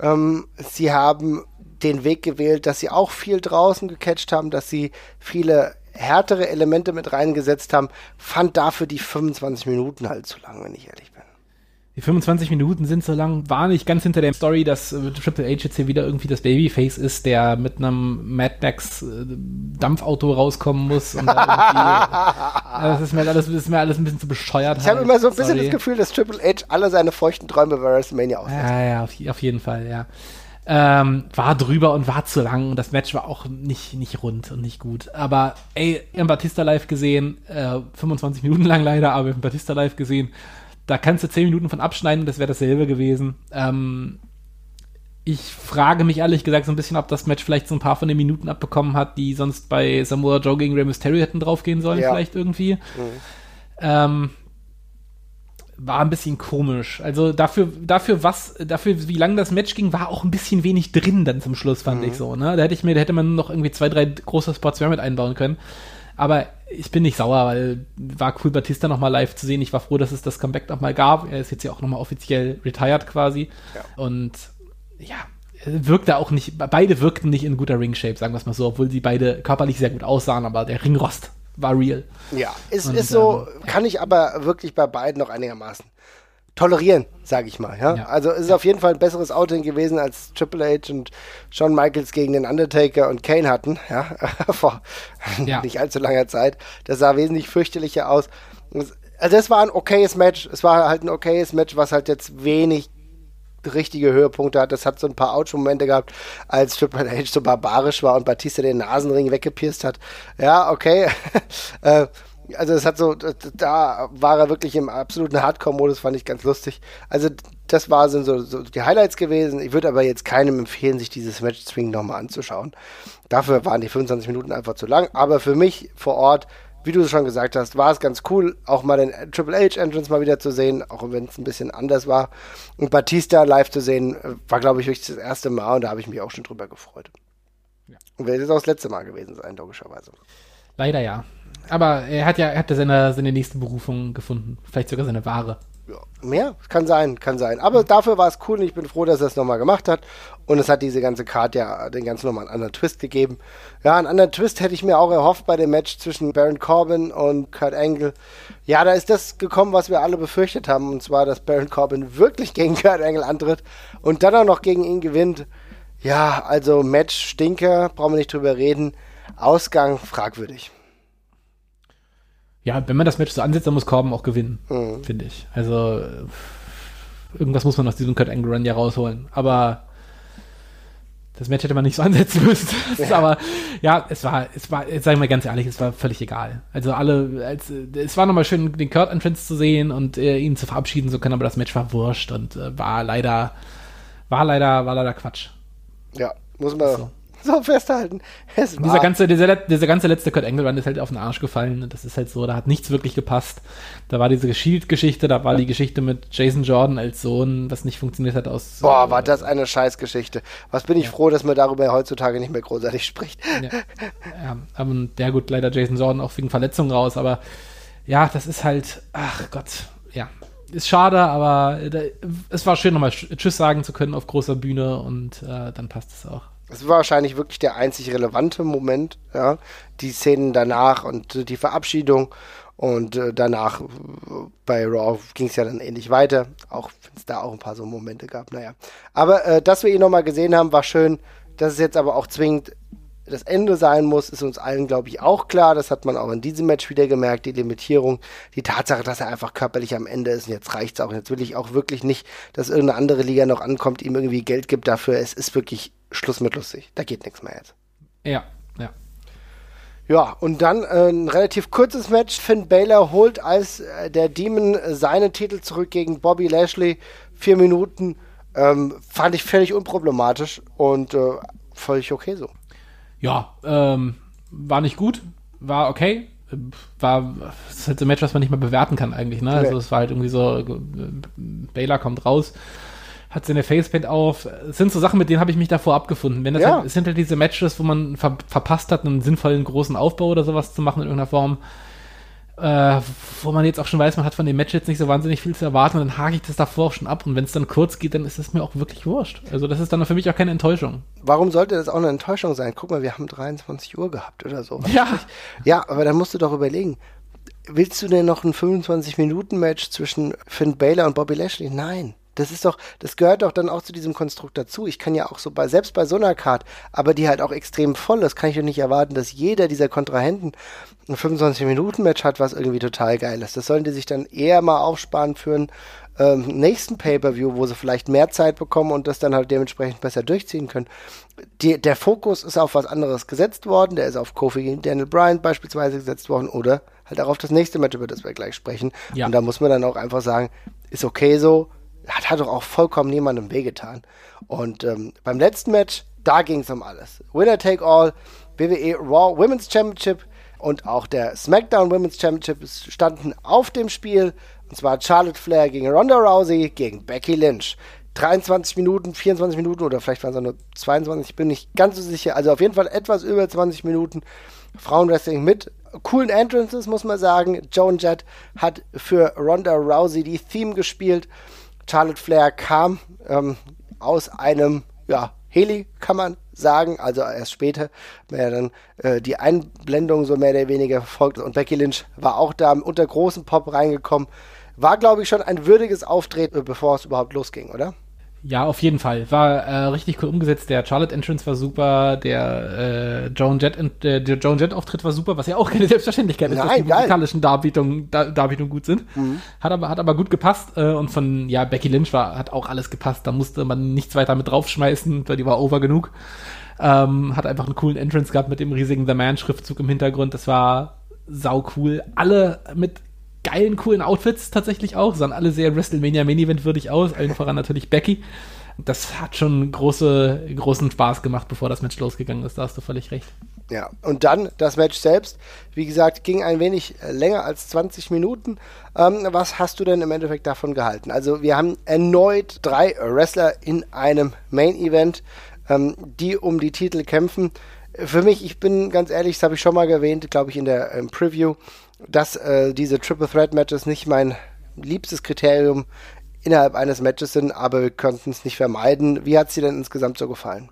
Ähm, sie haben den Weg gewählt, dass sie auch viel draußen gecatcht haben, dass sie viele härtere Elemente mit reingesetzt haben. Fand dafür die 25 Minuten halt zu lang, wenn ich ehrlich bin die 25 Minuten sind so lang, war nicht ganz hinter der Story, dass äh, Triple H jetzt hier wieder irgendwie das Babyface ist, der mit einem Mad Max äh, Dampfauto rauskommen muss. Und da das ist mir, alles, ist mir alles ein bisschen zu bescheuert. Ich habe halt. immer so ein bisschen Sorry. das Gefühl, dass Triple H alle seine feuchten Träume bei WrestleMania aussetzt. Ja, ja, auf, auf jeden Fall, ja. Ähm, war drüber und war zu lang und das Match war auch nicht, nicht rund und nicht gut. Aber ey, im Batista live gesehen, äh, 25 Minuten lang leider, aber im Batista live gesehen, da kannst du zehn Minuten von abschneiden, das wäre dasselbe gewesen. Ähm, ich frage mich ehrlich gesagt so ein bisschen, ob das Match vielleicht so ein paar von den Minuten abbekommen hat, die sonst bei Samoa Joe gegen Rey Mysterio hätten draufgehen sollen, ja. vielleicht irgendwie. Mhm. Ähm, war ein bisschen komisch. Also dafür, dafür was, dafür, wie lang das Match ging, war auch ein bisschen wenig drin dann zum Schluss, fand mhm. ich so. Ne? Da hätte ich mir, da hätte man noch irgendwie zwei, drei große Spots mehr mit einbauen können. Aber ich bin nicht sauer, weil war cool, Batista nochmal live zu sehen. Ich war froh, dass es das Comeback nochmal gab. Er ist jetzt ja auch nochmal offiziell retired quasi. Ja. Und ja, wirkte auch nicht, beide wirkten nicht in guter Ring-Shape, sagen wir es mal so, obwohl sie beide körperlich sehr gut aussahen, aber der Ringrost war real. Ja, ist, Und, ist so, ähm, kann ich aber wirklich bei beiden noch einigermaßen tolerieren, sage ich mal. Ja? ja? Also es ist auf jeden Fall ein besseres Outing gewesen, als Triple H und Shawn Michaels gegen den Undertaker und Kane hatten, ja, vor ja. nicht allzu langer Zeit. Das sah wesentlich fürchterlicher aus. Also es war ein okayes Match. Es war halt ein okayes Match, was halt jetzt wenig richtige Höhepunkte hat. Das hat so ein paar Ouch-Momente gehabt, als Triple H so barbarisch war und Batista den Nasenring weggepierst hat. Ja, okay. äh, Also es hat so, da war er wirklich im absoluten Hardcore-Modus, fand ich ganz lustig. Also das war so, so die Highlights gewesen. Ich würde aber jetzt keinem empfehlen, sich dieses Match zwingend nochmal anzuschauen. Dafür waren die 25 Minuten einfach zu lang. Aber für mich vor Ort, wie du es schon gesagt hast, war es ganz cool, auch mal den Triple H Entrance mal wieder zu sehen, auch wenn es ein bisschen anders war. Und Batista live zu sehen, war glaube ich wirklich das erste Mal und da habe ich mich auch schon drüber gefreut. Ja. Und wird jetzt auch das letzte Mal gewesen sein, logischerweise. Leider ja. Aber er hat ja, er hatte seine, seine nächste Berufung gefunden. Vielleicht sogar seine wahre. Mehr? Kann sein, kann sein. Aber dafür war es cool und ich bin froh, dass er es nochmal gemacht hat. Und es hat diese ganze Karte ja den ganzen nochmal einen anderen Twist gegeben. Ja, einen anderen Twist hätte ich mir auch erhofft bei dem Match zwischen Baron Corbin und Kurt Angle. Ja, da ist das gekommen, was wir alle befürchtet haben. Und zwar, dass Baron Corbin wirklich gegen Kurt Angle antritt und dann auch noch gegen ihn gewinnt. Ja, also Match Stinker, brauchen wir nicht drüber reden. Ausgang fragwürdig. Ja, wenn man das Match so ansetzt, dann muss Corbin auch gewinnen, mhm. finde ich. Also irgendwas muss man aus diesem Kurt Angle Run ja rausholen. Aber das Match hätte man nicht so ansetzen müssen. Ja. Aber ja, es war, es war, jetzt sagen wir ganz ehrlich, es war völlig egal. Also alle, als, es war nochmal schön, den Kurt Entrance zu sehen und äh, ihn zu verabschieden zu können, aber das Match war wurscht und äh, war leider, war leider, war leider Quatsch. Ja, muss man, so so festhalten. Es dieser, ganze, dieser, dieser ganze letzte Kurt Run ist halt auf den Arsch gefallen. Das ist halt so, da hat nichts wirklich gepasst. Da war diese Shield-Geschichte, da war die Geschichte mit Jason Jordan als Sohn, was nicht funktioniert hat aus. Boah, war das eine Scheißgeschichte. Was bin ich ja. froh, dass man darüber heutzutage nicht mehr großartig spricht. Ja, ja aber der gut, leider Jason Jordan auch wegen Verletzungen raus, aber ja, das ist halt, ach Gott, ja, ist schade, aber äh, es war schön, nochmal Tschüss sagen zu können auf großer Bühne und äh, dann passt es auch. Es war wahrscheinlich wirklich der einzig relevante Moment, ja. Die Szenen danach und die Verabschiedung und äh, danach äh, bei Raw ging es ja dann ähnlich weiter, auch wenn es da auch ein paar so Momente gab, naja. Aber äh, dass wir ihn nochmal gesehen haben, war schön. Dass es jetzt aber auch zwingend das Ende sein muss, ist uns allen, glaube ich, auch klar. Das hat man auch in diesem Match wieder gemerkt, die Limitierung, die Tatsache, dass er einfach körperlich am Ende ist. Und jetzt reicht's auch. Jetzt will ich auch wirklich nicht, dass irgendeine andere Liga noch ankommt, ihm irgendwie Geld gibt dafür. Es ist wirklich Schluss mit lustig. Da geht nichts mehr jetzt. Ja, ja. Ja, und dann äh, ein relativ kurzes Match. Finn Baylor holt als äh, der Demon seinen Titel zurück gegen Bobby Lashley. Vier Minuten. Ähm, fand ich völlig unproblematisch und äh, völlig okay so ja, ähm, war nicht gut, war okay. War, das ist halt so ein Match, was man nicht mehr bewerten kann eigentlich, ne? Also es war halt irgendwie so, Baylor kommt raus, hat seine Facepaint auf. Es sind so Sachen, mit denen habe ich mich davor abgefunden. Wenn das ja. halt, es sind halt diese Matches, wo man ver verpasst hat, einen sinnvollen großen Aufbau oder sowas zu machen in irgendeiner Form äh, wo man jetzt auch schon weiß, man hat von dem Match jetzt nicht so wahnsinnig viel zu erwarten und dann hake ich das davor auch schon ab und wenn es dann kurz geht, dann ist es mir auch wirklich wurscht. Also das ist dann für mich auch keine Enttäuschung. Warum sollte das auch eine Enttäuschung sein? Guck mal, wir haben 23 Uhr gehabt oder so. Ja. Ja, aber dann musst du doch überlegen, willst du denn noch ein 25-Minuten-Match zwischen Finn Baylor und Bobby Lashley? Nein. Das ist doch, das gehört doch dann auch zu diesem Konstrukt dazu. Ich kann ja auch so bei, selbst bei so einer Card, aber die halt auch extrem voll ist, kann ich doch nicht erwarten, dass jeder dieser Kontrahenten ein 25-Minuten-Match hat, was irgendwie total geil ist. Das sollen die sich dann eher mal aufsparen für einen ähm, nächsten Pay-Per-View, wo sie vielleicht mehr Zeit bekommen und das dann halt dementsprechend besser durchziehen können. Die, der Fokus ist auf was anderes gesetzt worden, der ist auf Kofi Daniel Bryan beispielsweise gesetzt worden oder halt auch auf das nächste Match, über das wir gleich sprechen. Ja. Und da muss man dann auch einfach sagen, ist okay so, hat, hat doch auch vollkommen niemandem wehgetan. Und ähm, beim letzten Match, da ging es um alles. Winner take all, WWE Raw Women's Championship und auch der SmackDown Women's Championship standen auf dem Spiel. Und zwar Charlotte Flair gegen Ronda Rousey gegen Becky Lynch. 23 Minuten, 24 Minuten oder vielleicht waren es nur 22, ich bin nicht ganz so sicher. Also auf jeden Fall etwas über 20 Minuten Frauenwrestling mit coolen Entrances, muss man sagen. Joan Jett hat für Ronda Rousey die Theme gespielt. Charlotte Flair kam ähm, aus einem ja, Heli, kann man sagen, also erst später, mehr dann äh, die Einblendung so mehr oder weniger verfolgt und Becky Lynch war auch da unter großen Pop reingekommen. War, glaube ich, schon ein würdiges Auftreten, bevor es überhaupt losging, oder? Ja, auf jeden Fall. War äh, richtig cool umgesetzt. Der Charlotte Entrance war super, der äh, Joan Jett äh, der Joan Jett Auftritt war super, was ja auch keine Selbstverständlichkeit ist, Nein, dass die geil. musikalischen Darbietungen, Dar Darbietungen gut sind. Mhm. Hat aber hat aber gut gepasst äh, und von ja Becky Lynch war hat auch alles gepasst. Da musste man nichts weiter mit draufschmeißen, weil die war over genug. Ähm, hat einfach einen coolen Entrance gehabt mit dem riesigen The Man Schriftzug im Hintergrund. Das war sau cool. Alle mit geilen, coolen Outfits tatsächlich auch. Sahen alle sehr WrestleMania Main Event würdig aus. Allen voran natürlich Becky. Das hat schon große, großen Spaß gemacht, bevor das Match losgegangen ist. Da hast du völlig recht. Ja, und dann das Match selbst. Wie gesagt, ging ein wenig länger als 20 Minuten. Ähm, was hast du denn im Endeffekt davon gehalten? Also, wir haben erneut drei Wrestler in einem Main Event, ähm, die um die Titel kämpfen. Für mich, ich bin ganz ehrlich, das habe ich schon mal erwähnt, glaube ich, in der ähm, Preview dass äh, diese Triple Threat Matches nicht mein liebstes Kriterium innerhalb eines Matches sind, aber wir konnten es nicht vermeiden. Wie hat es dir denn insgesamt so gefallen?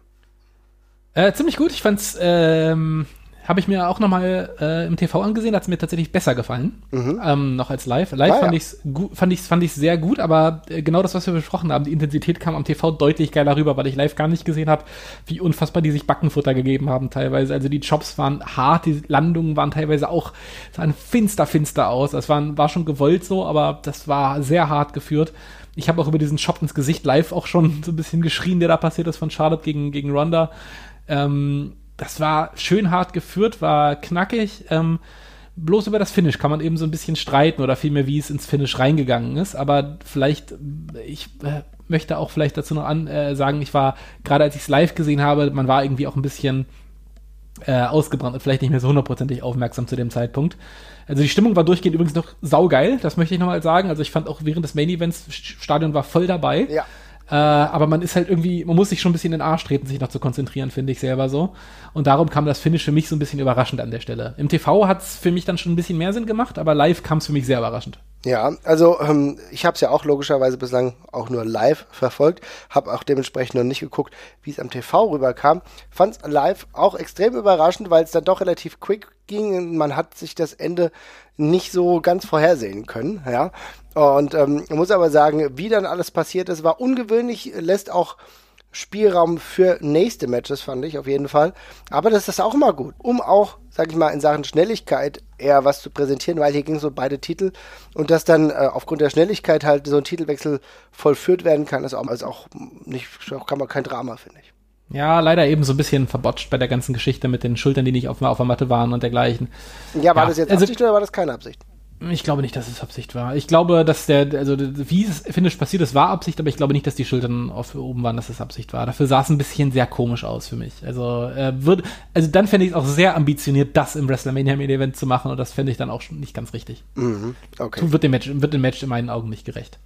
Äh, ziemlich gut. Ich fand's ähm, habe ich mir auch nochmal äh, im TV angesehen, hat es mir tatsächlich besser gefallen, mhm. ähm, noch als live. Live ah, fand ja. ich es fand ich's, fand ich's sehr gut, aber äh, genau das, was wir besprochen haben, die Intensität kam am TV deutlich geiler rüber, weil ich live gar nicht gesehen habe, wie unfassbar die sich Backenfutter gegeben haben teilweise. Also die Jobs waren hart, die Landungen waren teilweise auch, sahen finster, finster aus. Das war, war schon gewollt so, aber das war sehr hart geführt. Ich habe auch über diesen Shop ins Gesicht live auch schon so ein bisschen geschrien, der da passiert ist von Charlotte gegen, gegen Ronda. Ähm, das war schön hart geführt, war knackig. Ähm, bloß über das Finish kann man eben so ein bisschen streiten oder vielmehr, wie es ins Finish reingegangen ist. Aber vielleicht, ich äh, möchte auch vielleicht dazu noch an, äh, sagen, ich war, gerade als ich es live gesehen habe, man war irgendwie auch ein bisschen äh, ausgebrannt und vielleicht nicht mehr so hundertprozentig aufmerksam zu dem Zeitpunkt. Also die Stimmung war durchgehend übrigens noch saugeil, das möchte ich nochmal sagen. Also ich fand auch während des Main Events, Stadion war voll dabei. Ja. Äh, aber man ist halt irgendwie, man muss sich schon ein bisschen in den Arsch treten, sich noch zu konzentrieren, finde ich selber so. Und darum kam das Finish für mich so ein bisschen überraschend an der Stelle. Im TV hat es für mich dann schon ein bisschen mehr Sinn gemacht, aber live kam es für mich sehr überraschend. Ja, also ähm, ich habe es ja auch logischerweise bislang auch nur live verfolgt, habe auch dementsprechend noch nicht geguckt, wie es am TV rüberkam. Fand es live auch extrem überraschend, weil es dann doch relativ quick ging. Man hat sich das Ende nicht so ganz vorhersehen können, ja. Und ähm, muss aber sagen, wie dann alles passiert ist, war ungewöhnlich, lässt auch Spielraum für nächste Matches, fand ich auf jeden Fall. Aber das ist auch immer gut, um auch, sag ich mal, in Sachen Schnelligkeit eher was zu präsentieren, weil hier ging es um beide Titel und dass dann äh, aufgrund der Schnelligkeit halt so ein Titelwechsel vollführt werden kann, ist auch, ist auch nicht, kann man kein Drama, finde ich. Ja, leider eben so ein bisschen verbotscht bei der ganzen Geschichte mit den Schultern, die nicht auf, auf der Matte waren und dergleichen. Ja, war ja, das jetzt also, Absicht oder war das keine Absicht? Ich glaube nicht, dass es Absicht war. Ich glaube, dass der, also wie es Finish passiert ist, war Absicht, aber ich glaube nicht, dass die Schultern auf oben waren, dass es Absicht war. Dafür sah es ein bisschen sehr komisch aus für mich. Also äh, wird, also dann fände ich es auch sehr ambitioniert, das im WrestleMania Main Event zu machen und das fände ich dann auch schon nicht ganz richtig. Mhm, okay. Wird dem Match, wird dem Match in meinen Augen nicht gerecht.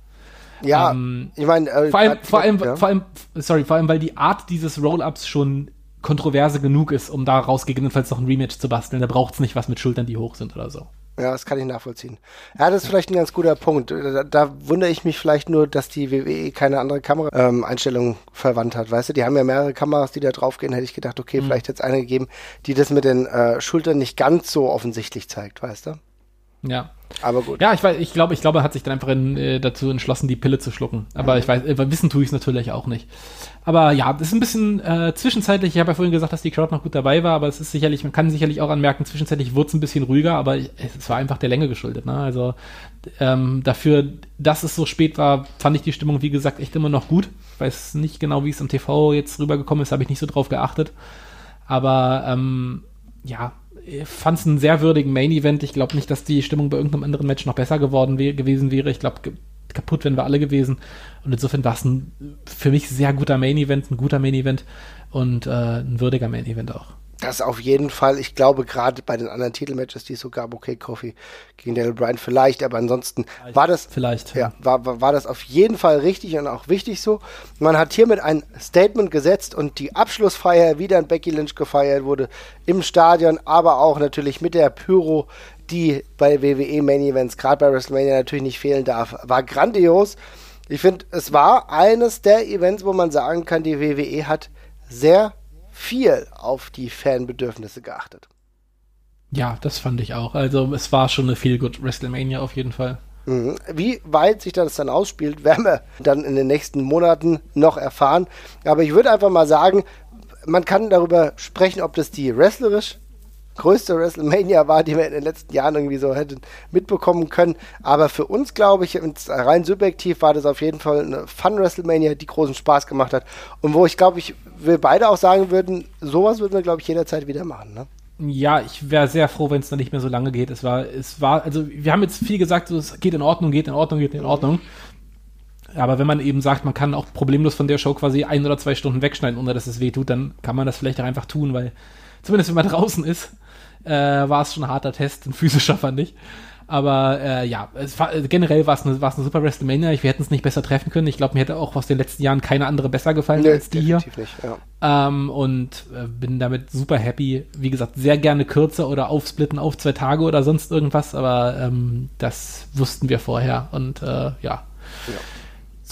Ja, ähm, ich meine, äh, vor allem, vor allem, ja. vor allem, sorry, vor allem, weil die Art dieses Roll-ups schon kontroverse genug ist, um daraus gegebenenfalls noch ein Rematch zu basteln. Da braucht es nicht was mit Schultern, die hoch sind oder so. Ja, das kann ich nachvollziehen. Ja, das ist vielleicht ein ganz guter Punkt. Da, da wundere ich mich vielleicht nur, dass die WWE keine andere Kameraeinstellung ähm, verwandt hat. Weißt du, die haben ja mehrere Kameras, die da draufgehen. Hätte ich gedacht, okay, mhm. vielleicht hätte es eine gegeben, die das mit den äh, Schultern nicht ganz so offensichtlich zeigt, weißt du? Ja. Aber gut. Ja, ich weiß, ich glaube, ich glaube, er hat sich dann einfach in, äh, dazu entschlossen, die Pille zu schlucken. Aber mhm. ich weiß, äh, wissen tue ich es natürlich auch nicht. Aber ja, das ist ein bisschen äh, zwischenzeitlich. Ich habe ja vorhin gesagt, dass die Crowd noch gut dabei war, aber es ist sicherlich, man kann sicherlich auch anmerken, zwischenzeitlich wurde es ein bisschen ruhiger, aber ich, es war einfach der Länge geschuldet. Ne? Also ähm, dafür, dass es so spät war, fand ich die Stimmung, wie gesagt, echt immer noch gut. Ich weiß nicht genau, wie es im TV jetzt rübergekommen ist, habe ich nicht so drauf geachtet. Aber ähm, ja, fand es einen sehr würdigen Main-Event. Ich glaube nicht, dass die Stimmung bei irgendeinem anderen Match noch besser geworden wär, gewesen wäre. Ich glaube, kaputt wären wir alle gewesen. Und insofern war es ein für mich sehr guter Main-Event, ein guter Main-Event und äh, ein würdiger Main-Event auch. Das auf jeden Fall. Ich glaube, gerade bei den anderen Titelmatches, die sogar okay Coffee gegen Daniel Bryan vielleicht, aber ansonsten vielleicht, war das, vielleicht, ja, war, war, war das auf jeden Fall richtig und auch wichtig so. Man hat hiermit ein Statement gesetzt und die Abschlussfeier wieder in Becky Lynch gefeiert wurde im Stadion, aber auch natürlich mit der Pyro, die bei WWE Main Events, gerade bei WrestleMania natürlich nicht fehlen darf, war grandios. Ich finde, es war eines der Events, wo man sagen kann, die WWE hat sehr viel auf die Fanbedürfnisse geachtet. Ja, das fand ich auch. Also es war schon eine viel gut WrestleMania auf jeden Fall. Mhm. Wie weit sich das dann ausspielt, werden wir dann in den nächsten Monaten noch erfahren. Aber ich würde einfach mal sagen, man kann darüber sprechen, ob das die wrestlerisch größte WrestleMania war, die wir in den letzten Jahren irgendwie so hätten mitbekommen können. Aber für uns, glaube ich, rein subjektiv war das auf jeden Fall eine Fun-WrestleMania, die großen Spaß gemacht hat. Und wo ich, glaube ich, wir beide auch sagen würden, sowas würden wir, glaube ich, jederzeit wieder machen. Ne? Ja, ich wäre sehr froh, wenn es dann nicht mehr so lange geht. Es war, es war, also wir haben jetzt viel gesagt, so, es geht in Ordnung, geht in Ordnung, geht in Ordnung. Aber wenn man eben sagt, man kann auch problemlos von der Show quasi ein oder zwei Stunden wegschneiden, ohne dass es weh tut, dann kann man das vielleicht auch einfach tun, weil zumindest wenn man draußen ist, äh, war es schon ein harter Test, ein physischer fand ich. Aber äh, ja, war, generell war es eine, eine super WrestleMania. wir hätten es nicht besser treffen können. Ich glaube, mir hätte auch aus den letzten Jahren keine andere besser gefallen nee, als die hier. Nicht, ja. ähm, und äh, bin damit super happy. Wie gesagt, sehr gerne kürzer oder aufsplitten auf zwei Tage oder sonst irgendwas. Aber ähm, das wussten wir vorher. Und äh, ja. ja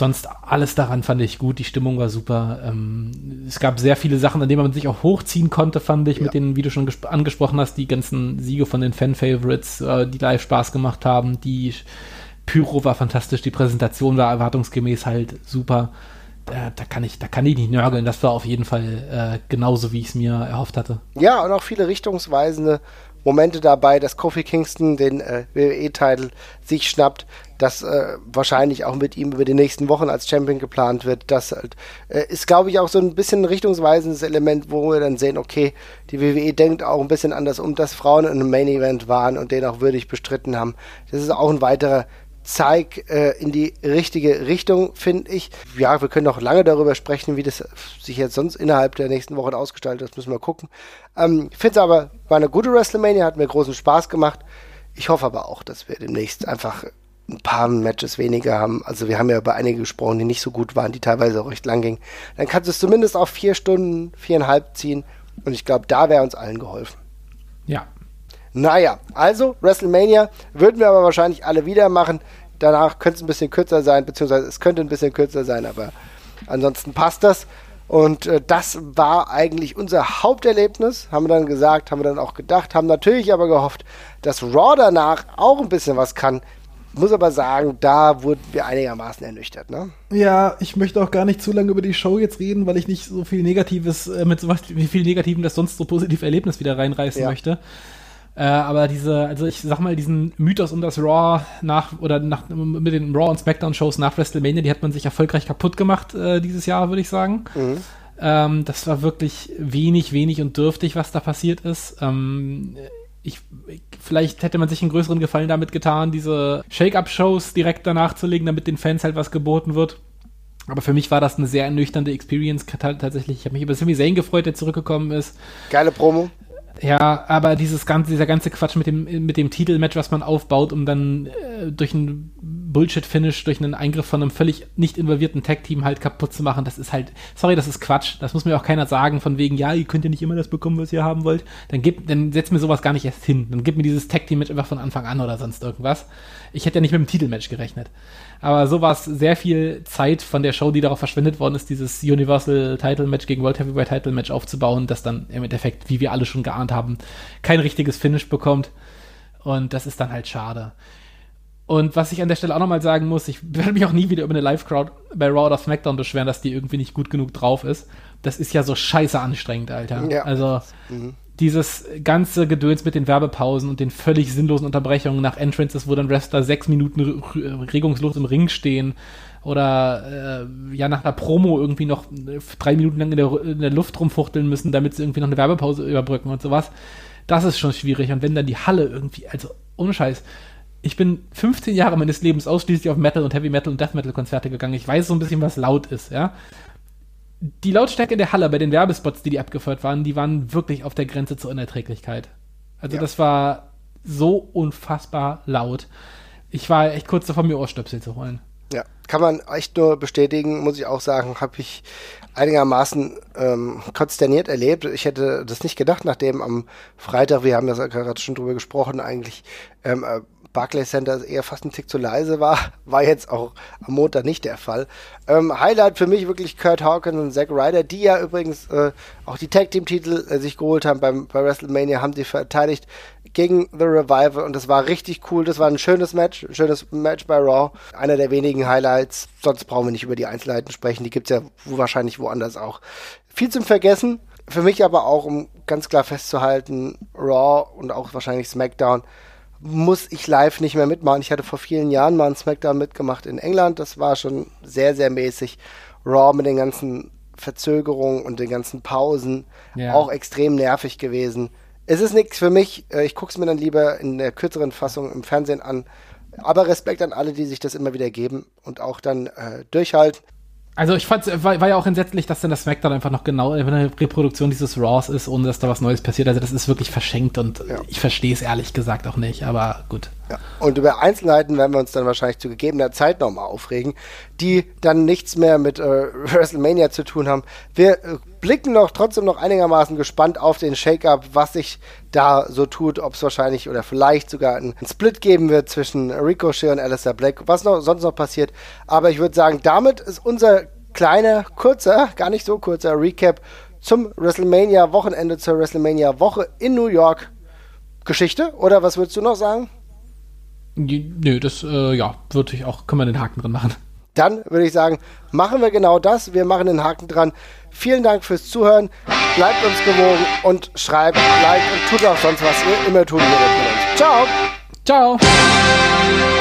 sonst alles daran fand ich gut, die Stimmung war super. Ähm, es gab sehr viele Sachen, an denen man sich auch hochziehen konnte, fand ich, ja. mit denen, wie du schon angesprochen hast, die ganzen Siege von den Fan-Favorites, äh, die live Spaß gemacht haben. Die Pyro war fantastisch, die Präsentation war erwartungsgemäß halt super. Da, da, kann ich, da kann ich nicht nörgeln. Das war auf jeden Fall äh, genauso, wie ich es mir erhofft hatte. Ja, und auch viele richtungsweisende Momente dabei, dass Kofi Kingston den äh, WWE-Titel sich schnappt, dass äh, wahrscheinlich auch mit ihm über die nächsten Wochen als Champion geplant wird. Das halt, äh, ist, glaube ich, auch so ein bisschen ein richtungsweisendes Element, wo wir dann sehen, okay, die WWE denkt auch ein bisschen anders um, dass Frauen in einem Main-Event waren und den auch würdig bestritten haben. Das ist auch ein weiterer Zeig äh, in die richtige Richtung, finde ich. Ja, wir können noch lange darüber sprechen, wie das sich jetzt sonst innerhalb der nächsten Wochen ausgestaltet. Das müssen wir gucken. Ähm, ich finde es aber, war eine gute WrestleMania, hat mir großen Spaß gemacht. Ich hoffe aber auch, dass wir demnächst einfach ein paar Matches weniger haben. Also wir haben ja über einige gesprochen, die nicht so gut waren, die teilweise auch recht lang gingen. Dann kannst du es zumindest auf vier Stunden, viereinhalb ziehen. Und ich glaube, da wäre uns allen geholfen. Ja. Naja, also WrestleMania würden wir aber wahrscheinlich alle wieder machen. Danach könnte es ein bisschen kürzer sein, beziehungsweise es könnte ein bisschen kürzer sein, aber ansonsten passt das. Und äh, das war eigentlich unser Haupterlebnis, haben wir dann gesagt, haben wir dann auch gedacht, haben natürlich aber gehofft, dass Raw danach auch ein bisschen was kann muss aber sagen, da wurden wir einigermaßen ernüchtert, ne? Ja, ich möchte auch gar nicht zu lange über die Show jetzt reden, weil ich nicht so viel Negatives, äh, mit so viel Negativen das sonst so positive Erlebnis wieder reinreißen ja. möchte. Äh, aber diese, also ich sag mal, diesen Mythos um das Raw nach, oder nach, mit den Raw und SmackDown-Shows nach WrestleMania, die hat man sich erfolgreich kaputt gemacht äh, dieses Jahr, würde ich sagen. Mhm. Ähm, das war wirklich wenig, wenig und dürftig, was da passiert ist. Ähm, ich, vielleicht hätte man sich einen größeren Gefallen damit getan, diese Shake-Up-Shows direkt danach zu legen, damit den Fans halt was geboten wird. Aber für mich war das eine sehr ernüchternde Experience tatsächlich. Ich habe mich über Sami Zayn gefreut, der zurückgekommen ist. Geile Promo. Ja, aber dieses ganze, dieser ganze Quatsch mit dem, mit dem Titelmatch, was man aufbaut, um dann äh, durch ein Bullshit-Finish, durch einen Eingriff von einem völlig nicht involvierten Tag-Team halt kaputt zu machen, das ist halt, sorry, das ist Quatsch. Das muss mir auch keiner sagen, von wegen, ja, ihr könnt ja nicht immer das bekommen, was ihr haben wollt. Dann gib, dann setzt mir sowas gar nicht erst hin. Dann gib mir dieses Tag-Team-Match einfach von Anfang an oder sonst irgendwas. Ich hätte ja nicht mit dem Titelmatch gerechnet. Aber so war es sehr viel Zeit von der Show, die darauf verschwendet worden ist, dieses Universal Title Match gegen World Heavyweight Title Match aufzubauen, das dann im Endeffekt, wie wir alle schon geahnt haben, kein richtiges Finish bekommt. Und das ist dann halt schade. Und was ich an der Stelle auch nochmal sagen muss, ich werde mich auch nie wieder über eine Live-Crowd bei Raw oder SmackDown beschweren, dass die irgendwie nicht gut genug drauf ist. Das ist ja so scheiße anstrengend, Alter. Ja. Also, mhm dieses ganze Gedöns mit den Werbepausen und den völlig sinnlosen Unterbrechungen nach Entrances, wo dann Wrestler sechs Minuten regungslos im Ring stehen oder äh, ja nach einer Promo irgendwie noch drei Minuten lang in der, in der Luft rumfuchteln müssen, damit sie irgendwie noch eine Werbepause überbrücken und sowas. Das ist schon schwierig. Und wenn dann die Halle irgendwie, also ohne Scheiß, ich bin 15 Jahre meines Lebens ausschließlich auf Metal und Heavy Metal und Death Metal Konzerte gegangen. Ich weiß so ein bisschen, was laut ist, ja die Lautstärke der Halle bei den Werbespots, die die abgefeuert waren, die waren wirklich auf der Grenze zur Unerträglichkeit. Also ja. das war so unfassbar laut. Ich war echt kurz davor, mir Ohrstöpsel zu holen. Ja, kann man echt nur bestätigen, muss ich auch sagen, habe ich einigermaßen ähm, konsterniert erlebt. Ich hätte das nicht gedacht, nachdem am Freitag, wir haben ja gerade schon drüber gesprochen, eigentlich ähm, äh, Barclays Center eher fast ein Tick zu leise war, war jetzt auch am Montag nicht der Fall. Ähm, Highlight für mich wirklich Kurt Hawkins und Zack Ryder, die ja übrigens äh, auch die Tag Team Titel äh, sich geholt haben beim, bei WrestleMania, haben sie verteidigt gegen The Revival und das war richtig cool. Das war ein schönes Match, ein schönes Match bei Raw. Einer der wenigen Highlights. Sonst brauchen wir nicht über die Einzelheiten sprechen. Die gibt's ja wahrscheinlich woanders auch. Viel zum Vergessen. Für mich aber auch, um ganz klar festzuhalten, Raw und auch wahrscheinlich SmackDown muss ich live nicht mehr mitmachen. Ich hatte vor vielen Jahren mal einen Smackdown mitgemacht in England. Das war schon sehr, sehr mäßig. Raw mit den ganzen Verzögerungen und den ganzen Pausen. Ja. Auch extrem nervig gewesen. es ist nichts für mich. Äh, ich gucke es mir dann lieber in der kürzeren Fassung im Fernsehen an. Aber Respekt an alle, die sich das immer wieder geben und auch dann äh, durchhalten. Also ich fand war, war ja auch entsetzlich, dass dann das SmackDown einfach noch genau eine Reproduktion dieses Raws ist, ohne dass da was Neues passiert. Also das ist wirklich verschenkt und ja. ich verstehe es ehrlich gesagt auch nicht, aber gut. Ja. Und über Einzelheiten werden wir uns dann wahrscheinlich zu gegebener Zeit nochmal aufregen, die dann nichts mehr mit äh, WrestleMania zu tun haben. Wir äh, blicken noch trotzdem noch einigermaßen gespannt auf den Shake-Up, was sich da so tut, ob es wahrscheinlich oder vielleicht sogar einen Split geben wird zwischen Ricochet und Alistair Black, was noch, sonst noch passiert. Aber ich würde sagen, damit ist unser kleiner, kurzer, gar nicht so kurzer Recap zum WrestleMania-Wochenende, zur WrestleMania-Woche in New York Geschichte. Oder was würdest du noch sagen? Nö, das, äh, ja, würde ich auch, können wir den Haken dran machen. Dann würde ich sagen, machen wir genau das. Wir machen den Haken dran. Vielen Dank fürs Zuhören. Bleibt uns gewogen und schreibt, like und tut auch sonst was ihr immer tun würdet mit uns. Ciao. Ciao.